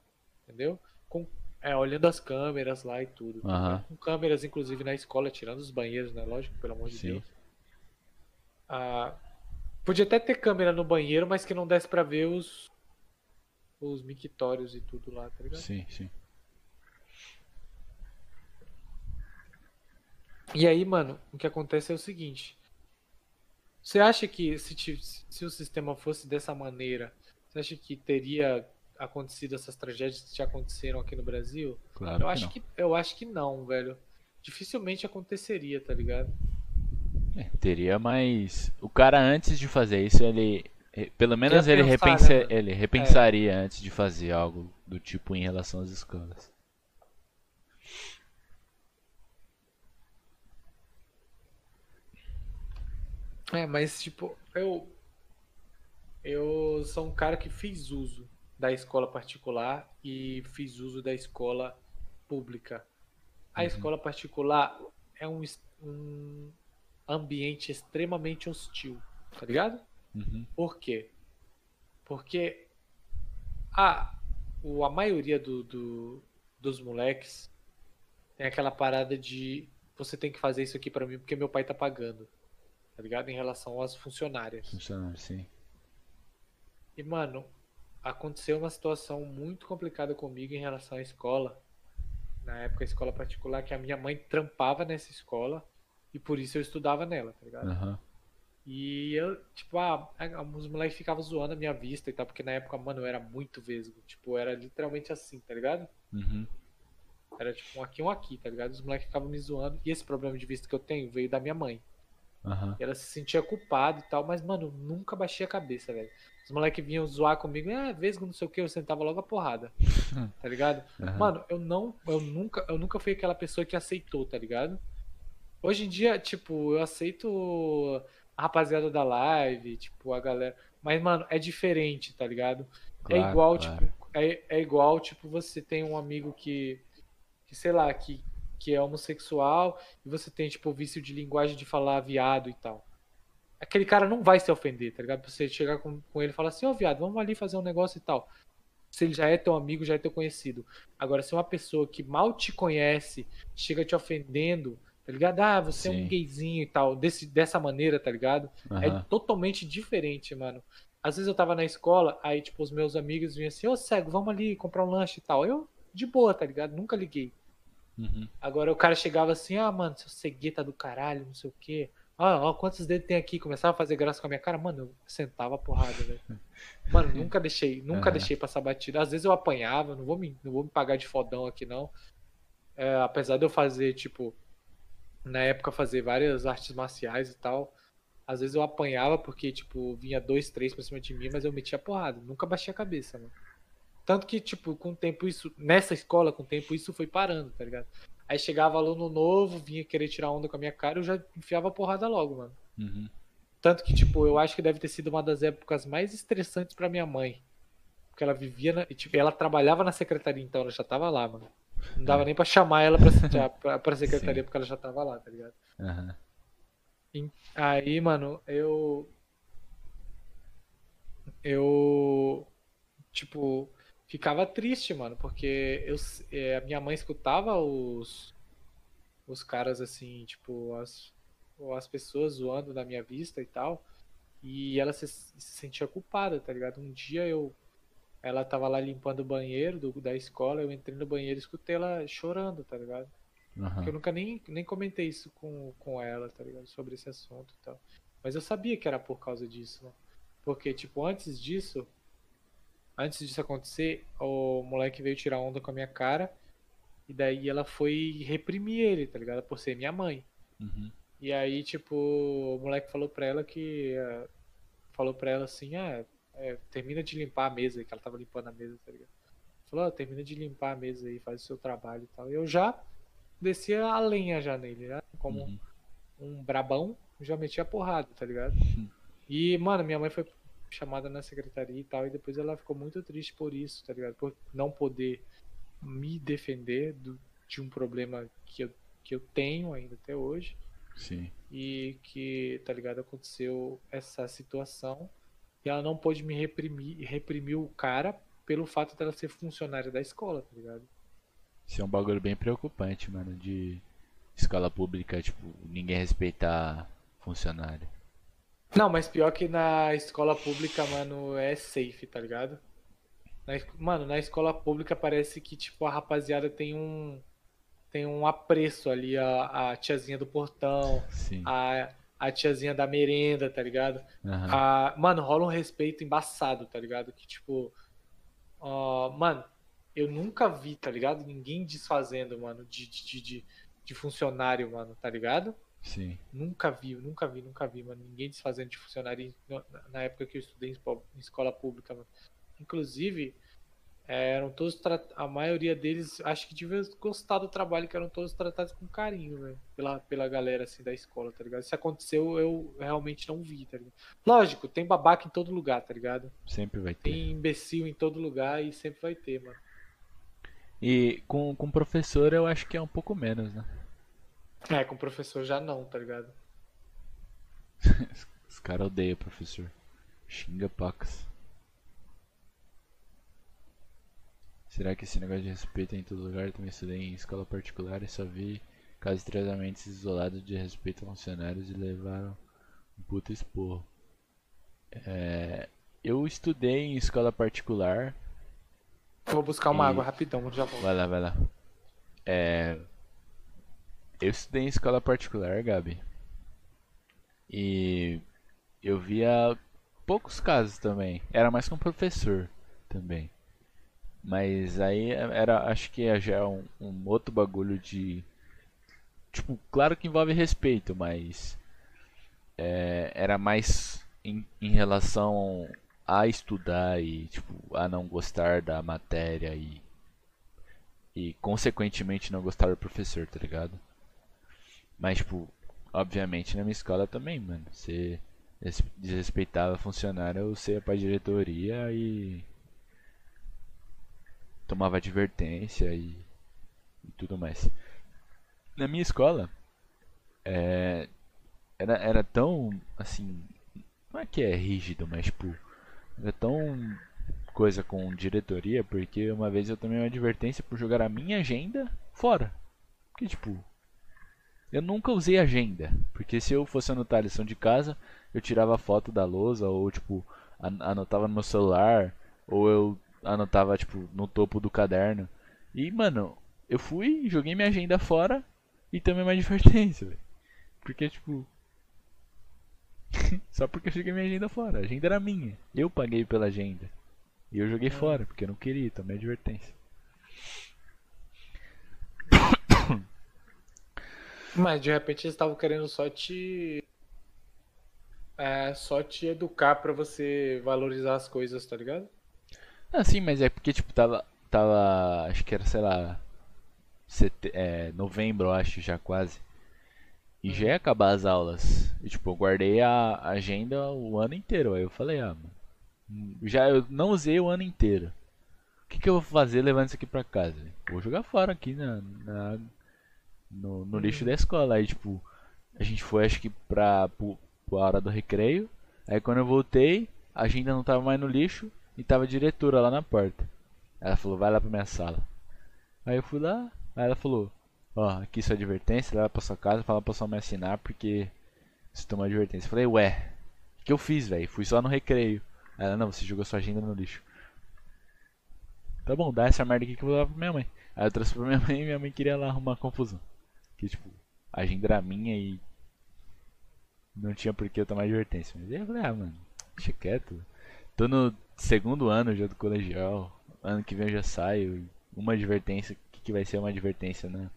entendeu? Com, é, olhando as câmeras lá e tudo. tá Aham. ligado? Com câmeras, inclusive, na escola, tirando os banheiros, né? Lógico, pelo amor de Sim. Deus. Ah, podia até ter câmera no banheiro, mas que não desse pra ver os os mictórios e tudo lá, tá ligado? Sim, sim. E aí, mano, o que acontece é o seguinte. Você acha que se, ti- se o sistema fosse dessa maneira, você acha que teria acontecido essas tragédias que já aconteceram aqui no Brasil? Claro Eu que acho não. que eu acho que não, velho. Dificilmente aconteceria, tá ligado? É, teria mais. O cara antes de fazer isso, ele. eh, Pelo menos ele, pensar, repensa- né, ele repensaria antes de fazer algo do tipo em relação às escolas. É, mas tipo, eu eu sou um cara que fiz uso da escola particular e fiz uso da escola pública. A Uhum. escola particular é um, um ambiente extremamente hostil, tá ligado? Uhum. Por quê? Porque a, a maioria do, do- dos moleques tem aquela parada de você tem que fazer isso aqui pra mim porque meu pai tá pagando. Tá ligado? Em relação às funcionárias. Funcionário, sim. E, mano, aconteceu uma situação muito complicada comigo em relação à escola. Na época, a escola particular, que a minha mãe trampava nessa escola e por isso eu estudava nela, tá ligado? Aham. E eu, tipo, ah, a- os moleques ficavam zoando a minha vista e tal, porque na época, mano, eu era muito vesgo. Tipo, era literalmente assim, tá ligado? Uhum. Era tipo um aqui, um aqui, tá ligado? Os moleques ficavam me zoando. E esse problema de vista que eu tenho veio da minha mãe. E ela se sentia culpada e tal, mas, mano, nunca baixei a cabeça, velho. Os moleques vinham zoar comigo, ah, vesgo, não sei o que, eu sentava logo a porrada. [laughs] Tá ligado? Aham. Mano, eu não, eu nunca, eu nunca fui aquela pessoa que aceitou, tá ligado? Hoje em dia, tipo, eu aceito a rapaziada da live, tipo, a galera. Mas, mano, é diferente, tá ligado? Claro, é igual, claro. tipo, é, é igual, tipo, você tem um amigo que, que sei lá, que, que é homossexual e você tem, tipo, o vício de linguagem de falar viado e tal. Aquele cara não vai se ofender, tá ligado? Você chegar com, com ele e falar assim, ô viado, vamos ali fazer um negócio e tal. Se ele já é teu amigo, já é teu conhecido. Agora, se uma pessoa que mal te conhece chega te ofendendo, tá ligado? Ah, você é Sim. um gayzinho e tal, desse, dessa maneira, tá ligado? É Aham. totalmente diferente, mano. Às vezes eu tava na escola, aí, tipo, os meus amigos vinham assim, ô cego, vamos ali comprar um lanche e tal. Eu, de boa, tá ligado? Nunca liguei. Uhum. Agora o cara chegava assim, ah, mano, seu cegueta do caralho, não sei o quê. Ah, ó, quantos dedos tem aqui? Começava a fazer graça com a minha cara, mano, eu sentava a porrada, velho. [laughs] Mano, nunca deixei, nunca Aham. deixei passar batida. Às vezes eu apanhava, não vou me, não vou me pagar de fodão aqui, não. É, apesar de eu fazer, tipo, na época fazer várias artes marciais e tal. Às vezes eu apanhava porque, tipo, vinha dois, três pra cima de mim, mas eu metia porrada. Nunca baixei a cabeça, mano. Tanto que, tipo, com o tempo isso. Nessa escola, com o tempo isso foi parando, tá ligado? Aí chegava aluno novo, vinha querer tirar onda com a minha cara, eu já enfiava a porrada logo, mano. Uhum. Tanto que, tipo, eu acho que deve ter sido uma das épocas mais estressantes pra minha mãe. Porque ela vivia na. e, Tipo, ela trabalhava na secretaria, então ela já tava lá, mano. Não dava nem pra chamar ela [laughs] pra, pra, pra secretaria, Sim. porque ela já tava lá, tá ligado? Aham. Aí, mano, eu. Eu. Tipo, ficava triste, mano, porque eu, é, a minha mãe escutava os. Os caras assim, tipo, as, as pessoas zoando na minha vista e tal. E ela se, se sentia culpada, tá ligado? Um dia eu. Ela tava lá limpando o banheiro do, da escola, eu entrei no banheiro e escutei ela chorando, tá ligado? Porque eu nunca nem, nem comentei isso com, com ela, tá ligado? Sobre esse assunto e tal. Mas eu sabia que era por causa disso, né? Porque, tipo, antes disso, antes disso acontecer, o moleque veio tirar onda com a minha cara. E daí ela foi reprimir ele, tá ligado? Por ser minha mãe. Uhum. E aí, tipo, o moleque falou pra ela que. eh, falou pra ela assim: ah, é, termina de limpar a mesa, que ela tava limpando a mesa, tá ligado? Falou: ah, termina de limpar a mesa aí, faz o seu trabalho e tal. Eu já descia a lenha já nele, já, como Uhum. um brabão, já metia a porrada, tá ligado? E, mano, minha mãe foi chamada na secretaria e tal, e depois ela ficou muito triste por isso, tá ligado? Por não poder me defender do- de um problema que eu, que eu tenho ainda até hoje Sim. e que, tá ligado, aconteceu essa situação e ela não pôde me reprimir, reprimiu o cara pelo fato dela ser funcionária da escola, tá ligado? Isso é um bagulho bem preocupante, mano, de escola pública, tipo, ninguém respeitar funcionário. Não, mas pior que na escola pública, mano, é safe, tá ligado? Na mano, na escola pública parece que, tipo, a rapaziada tem um. Tem um apreço ali, a, a tiazinha do portão, Sim. a, a tiazinha da merenda, tá ligado? Aham. Ah, mano, rola um respeito embaçado, tá ligado? Que tipo. ó, mano, eu nunca vi, tá ligado? Ninguém desfazendo, mano, de, de, de, de funcionário, mano, tá ligado? Sim. Nunca vi, nunca vi, nunca vi, mano. Ninguém desfazendo de funcionário na- época que eu estudei em escola pública, mano. Inclusive, eh, eram todos. tra- A maioria deles, acho que devia gostar do trabalho, que eram todos tratados com carinho, velho. Pela, pela galera, assim, da escola, tá ligado? Se aconteceu, eu realmente não vi, tá ligado? Lógico, tem babaca em todo lugar, tá ligado? Sempre vai ter. Tem imbecil em todo lugar e sempre vai ter, mano. E com, com professor eu acho que é um pouco menos, né? É, com o professor já não, tá ligado? [laughs] Os caras odeiam professor. Xinga pacas. Será que esse negócio de respeito é em todo lugar? Eu também estudei em escola particular e só vi casos extremamente isolados de respeito a funcionários e levaram um puta esporro. É, eu estudei em escola particular. Vou buscar uma E- água rapidão, já volto. Vai lá, vai lá. É, eu estudei em escola particular, Gabi. E eu via poucos casos também. Era mais com professor também. Mas aí era, acho que já é um, um outro bagulho de. Tipo, claro que envolve respeito, mas. é, era mais em, em relação a estudar e, tipo, a não gostar da matéria e. E consequentemente não gostar do professor, tá ligado? Mas, tipo, obviamente na minha escola também, mano. Você des- desrespeitava funcionário, você ia pra diretoria e tomava advertência e, e tudo mais. Na minha escola, é, era, era tão, assim, não é que é rígido, mas tipo, era tão coisa com diretoria, porque uma vez eu tomei uma advertência por jogar a minha agenda fora. Porque, tipo, eu nunca usei agenda, porque se eu fosse anotar a lição de casa, eu tirava foto da lousa, ou, tipo, an- anotava no meu celular, ou eu anotava, tipo, no topo do caderno. E, mano, eu fui, joguei minha agenda fora e tomei uma advertência, [laughs] velho. Porque, tipo. [laughs] Só porque eu joguei minha agenda fora. A agenda era minha. Eu paguei pela agenda. E eu joguei fora, porque eu não queria, tomei advertência. [coughs] Mas de repente eles estavam querendo só te. É, só te educar pra você valorizar as coisas, tá ligado? Ah, sim, mas é porque, tipo, tava. Tava. Acho que era, sei lá. Sete, é, novembro, acho, já quase. E já ia acabar as aulas. E, tipo, eu guardei a agenda o ano inteiro. Aí eu falei, ah, mano. Já eu não usei o ano inteiro. O que, que eu vou fazer levando isso aqui pra casa? Vou jogar fora aqui na, na- no, no lixo da escola. Aí, tipo, a gente foi, acho que pra, pro, pra hora do recreio. Aí, quando eu voltei, a agenda não tava mais no lixo e tava a diretora lá na porta. Ela falou, vai lá pra minha sala. Aí eu fui lá, aí ela falou, ó, aqui sua advertência, leva pra sua casa, fala pra sua mãe assinar porque você tomou advertência. Eu falei, ué, o que eu fiz, velho? Fui só no recreio. Ela, não, você jogou sua agenda no lixo. Tá bom, dá essa merda aqui que eu vou levar pra minha mãe. Aí eu trouxe pra minha [laughs] mãe e minha mãe queria lá arrumar confusão. Que tipo, a agenda era minha e não tinha por que eu tomar advertência. Mas eu falei, ah, mano, deixa quieto. Tô no segundo ano já do colegial. Ano que vem eu já saio. Uma advertência, o que, que vai ser uma advertência, né?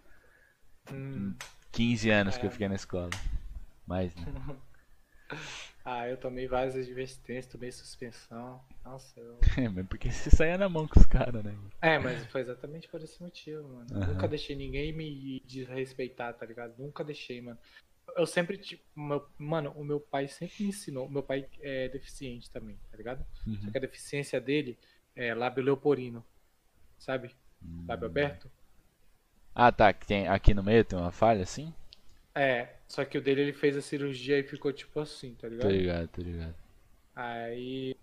Hum. 15 anos que eu É. fiquei na escola. Mais, né? [laughs] Ah, eu tomei várias advertências, tomei suspensão. Nossa, eu. [laughs] É, mas porque você saia na mão com os caras, né? É, mas foi exatamente por esse motivo, mano. Eu Aham. Nunca deixei ninguém me desrespeitar, tá ligado? Nunca deixei, mano. Eu sempre, tipo, meu- mano, o meu pai sempre me ensinou. Meu pai é deficiente também, tá ligado? Só Uhum. que a deficiência dele é lábio leoporino, sabe? Hum. Lábio aberto. Ah, tá. Tem, aqui no meio tem uma falha assim? É, só que o dele ele fez a cirurgia e ficou tipo assim, tá ligado? ligado, tô ligado. Aí.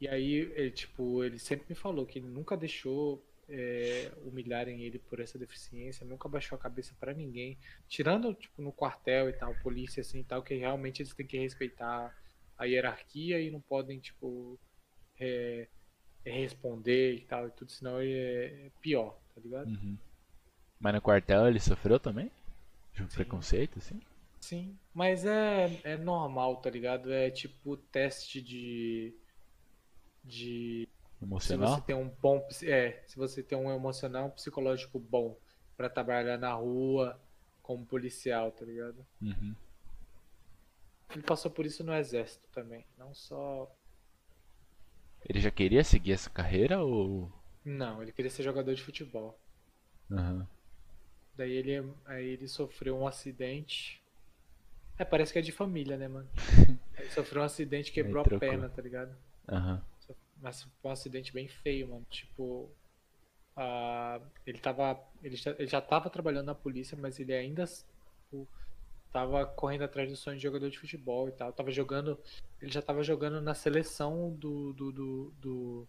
E aí, ele, tipo, ele sempre me falou que ele nunca deixou é, humilharem ele por essa deficiência, nunca baixou a cabeça pra ninguém. Tirando, tipo, no quartel e tal, polícia assim e tal, que realmente eles têm que respeitar a hierarquia e não podem, tipo, é, é, responder e tal e tudo, senão é, é pior, tá ligado? Uhum. Mas no quartel ele sofreu também? De um Sim. preconceito, assim? Sim, mas é, é normal, tá ligado? É tipo teste de. de se Emocional? você tem um bom, é, se você tem um emocional, um psicológico bom pra trabalhar na rua como policial, tá ligado? Uhum. Ele passou por isso no exército também, não só, Ele já queria seguir essa carreira ou. não, ele queria ser jogador de futebol. Aham. Daí ele, aí ele sofreu um acidente. É, parece que é de família, né, mano? [laughs] Ele sofreu um acidente, quebrou a perna, tá ligado? Aham. Mas foi um acidente bem feio, mano. Tipo, ah, ele tava. Ele já, ele já tava trabalhando na polícia, mas ele ainda tipo, tava correndo atrás do sonho de jogador de futebol e tal. Tava jogando. Ele já tava jogando na seleção do, do, do, do,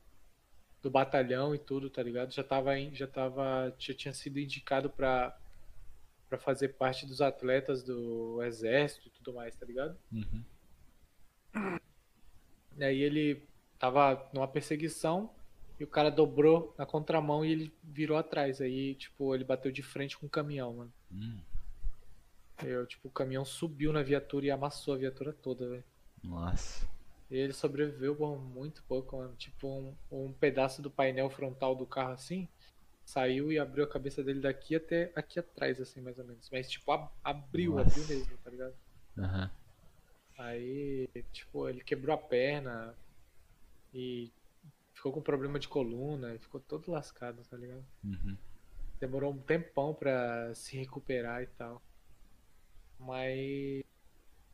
do batalhão e tudo, tá ligado? Já tava, já tava. Já tinha sido indicado pra, pra fazer parte dos atletas do exército e tudo mais, tá ligado? Uhum. E aí ele tava numa perseguição e o cara dobrou na contramão e ele virou atrás. Aí, tipo, ele bateu de frente com o caminhão, mano. Hum, Eu, tipo, o caminhão subiu na viatura e amassou a viatura toda, velho. nossa. E ele sobreviveu por muito pouco, mano. Tipo, um, um pedaço do painel frontal do carro assim saiu e abriu a cabeça dele daqui até aqui atrás, assim, mais ou menos. Mas, tipo, ab- abriu, Nossa. abriu mesmo, tá ligado? Aham. Aí, tipo, ele quebrou a perna e ficou com problema de coluna e ficou todo lascado, tá ligado? Uhum. Demorou um tempão pra se recuperar e tal. Mas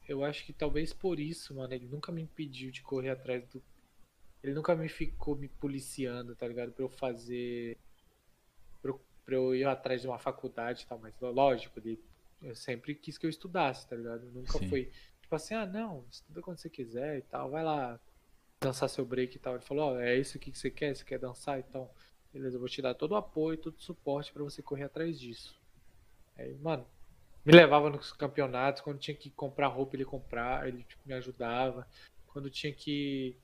eu acho que talvez por isso, mano, ele nunca me impediu de correr atrás do. Ele nunca me ficou me policiando, tá ligado? Pra eu fazer. Pra eu, pra eu ir atrás de uma faculdade e tal, mas lógico, ele, eu sempre quis que eu estudasse, tá ligado? Nunca Sim. foi. Tipo assim, ah, não, estuda quando você quiser e tal, vai lá dançar seu break e tal. Ele falou, ó, é isso aqui que você quer? Você quer dançar? Então, beleza, eu vou te dar todo o apoio, todo o suporte pra você correr atrás disso. Aí, mano, me levava nos campeonatos, quando tinha que comprar roupa, ele comprar, ele tipo, me ajudava. Quando tinha que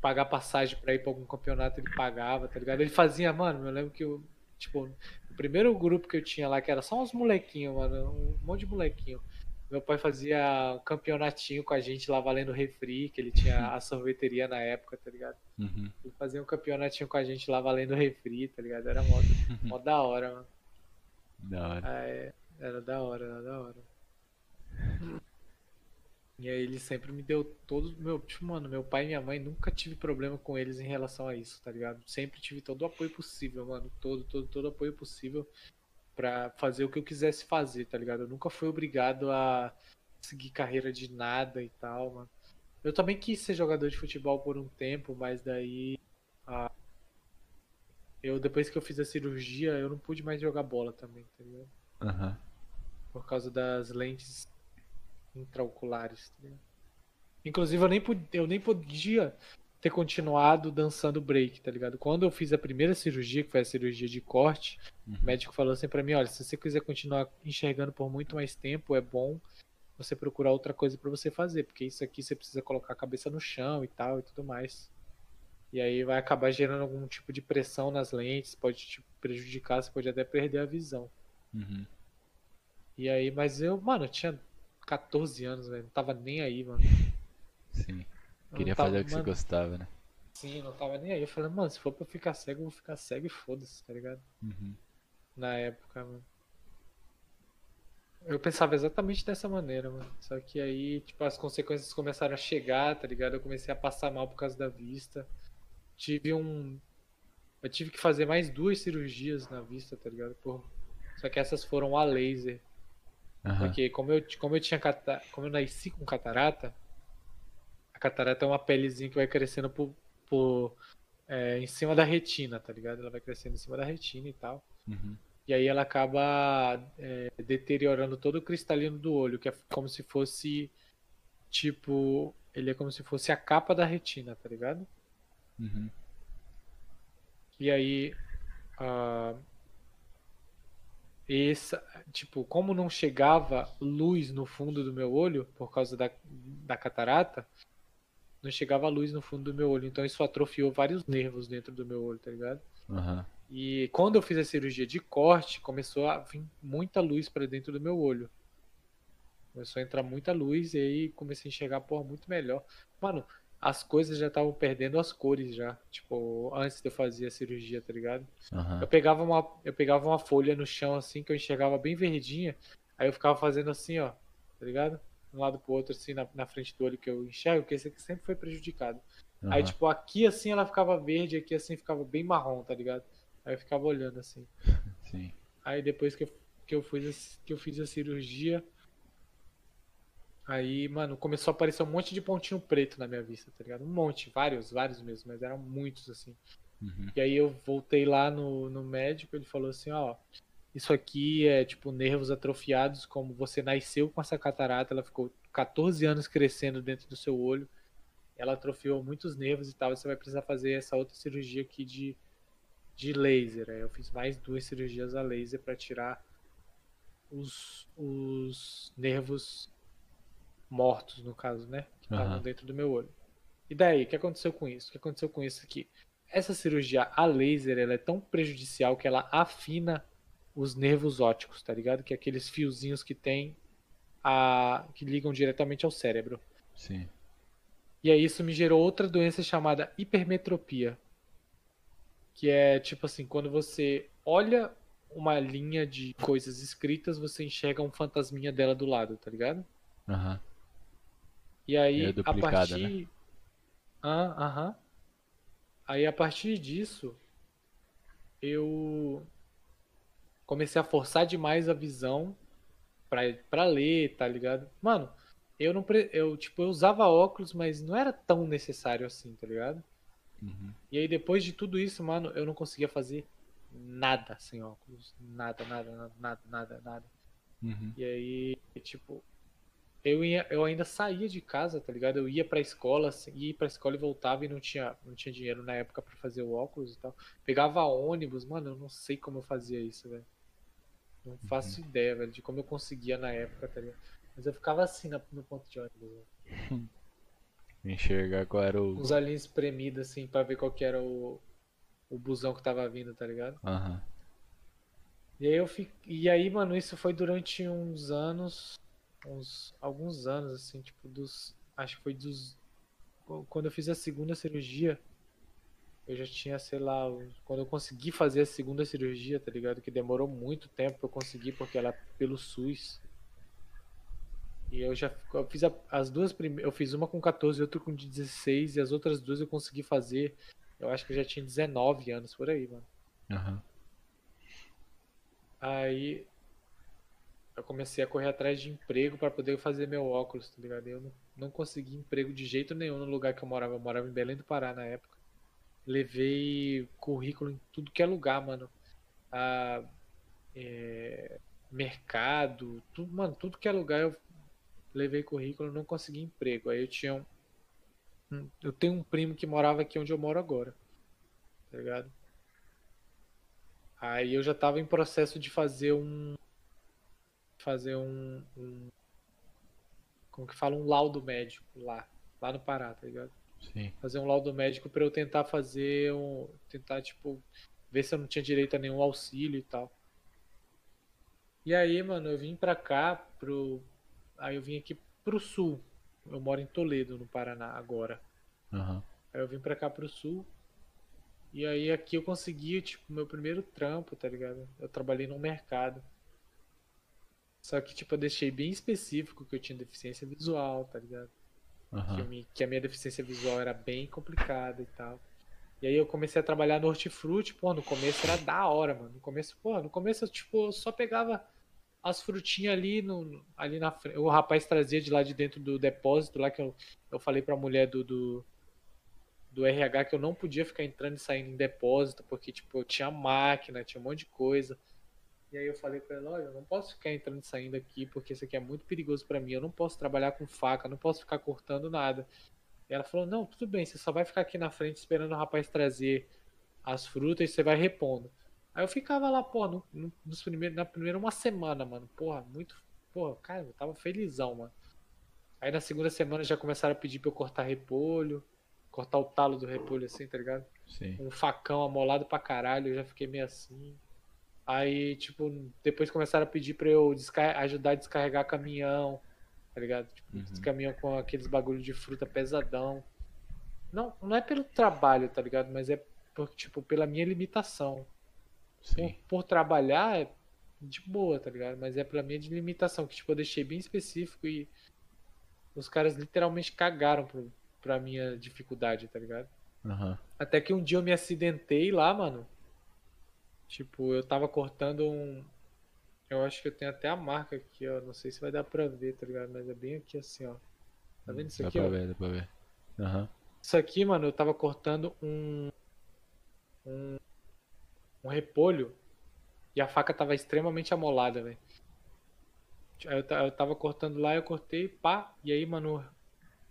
pagar passagem pra ir pra algum campeonato, ele pagava, tá ligado? Ele fazia, mano, eu lembro que eu, tipo, o primeiro grupo que eu tinha lá, que era só uns molequinhos, mano, um monte de molequinho. Meu pai fazia um campeonatinho com a gente lá valendo refri, que ele tinha [laughs] a sorveteria na época, tá ligado? Uhum. Ele fazia um campeonatinho com a gente lá valendo refri, tá ligado? Era mó, mó da hora, mano. Da hora. Ah, é, era da hora, era da hora. E aí ele sempre me deu todo meu, tipo, mano, meu pai e minha mãe nunca tive problema com eles em relação a isso, tá ligado? Sempre tive todo o apoio possível, mano, todo, todo, todo o apoio possível pra fazer o que eu quisesse fazer, tá ligado? Eu nunca fui obrigado a seguir carreira de nada e tal, mano. Eu também quis ser jogador de futebol por um tempo, mas daí ah, eu depois que eu fiz a cirurgia, eu não pude mais jogar bola também, tá ligado? Aham. Por causa das lentes intraoculares. Tá ligado? Inclusive, eu nem, pod- eu nem podia ter continuado dançando break, tá ligado? Quando eu fiz a primeira cirurgia, que foi a cirurgia de corte, Uhum. o médico falou assim pra mim, olha, se você quiser continuar enxergando por muito mais tempo, é bom você procurar outra coisa pra você fazer, porque isso aqui você precisa colocar a cabeça no chão e tal e tudo mais. E aí vai acabar gerando algum tipo de pressão nas lentes, pode te prejudicar, você pode até perder a visão. Uhum. E aí, mas eu, mano, eu tinha 14 anos, velho. Não tava nem aí, mano. Sim. Queria tava, fazer o que você mano, gostava, né? Sim, não tava nem aí. Eu falei, mano, se for pra eu ficar cego, eu vou ficar cego e foda-se, tá ligado? Uhum. Na época, mano. Eu pensava exatamente dessa maneira, mano. Só que aí, tipo, as consequências começaram a chegar, tá ligado? Eu comecei a passar mal por causa da vista. Tive um. Eu tive que fazer mais duas cirurgias na vista, tá ligado? Por... Só que essas foram a laser. Aham. Porque como eu, como eu tinha cata... como eu nasci com catarata, catarata é uma pelezinha que vai crescendo por, por, é, em cima da retina, tá ligado? Ela vai crescendo em cima da retina e tal. Uhum. E aí ela acaba é, deteriorando todo o cristalino do olho, que é como se fosse tipo, ele é como se fosse a capa da retina, tá ligado? Uhum. E aí, ah, essa, tipo, como não chegava luz no fundo do meu olho por causa da, da catarata, não chegava luz no fundo do meu olho, então isso atrofiou vários nervos dentro do meu olho, tá ligado? Aham. E quando eu fiz a cirurgia de corte, começou a vir muita luz pra dentro do meu olho. Começou a entrar muita luz e aí comecei a enxergar porra muito melhor. Mano, as coisas já estavam perdendo as cores já, tipo, antes de eu fazer a cirurgia, tá ligado? Aham. Eu pegava uma, eu pegava uma folha no chão assim que eu enxergava bem verdinha, aí eu ficava fazendo assim, ó, tá ligado? Um lado pro outro assim na, na frente do olho que eu enxergo, porque esse aqui sempre foi prejudicado. Aí Aham. tipo aqui assim ela ficava verde, aqui assim ficava bem marrom, tá ligado? Aí eu ficava olhando assim. Sim. Aí depois que eu, que eu, fiz, a- que eu fiz a cirurgia, aí, mano, começou a aparecer um monte de pontinho preto na minha vista, tá ligado? Um monte, vários, vários mesmo, mas eram muitos assim. Uhum. E aí eu voltei lá no, no médico, ele falou assim, ó, isso aqui é tipo nervos atrofiados, como você nasceu com essa catarata, ela ficou 14 anos crescendo dentro do seu olho, ela atrofiou muitos nervos e tal, você vai precisar fazer essa outra cirurgia aqui de, de laser. Aí eu fiz mais duas cirurgias a laser para tirar os, os nervos mortos, no caso, né? Que estavam Aham. dentro do meu olho. E daí, o que aconteceu com isso? O que aconteceu com isso aqui? Essa cirurgia a laser, ela é tão prejudicial que ela afina os nervos ópticos, tá ligado? Que é aqueles fiozinhos que tem a que ligam diretamente ao cérebro. Sim. E aí isso me gerou outra doença chamada hipermetropia. Que é tipo assim, quando você olha uma linha de coisas escritas, você enxerga um fantasminha dela do lado, tá ligado? Aham. E aí, É a partir. Ah, Aham. Aí, a partir disso, eu comecei a forçar demais a visão pra, pra ler, tá ligado? Mano, eu não. pre- Eu, tipo, eu usava óculos, mas não era tão necessário assim, tá ligado? Uhum. E aí depois de tudo isso, mano, eu não conseguia fazer nada sem óculos. Nada, nada, nada, nada, nada, nada. Uhum. E aí, tipo, eu, ia, eu ainda saía de casa, tá ligado? Eu ia pra escola, assim, ia pra escola e voltava e não tinha, não tinha dinheiro na época pra fazer o óculos e tal. Pegava ônibus, mano, eu não sei como eu fazia isso, velho. Não faço ideia, velho, de como eu conseguia na época, tá ligado? Mas eu ficava assim na- no ponto de ônibus, velho. [laughs] Enxergar qual era o. Os olhinhos espremidos, assim, pra ver qual que era o, o busão que tava vindo, tá ligado? Aham. E aí eu fi... E aí, mano, isso foi durante uns anos, uns alguns anos assim, tipo dos, acho que foi dos quando eu fiz a segunda cirurgia, eu já tinha, sei lá, quando eu consegui fazer a segunda cirurgia, tá ligado? Que demorou muito tempo pra eu conseguir porque ela é pelo SUS. E eu já eu fiz a- as duas primeiras, eu fiz uma com 14 e outra com 16 e as outras duas eu consegui fazer. Eu acho que eu já tinha 19 anos por aí, mano. Aham. Aí eu comecei a correr atrás de emprego para poder fazer meu óculos, tá ligado? Eu não, não consegui emprego de jeito nenhum no lugar que eu morava. Eu morava em Belém do Pará na época. Levei currículo em tudo que é lugar, mano. Ah, é, mercado, tudo, mano, tudo que é lugar eu levei currículo, não consegui emprego. Aí eu tinha um, um- eu tenho um primo que morava aqui onde eu moro agora, tá ligado? Aí eu já tava em processo de fazer um. Fazer um. um- como que fala? Um laudo médico lá. Lá no Pará, tá ligado? Sim. Fazer um laudo médico pra eu tentar fazer um. Tentar, tipo, ver se eu não tinha direito a nenhum auxílio e tal. E aí, mano, eu vim pra cá, pro. Aí eu vim aqui pro sul. Eu moro em Toledo, no Paraná, agora. Aham. Aí eu vim pra cá pro sul. E aí aqui eu consegui, tipo, meu primeiro trampo, tá ligado? Eu trabalhei num mercado. Só que, tipo, eu deixei bem específico que eu tinha deficiência visual, tá ligado? Que, Aham. me- que a minha deficiência visual era bem complicada e tal. E aí eu comecei a trabalhar no hortifruti, pô, no começo era da hora, mano. No começo, pô, no começo eu, tipo, eu só pegava as frutinhas ali, no, ali na frente. O rapaz trazia de lá de dentro do depósito lá que eu, eu falei pra mulher do, do, do RH que eu não podia ficar entrando e saindo em depósito, porque, tipo, eu tinha máquina, tinha um monte de coisa. E aí eu falei pra ela, olha, eu não posso ficar entrando e saindo aqui, porque isso aqui é muito perigoso pra mim. Eu não posso trabalhar com faca, não posso ficar cortando nada. E ela falou, não, tudo bem, você só vai ficar aqui na frente esperando o rapaz trazer as frutas e você vai repondo. Aí eu ficava lá, pô, no, no- nos primeiros, na primeira uma semana, mano. Porra, muito. Porra, cara, eu tava felizão, mano. Aí na segunda semana já começaram a pedir pra eu cortar repolho, cortar o talo do repolho assim, tá ligado? Sim. um facão amolado pra caralho, eu já fiquei meio assim. Aí, tipo, depois começaram a pedir pra eu ajudar a descarregar caminhão, tá ligado? Tipo, Uhum. caminhão com aqueles bagulho de fruta pesadão. Não, não é pelo trabalho, tá ligado? Mas é por, tipo, pela minha limitação. Por, Sim. por trabalhar é de boa, tá ligado? Mas é pela minha limitação, que tipo, eu deixei bem específico e os caras literalmente cagaram pro, pra minha dificuldade, tá ligado? Aham. Até que um dia eu me acidentei lá, mano. Tipo, eu tava cortando um. Eu acho que eu tenho até a marca aqui, ó. Não sei se vai dar pra ver, tá ligado? Mas é bem aqui assim, ó. Tá vendo isso Dá aqui, pra ó? ver, dá pra ver. Aham. Isso aqui, mano, eu tava cortando um. Um, um repolho. E a faca tava extremamente amolada, velho. Eu, eu tava cortando lá, eu cortei, pá. E aí, mano,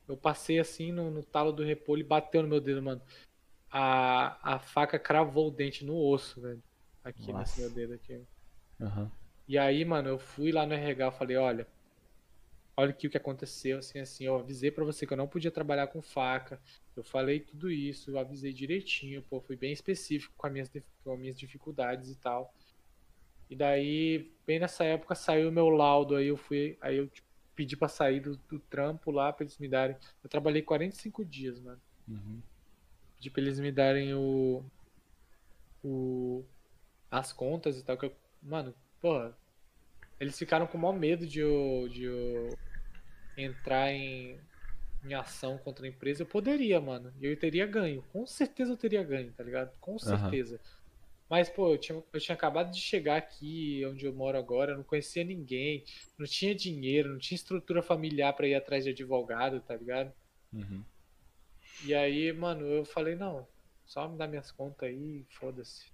eu passei assim no, no talo do repolho e bateu no meu dedo, mano. A, a faca cravou o dente no osso, velho. Aqui Nossa. nesse meu dedo aqui. Aham. E aí, mano, eu fui lá no RH, eu falei, olha, olha aqui o que aconteceu, assim, assim, eu avisei pra você que eu não podia trabalhar com faca, eu falei tudo isso, eu avisei direitinho, pô, fui bem específico com as minhas, com as minhas dificuldades e tal. E daí, bem nessa época, saiu o meu laudo, aí eu fui, aí eu tipo, pedi pra sair do, do trampo lá, pra eles me darem, eu trabalhei 45 dias, mano Uhum. pedi pra eles me darem o, o as contas e tal que eu, mano, porra, eles ficaram com o maior medo de eu, de eu entrar em, em ação contra a empresa. Eu poderia, mano, e eu teria ganho. Com certeza eu teria ganho, tá ligado? Com certeza. Mas, pô, eu tinha, eu tinha acabado de chegar aqui, onde eu moro agora, não conhecia ninguém, não tinha dinheiro, não tinha estrutura familiar para ir atrás de advogado, tá ligado? Uhum. E aí, mano, eu falei, não, só me dá minhas contas aí, foda-se.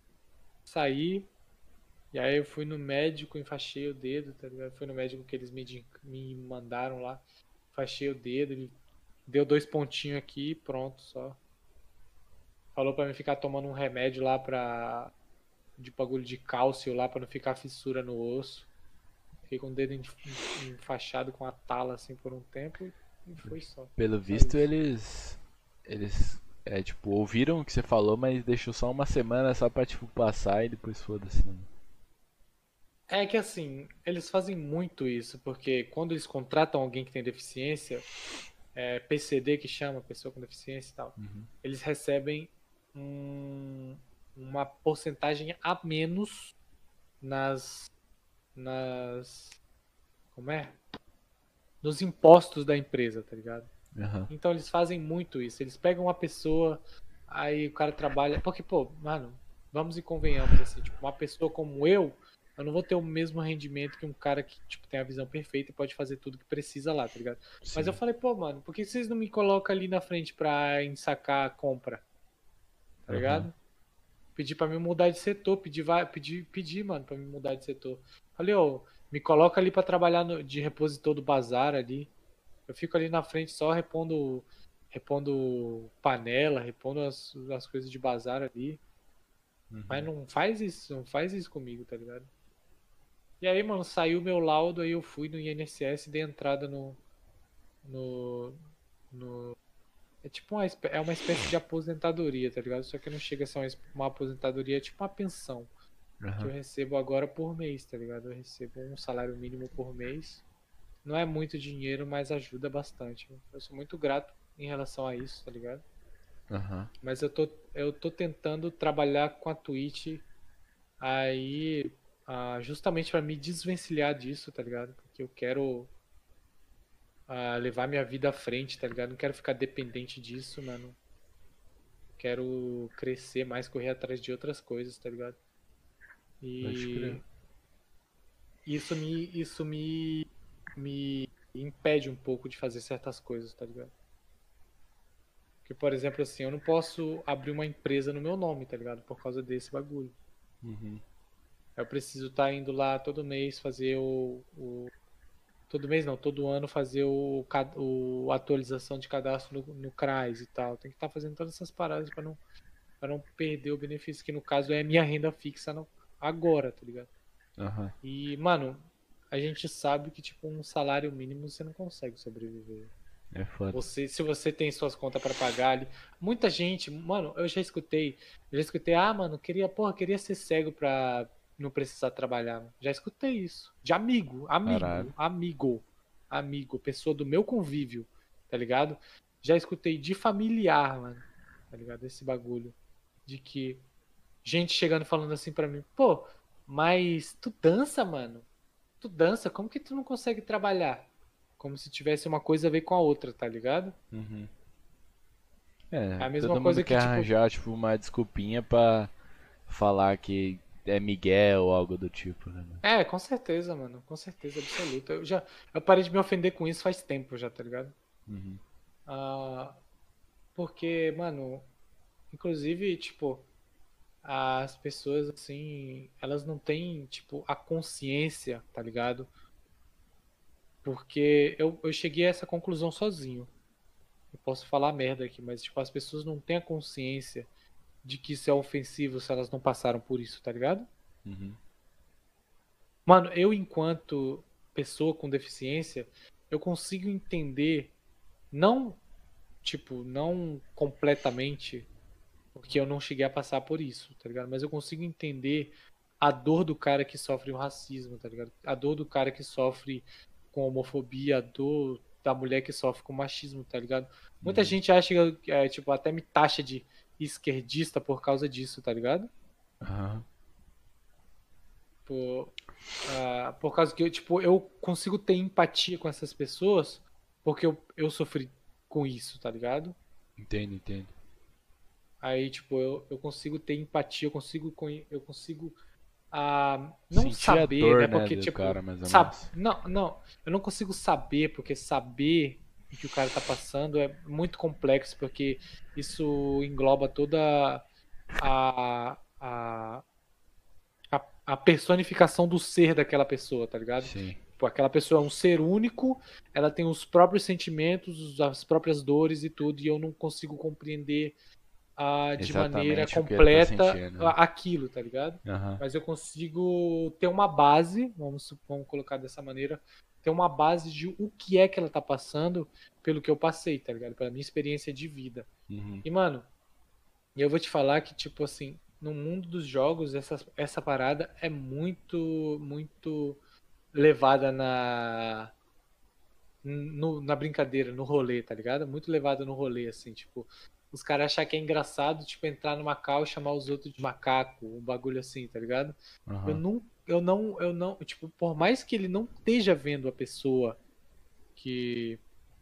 Saí, e aí eu fui no médico, enfaixei o dedo, tá ligado? Fui no médico que eles me, me mandaram lá, enfaixei o dedo, ele deu dois pontinhos aqui pronto, só. Falou pra mim ficar tomando um remédio lá pra de bagulho de cálcio lá para não ficar fissura no osso. Fiquei com o dedo enfaixado com a tala assim por um tempo e foi só. Pelo visto eles eles é tipo ouviram o que você falou, mas deixou só uma semana só para tipo passar e depois foda-se. Né? É que assim, eles fazem muito isso, porque quando eles contratam alguém que tem deficiência, é, PCD que chama, pessoa com deficiência e tal, uhum. eles recebem um, uma porcentagem a menos nas nas como é nos impostos da empresa tá ligado uhum. então eles fazem muito isso eles pegam uma pessoa aí o cara trabalha porque pô mano vamos e convenhamos assim tipo uma pessoa como eu eu não vou ter o mesmo rendimento que um cara que tipo tem a visão perfeita e pode fazer tudo que precisa lá tá ligado Sim. mas eu falei pô mano por que vocês não me colocam ali na frente para ensacar a compra tá ligado uhum pedir para me mudar de setor, pedir, pedir, pedir, mano, para me mudar de setor. Falei, ô, me coloca ali para trabalhar no, de repositor do bazar ali. Eu fico ali na frente só repondo, repondo panela, repondo as, as coisas de bazar ali. Uhum. Mas não faz isso, não faz isso comigo, tá ligado? E aí, mano, saiu meu laudo, aí eu fui no INSS e dei entrada no, no, no é tipo uma, é uma espécie de aposentadoria, tá ligado? Só que não chega a ser uma, uma aposentadoria, é tipo uma pensão. Uhum. Que eu recebo agora por mês, tá ligado? Eu recebo um salário mínimo por mês. Não é muito dinheiro, mas ajuda bastante. Eu sou muito grato em relação a isso, tá ligado? Uhum. Mas eu tô, eu tô tentando trabalhar com a Twitch aí uh, justamente para me desvencilhar disso, tá ligado? Porque eu quero a levar minha vida à frente, tá ligado? Não quero ficar dependente disso, mano. Quero crescer mais, correr atrás de outras coisas, tá ligado? E isso me isso me me impede um pouco de fazer certas coisas, tá ligado? Porque, por exemplo, assim, eu não posso abrir uma empresa no meu nome, tá ligado? Por causa desse bagulho. Uhum. Eu preciso estar tá indo lá todo mês fazer o, o todo mês não, todo ano fazer o, o atualização de cadastro no, no CRAS e tal. Tem que estar tá fazendo todas essas paradas para não para não perder o benefício que no caso é minha renda fixa no, agora, tá ligado? Uhum. E mano, a gente sabe que tipo um salário mínimo você não consegue sobreviver. É foda. Você, se você tem suas contas para pagar ali, muita gente, mano, eu já escutei, eu já escutei, ah, mano, queria, porra, queria ser cego pra não precisar trabalhar. Já escutei isso. De amigo, amigo, Caralho. amigo, amigo, pessoa do meu convívio, tá ligado? Já escutei de familiar, mano, tá ligado? Esse bagulho. De que gente chegando falando assim para mim, pô, mas tu dança, mano? Tu dança, como que tu não consegue trabalhar? Como se tivesse uma coisa a ver com a outra, tá ligado? Uhum. É, a mesma coisa que quer tipo... arranjar tipo uma desculpinha para falar que é Miguel ou algo do tipo, né? É, com certeza, mano. Com certeza, absoluta. Eu já eu parei de me ofender com isso faz tempo já, tá ligado? Uhum. Uh, porque, mano, inclusive, tipo, as pessoas, assim, elas não têm, tipo, a consciência, tá ligado? Porque eu, eu cheguei a essa conclusão sozinho. Eu posso falar merda aqui, mas, tipo, as pessoas não têm a consciência de que isso é ofensivo se elas não passaram por isso, tá ligado? Uhum. Mano, eu enquanto pessoa com deficiência, eu consigo entender, não, tipo, não completamente, porque eu não cheguei a passar por isso, tá ligado? Mas eu consigo entender a dor do cara que sofre o racismo, tá ligado? A dor do cara que sofre com homofobia, a dor da mulher que sofre com machismo, tá ligado? Muita uhum. gente acha que, é, tipo, até me taxa de esquerdista por causa disso, tá ligado? Uhum. Por, uh, por causa que eu, tipo, eu consigo ter empatia com essas pessoas porque eu, eu sofri com isso, tá ligado? Entendo, entendo. Aí, tipo, eu, eu consigo ter empatia, eu consigo, eu consigo ah, não Sentir saber, dor, né? né, Porque, do tipo, cara, sab- não, não, eu não consigo saber, porque saber o que o cara tá passando é muito complexo, porque isso engloba toda a, a, a, a personificação do ser daquela pessoa, tá ligado? Sim. Tipo, aquela pessoa é um ser único, ela tem os próprios sentimentos, as próprias dores e tudo, e eu não consigo compreender ah, de Exatamente maneira tá completa aquilo, tá ligado? Aham. Mas eu consigo ter uma base, vamos, vamos colocar dessa maneira, ter uma base de o que é que ela tá passando pelo que eu passei, tá ligado? Pela minha experiência de vida. Uhum. E, mano, eu vou te falar que, tipo assim, no mundo dos jogos, essa, essa parada é muito, muito levada na. no- na brincadeira, no rolê, tá ligado? Muito levada no rolê, assim, tipo. Os caras achar que é engraçado, tipo, entrar numa cal e chamar os outros de macaco, um bagulho assim, tá ligado? Eu Aham. não, eu não, eu não, tipo, por mais que ele não esteja vendo a pessoa que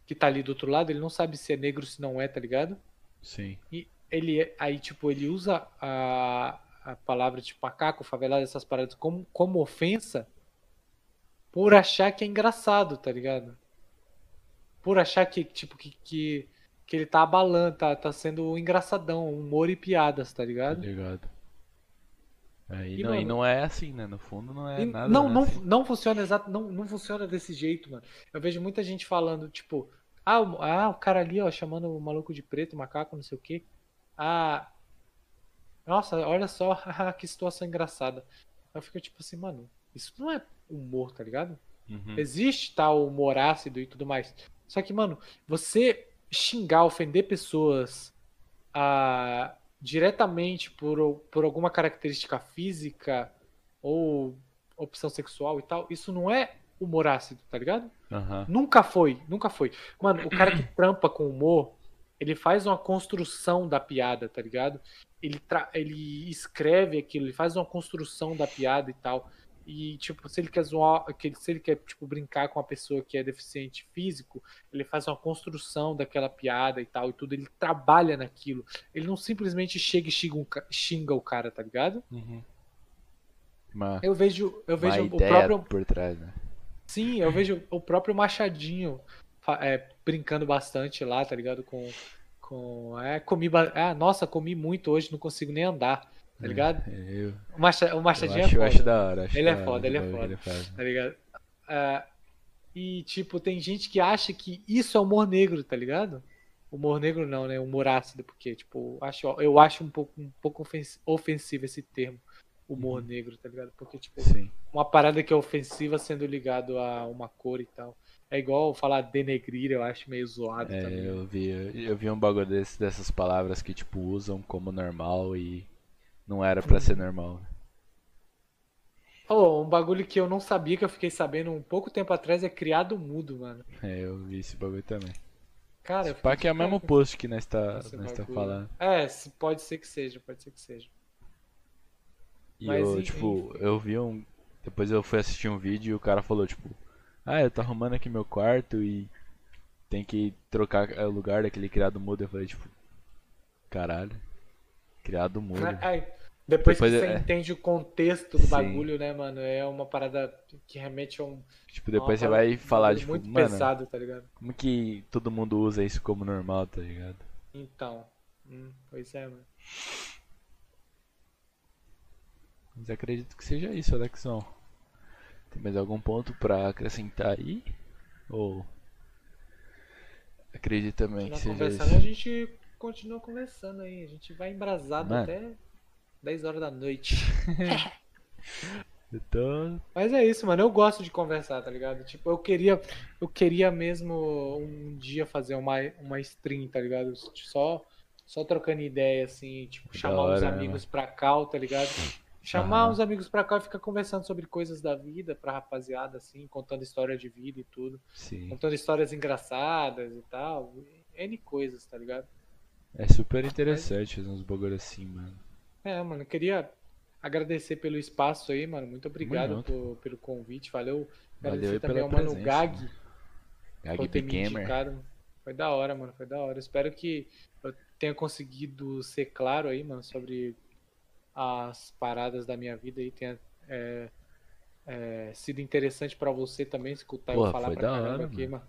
que tá ali do outro lado, ele não sabe se é negro ou se não é, tá ligado? Sim. E ele aí tipo, ele usa a, a palavra tipo macaco, favelado, essas paradas como como ofensa por achar que é engraçado, tá ligado? Por achar que tipo que que, que ele tá abalando, tá, tá sendo engraçadão, humor e piadas, tá Tá ligado? ligado. É, e, E, não, e mano- não é assim, né? No fundo não é E nada. não, né, não, assim. não funciona exato, não, não funciona desse jeito, mano. Eu vejo muita gente falando, tipo, ah, o, ah, o cara ali, ó, chamando o maluco de preto, macaco, não sei o quê. Ah, nossa, olha só, [laughs] que situação engraçada. Eu fico tipo assim, mano, isso não é humor, tá ligado? Uhum. Existe tal humor ácido e tudo mais. Só que, mano, você xingar, ofender pessoas ah, diretamente por, por alguma característica física ou opção sexual e tal, isso não é humor ácido, tá ligado? Aham. Nunca foi, nunca foi. Mano, o cara que [clears throat] trampa com humor, ele faz uma construção da piada, tá ligado? Ele, tra- ele escreve aquilo, ele faz uma construção da piada e tal. E, tipo, se ele quer zoar, se ele quer, tipo, brincar com uma pessoa que é deficiente físico, ele faz uma construção daquela piada e tal e tudo. Ele trabalha naquilo. Ele não simplesmente chega e xinga, um xinga o cara, tá ligado? Uhum. Uma, Eu vejo, eu vejo o próprio. por trás, né? Sim, eu vejo o próprio Machadinho é, brincando bastante lá, tá ligado? Com. com é, comi. Ah, nossa, comi muito hoje, não consigo nem andar, tá ligado? Eu, O, Macha, o eu Machadinho acho, eu é acho foda, da hora. acho Ele é da hora foda, ele é foda. que faz, né? tá ligado? Ah, e, tipo, tem gente que acha que isso é humor negro, tá ligado? Humor negro não, né? Humor ácido, porque, tipo, acho, eu acho um pouco, um pouco ofens- ofensivo esse termo, humor Uhum. negro, tá ligado? Porque, tipo, Sim. uma parada que é ofensiva sendo ligado a uma cor e tal. É igual falar denegrir, eu acho meio zoado É, também. eu vi, eu vi um bagulho desse, dessas palavras que, tipo, usam como normal e não era pra ser normal. Oh, um bagulho que eu não sabia, que eu fiquei sabendo um pouco tempo atrás, é criado mudo, mano. É, eu vi esse bagulho também. Cara, eu Esse pá que é o mesmo post que nós tá, nós tá bagulho. falando. É, pode ser que seja, pode ser que seja. E Mas, eu, enfim. tipo, eu vi um. Depois eu fui assistir um vídeo e o cara falou, tipo, ah, eu tô arrumando aqui meu quarto e tem que trocar é, o lugar daquele criado mudo. Eu falei, tipo, caralho, criado mudo. Ai, depois, Depois que você é- entende o contexto do Sim. bagulho, né, mano? É uma parada que remete a um. Tipo, a depois você vai falar, bagulho tipo, muito mano, pesado, tá ligado? como que todo mundo usa isso como normal, tá ligado? Então. hum, pois é, mano. Mas acredito que seja isso, Alexão. Tem mais algum ponto pra acrescentar aí? Ou. Acredito também que Continuar seja conversando, a isso. gente continua conversando aí. A gente vai embrasado Mano. até 10 horas da noite. [laughs] Tô. Mas é isso, mano. Eu gosto de conversar, tá ligado? Tipo, eu queria, eu queria mesmo um dia fazer uma, uma stream, tá ligado? Só, só trocando ideia, assim, tipo, chamar hora, né, amigos pra cá, tá ligado? Chamar uns amigos pra cá e ficar conversando sobre coisas da vida pra rapaziada, assim, contando história de vida e tudo. Sim. Contando histórias engraçadas e tal. N coisas, tá ligado? É super interessante fazer uns bagulho assim, mano. É, mano, queria agradecer pelo espaço aí, mano. Muito obrigado por- pelo convite, valeu. Valeu Agradecer aí também ao Mano presença, Gag mano. por Gag ter me Gamer. indicado. Foi da hora, mano. Foi da hora. Espero que eu tenha conseguido ser claro aí, mano, sobre as paradas da minha vida aí. Tenha é, é, sido interessante pra você também escutar Porra, eu falar foi pra da caramba hora, aqui, mano. mano.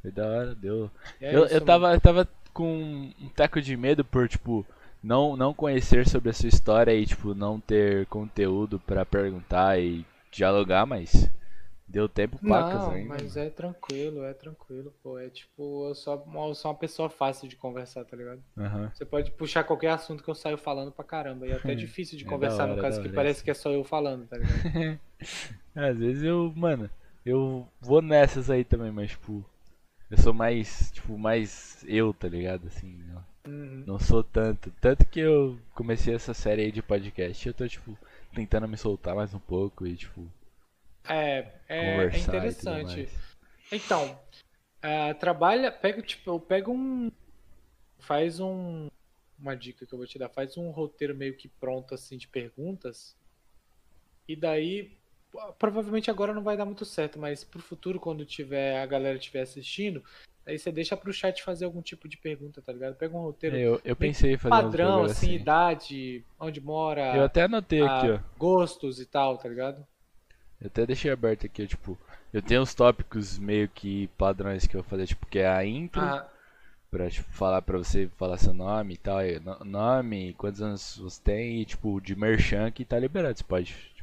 Foi da hora, deu. É eu, isso, eu, mano. tava, eu tava com um teco de medo por, tipo, não, não conhecer sobre a sua história e, tipo, não ter conteúdo pra perguntar e dialogar, mas deu tempo pacas Não, ainda. mas é tranquilo, é tranquilo, pô. É tipo, eu sou, uma- eu sou uma pessoa fácil de conversar, tá ligado? Aham. Você pode puxar qualquer assunto que eu saio falando pra caramba. E é até [laughs] difícil de É conversar hora, no é caso que hora parece que é só eu falando, tá ligado? [laughs] Às vezes eu, mano, eu vou nessas aí também, mas, tipo, eu sou mais, tipo, mais eu, tá ligado? Assim, não, Uhum. não sou tanto. Tanto que eu comecei essa série aí de podcast eu tô, tipo, tentando me soltar mais um pouco e, tipo, É, é, é conversar e tudo interessante. Então, ah, trabalha, pega, tipo, eu pego um. Faz um. Uma dica que eu vou te dar, faz um roteiro meio que pronto, assim, de perguntas. E daí, provavelmente agora não vai dar muito certo, mas pro futuro, quando tiver, a galera estiver assistindo, aí você deixa pro chat fazer algum tipo de pergunta, tá ligado? Pega um roteiro Eu, eu pensei em fazer padrão, assim, assim. idade, onde mora, Eu até anotei aqui, ah, ó. gostos e tal, tá ligado? Eu até deixei aberto aqui, tipo, eu tenho uns tópicos meio que padrões que eu vou fazer, tipo, que é a intro, Ah, pra tipo, falar pra você falar seu nome e tal, no- nome, quantos anos você tem e tipo, de merchan que tá liberado, você pode tipo,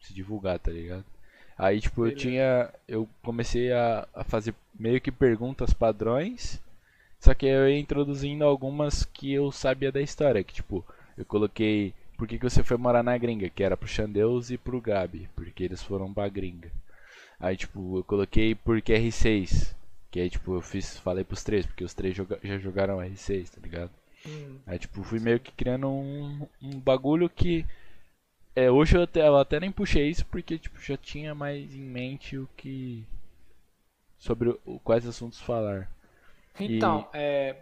se divulgar, tá ligado? Aí tipo, eu tinha, eu comecei a, a fazer meio que perguntas padrões, só que eu ia introduzindo algumas que eu sabia da história, que tipo, eu coloquei por que, que você foi morar na gringa, que era pro Xandeus e pro Gabi, porque eles foram pra gringa. Aí tipo, eu coloquei por que R6, que aí, tipo, eu fiz, falei pros três, porque os três joga- já jogaram R6, tá ligado? hum, Aí, tipo, fui meio que criando um, um bagulho que. É, hoje eu até, eu até nem puxei isso porque, tipo, já tinha mais em mente o que. Sobre o, quais assuntos falar. Então, é,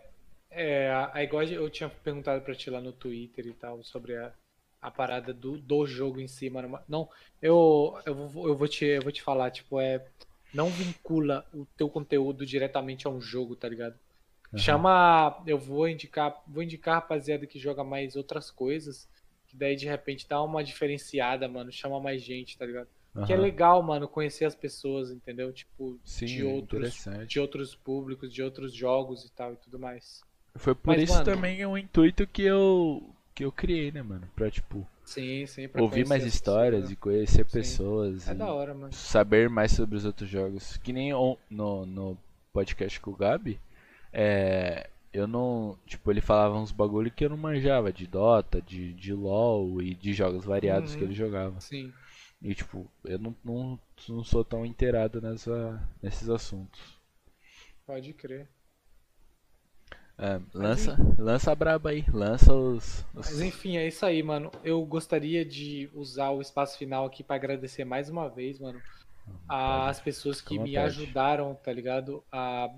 é, a- a- igual eu tinha perguntado pra ti lá no Twitter e tal, sobre a, a parada do, do jogo em si, mano. Não, eu, eu, vou, eu, vou te, eu vou te falar, tipo, é. Não vincula o teu conteúdo diretamente a um jogo, tá ligado? Chama. Eu vou indicar. Vou indicar a rapaziada que joga mais outras coisas. Daí de repente dá uma diferenciada, mano. Chama mais gente, tá ligado? Que é legal, mano, conhecer as pessoas, entendeu? Tipo, Sim, de outros, de outros públicos, de outros jogos e tal e tudo mais. Foi por Mas, isso mano- também o intuito que eu. que eu criei, né, mano? Pra, tipo, Sim, sim, pra ouvir mais as histórias e conhecer Sim. pessoas. né? É e- da hora, mano. saber mais sobre os outros jogos. Que nem no, no podcast com o Gabi, é, eu não. Tipo, ele falava uns bagulho que eu não manjava, de Dota, de, de LoL e de jogos variados que Uhum. ele jogava. Sim. E tipo, eu não, não, não sou tão inteirado nessa, nesses assuntos. Pode crer. É, lança, lança a braba aí, lança os. os- Mas enfim, é isso aí, mano. Eu gostaria de usar o espaço final aqui pra agradecer mais uma vez, mano, as pessoas que me ajudaram, tá ligado? A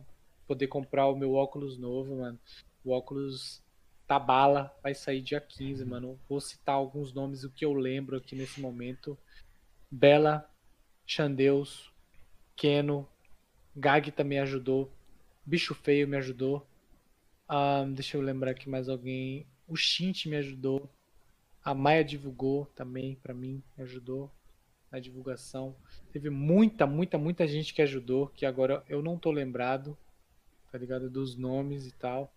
poder comprar o meu óculos novo, mano. O óculos tá bala, vai sair dia 15, mano. Vou citar alguns nomes, o que eu lembro aqui nesse momento. Bela, Xandeus, Keno, Gag também ajudou, Bicho Feio me ajudou. Ahn, deixa eu lembrar aqui mais alguém. O Shint me ajudou. A Maia divulgou também pra mim, me ajudou na divulgação. Teve muita, muita, muita gente que ajudou, que agora eu não tô lembrado, tá ligado? Dos nomes e tal.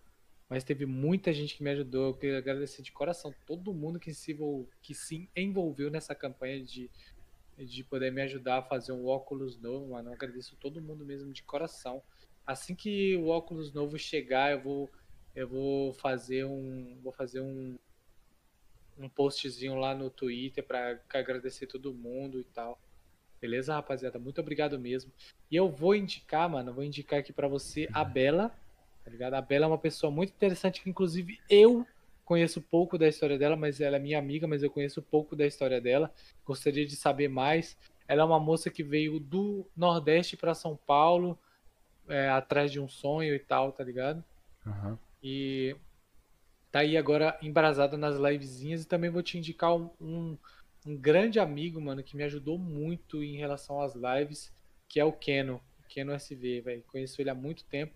Mas teve muita gente que me ajudou. Eu queria agradecer de coração todo mundo que se, que se envolveu nessa campanha de, de poder me ajudar a fazer um óculos novo, mano. Eu agradeço todo mundo mesmo de coração. Assim que o óculos novo chegar, eu vou eu vou fazer um vou fazer um um postzinho lá no Twitter para agradecer todo mundo e tal. Beleza, rapaziada? Muito obrigado mesmo. E eu vou indicar, mano, vou indicar aqui pra você a Bela, tá ligado? A Bela é uma pessoa muito interessante que inclusive eu conheço pouco da história dela, mas ela é minha amiga, mas eu conheço pouco da história dela. Gostaria de saber mais. Ela é uma moça que veio do Nordeste para São Paulo, é, atrás de um sonho e tal, tá ligado? Aham. E tá aí agora embrasada nas livezinhas e também vou te indicar um, um, um grande amigo, mano, que me ajudou muito em relação às lives, que é o Keno, o Keno SV, velho. Conheço ele há muito tempo.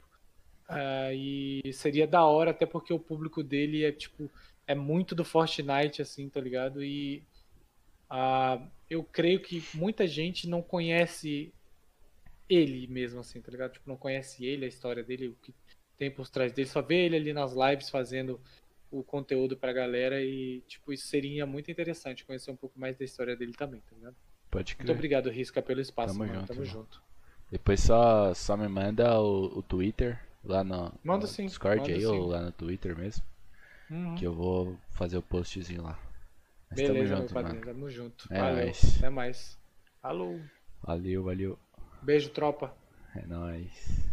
Uh, e seria da hora, até porque o público dele é tipo. É muito do Fortnite, assim, tá ligado? E uh, eu creio que muita gente não conhece ele mesmo, assim, tá ligado? Tipo, não conhece ele, a história dele, o que tem por trás dele, só vê ele ali nas lives fazendo o conteúdo pra galera e, tipo, isso seria muito interessante conhecer um pouco mais da história dele também, tá ligado? Pode crer. Muito obrigado, Risca, pelo espaço, Tamo mano. junto, Tamo irmão. junto. Depois só, só me manda o, o Twitter lá no, Manda no sim, Discord manda aí sim. ou lá no Twitter mesmo. Uhum. Que eu vou fazer o postzinho lá. Mas Beleza, tamo meu junto, padrinho, mano. tamo junto. É Valeu, nóis. até mais. Alô. Valeu, valeu. Beijo, tropa. É nóis.